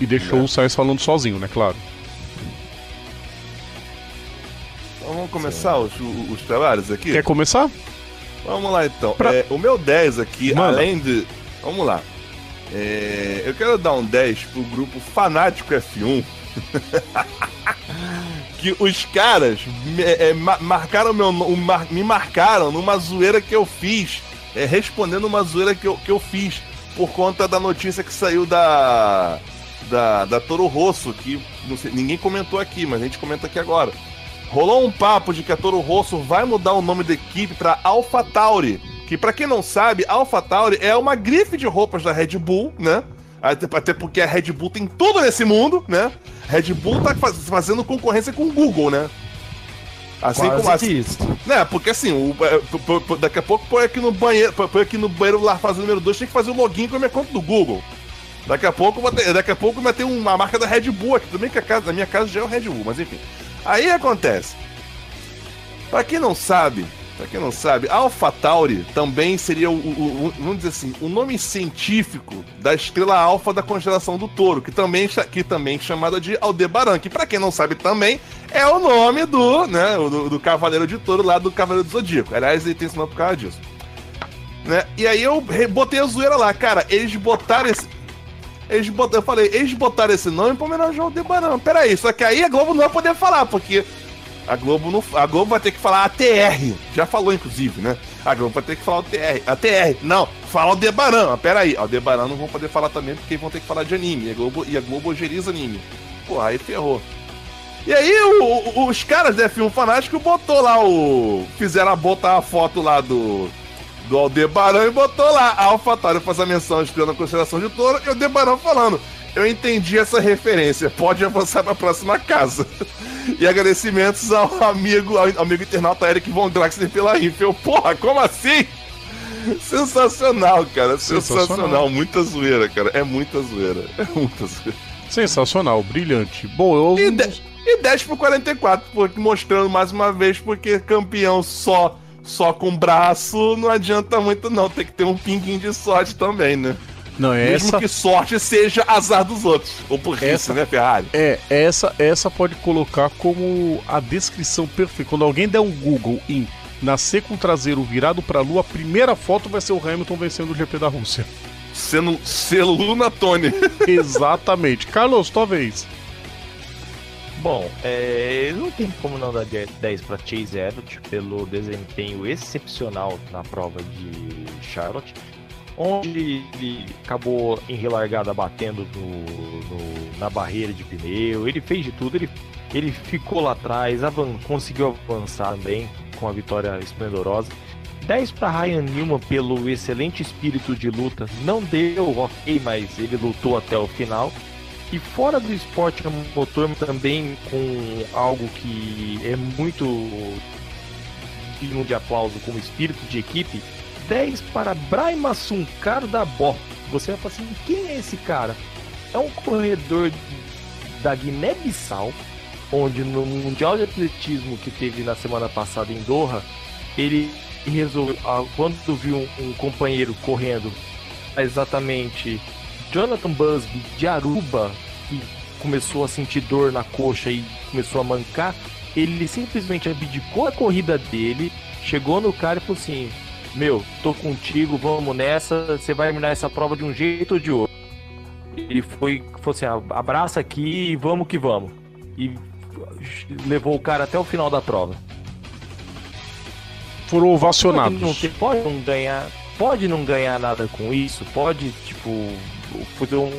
E deixou É. o Sainz falando sozinho, né, claro. Vamos começar os, os, os trabalhos aqui? Quer começar? Vamos lá então. Pra- É, o meu 10 aqui, Manda. além de. Vamos lá. É, eu quero dar um 10 pro grupo Fanático F1. que os caras me, é, ma- marcaram meu me marcaram numa zoeira que eu fiz. é, respondendo uma zoeira que eu, que eu fiz por conta da notícia que saiu da. Da, da Toro Rosso, que sei, ninguém comentou aqui, mas a gente comenta aqui agora. Rolou um papo de que a Toro Rosso vai mudar o nome da equipe para AlphaTauri, que pra quem não sabe, AlphaTauri é uma grife de roupas da Red Bull, né? Até, até porque a Red Bull tem tudo nesse mundo, né? Red Bull tá faz- fazendo concorrência com o Google, né? Assim Quase como assim, isso. né? Porque assim, o, é, daqui a pouco põe aqui no banheiro, põe- põe aqui no banheiro lá fazendo número 2, tem que fazer o login com a minha conta do Google. Daqui a pouco vai ter, daqui a pouco vai ter uma marca da Red Bull aqui, também que a casa, a minha casa já é o Red Bull, mas enfim. Aí acontece. Pra quem não sabe, pra quem não sabe, AlphaTauri também seria o, o- o- vamos dizer assim, o nome científico da estrela alfa da constelação do Touro, que também que também é chamada de Aldebaran, que pra quem não sabe também é o nome do, né, do, do cavaleiro de Touro lá do Cavaleiro do Zodíaco. Aliás, ele tem esse nome por causa disso. Né? E aí eu botei a zoeira lá, cara, eles botaram esse eles botaram, eu falei, eles botaram esse nome pra homenagear o Aldebaran. Peraí, só que aí a Globo não vai poder falar, porque a Globo, não, a Globo vai ter que falar ATR. Já falou, inclusive, né? A Globo vai ter que falar o TR. ATR. Não, fala Aldebaran. Mas Peraí, Aldebaran não vão poder falar também, porque vão ter que falar de anime. E a Globo, e a Globo ojeriza anime. Porra, aí ferrou. E aí o- o- os caras da F1 Fanático botou lá o. Fizeram botar a foto lá do. Do Aldebaran e botou lá. A AlphaTauri faz a menção estudando a consideração de touro e o Aldebaran falando. Eu entendi essa referência. Pode avançar pra próxima casa. E agradecimentos ao amigo, ao amigo internauta Eric Von Draxler pela info. Porra, como assim? Sensacional, cara. Sensacional. Sensacional. Muita zoeira, cara. É muita zoeira. É muita zoeira. Sensacional, brilhante. Bom, eu. E, de, e 10 por 44, porque, mostrando mais uma vez, porque campeão só só com braço não adianta muito, não. Tem que ter um pinguinho de sorte também, né? Não, é Mesmo essa. que sorte seja azar dos outros. Ou por isso, Essa- né, Ferrari? É, essa, essa pode colocar como a descrição perfeita. Quando alguém der um Google em nascer com o traseiro virado pra lua, a primeira foto vai ser o Hamilton vencendo o GP da Rússia. Sendo selo Luna Tony. Exatamente. Carlos, tua vez. Bom, é, não tem como não dar 10 para Chase Elliott pelo desempenho excepcional na prova de Charlotte, onde ele acabou em relargada batendo no- no- na barreira de pneu, ele fez de tudo, ele, ele ficou lá atrás, avan- conseguiu avançar também com a vitória esplendorosa. 10 para Ryan Newman pelo excelente espírito de luta, não deu ok, mas ele lutou até o final. E fora do esporte motor também com algo que é muito digno de aplauso como espírito de equipe, 10 para Brahma Sunkar da Bó. Você vai falar assim, quem é esse cara? É um corredor da Guiné-Bissau, onde no Mundial de Atletismo que teve na semana passada em Doha, ele resolveu, ah, quando viu um companheiro correndo exatamente Jonathan Busby de Aruba, que começou a sentir dor na coxa e começou a mancar, ele simplesmente abdicou a corrida dele, chegou no cara e falou assim: Meu, tô contigo, vamos nessa, você vai terminar essa prova de um jeito ou de outro. Ele foi, falou assim: "Ah, abraça aqui e vamos que vamos. E levou o cara até o final da prova. Foram Pode ovacionados. não, ter- pode não ganhar. Pode não ganhar nada com isso, pode, tipo, fazer um.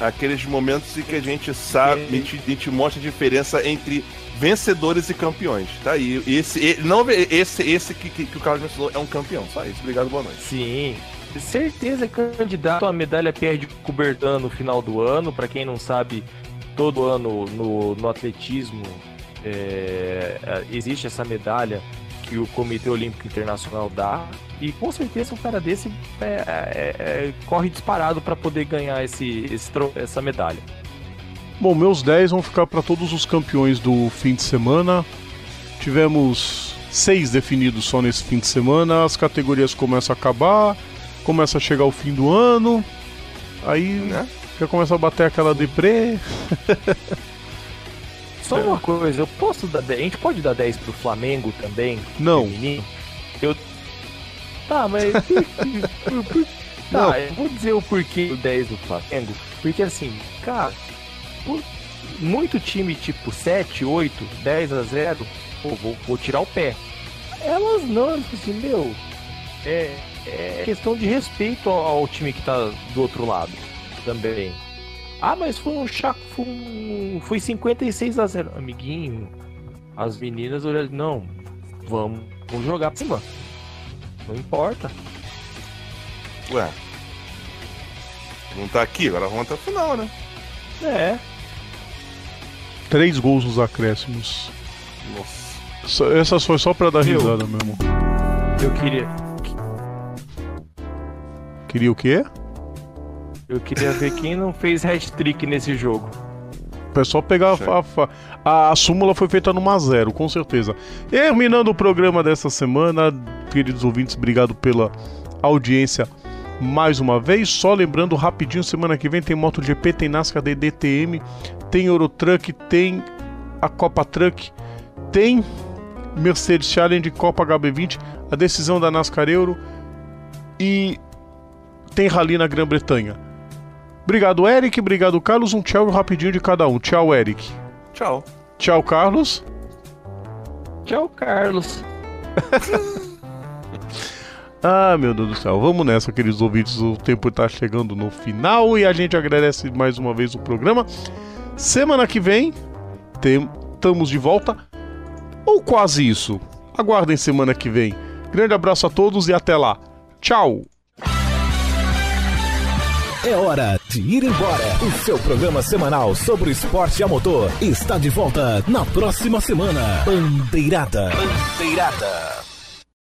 Aqueles momentos em que a gente sabe, a gente, a gente mostra a diferença entre vencedores e campeões. Tá aí. Esse, não, esse, esse que, que, que o Carlos mencionou é um campeão. Só isso. Obrigado, boa noite. Sim. Certeza candidato à medalha Pierre de Coubertin no final do ano. Para quem não sabe, todo ano no, no atletismo é, existe essa medalha que o Comitê Olímpico Internacional dá. E com certeza um cara desse é, é, é corre disparado para poder ganhar esse, esse, essa medalha. Bom, meus 10 vão ficar para todos os campeões do fim de semana. Tivemos seis definidos só nesse fim de semana. As categorias começam a acabar, começa a chegar o fim do ano. Aí né? já começa a bater aquela deprê. Só uma coisa, eu posso dar 10, a gente pode dar 10 pro Flamengo também? Não. Feminino? Eu Tá, mas Tá, eu vou dizer o porquê do 10 do Flamengo, porque assim, cara, muito time tipo 7, 8, 10 a 0, pô, vou, vou tirar o pé. Elas não, assim, meu, é, é questão de respeito ao, ao, time que tá do outro lado também. Ah, mas foi um chaco, foi, um, foi 56 a 0. Amiguinho, as meninas olharam, não, vamos, vamos jogar pra cima. Não importa. Ué, não tá aqui, agora vamos até o final, né? É. Três gols nos acréscimos. Nossa. Essa foi só pra dar eu, risada mesmo. Eu queria. Queria o quê? Eu queria ver quem não fez hat-trick nesse jogo. É só pegar a, a, a, súmula foi feita numa zero, com certeza. Terminando o programa dessa semana, queridos ouvintes, obrigado pela audiência mais uma vez. Só lembrando rapidinho, semana que vem tem MotoGP, tem NASCAR DTM, tem Eurotruck, tem a Copa Truck, tem Mercedes Challenge, Copa HB20, a decisão da NASCAR Euro e tem Rally na Grã-Bretanha. Obrigado, Eric. Obrigado, Carlos. Um tchau rapidinho de cada um. Tchau, Eric. Tchau. Tchau, Carlos. Tchau, Carlos. Ah, meu Deus do céu. Vamos nessa, queridos ouvintes. O tempo está chegando no final e a gente agradece mais uma vez o programa. Semana que vem, estamos de volta. Ou quase isso. Aguardem semana que vem. Grande abraço a todos e até lá. Tchau! É hora de ir embora. O seu programa semanal sobre o esporte a motor está de volta na próxima semana. Bandeirada. Bandeirada.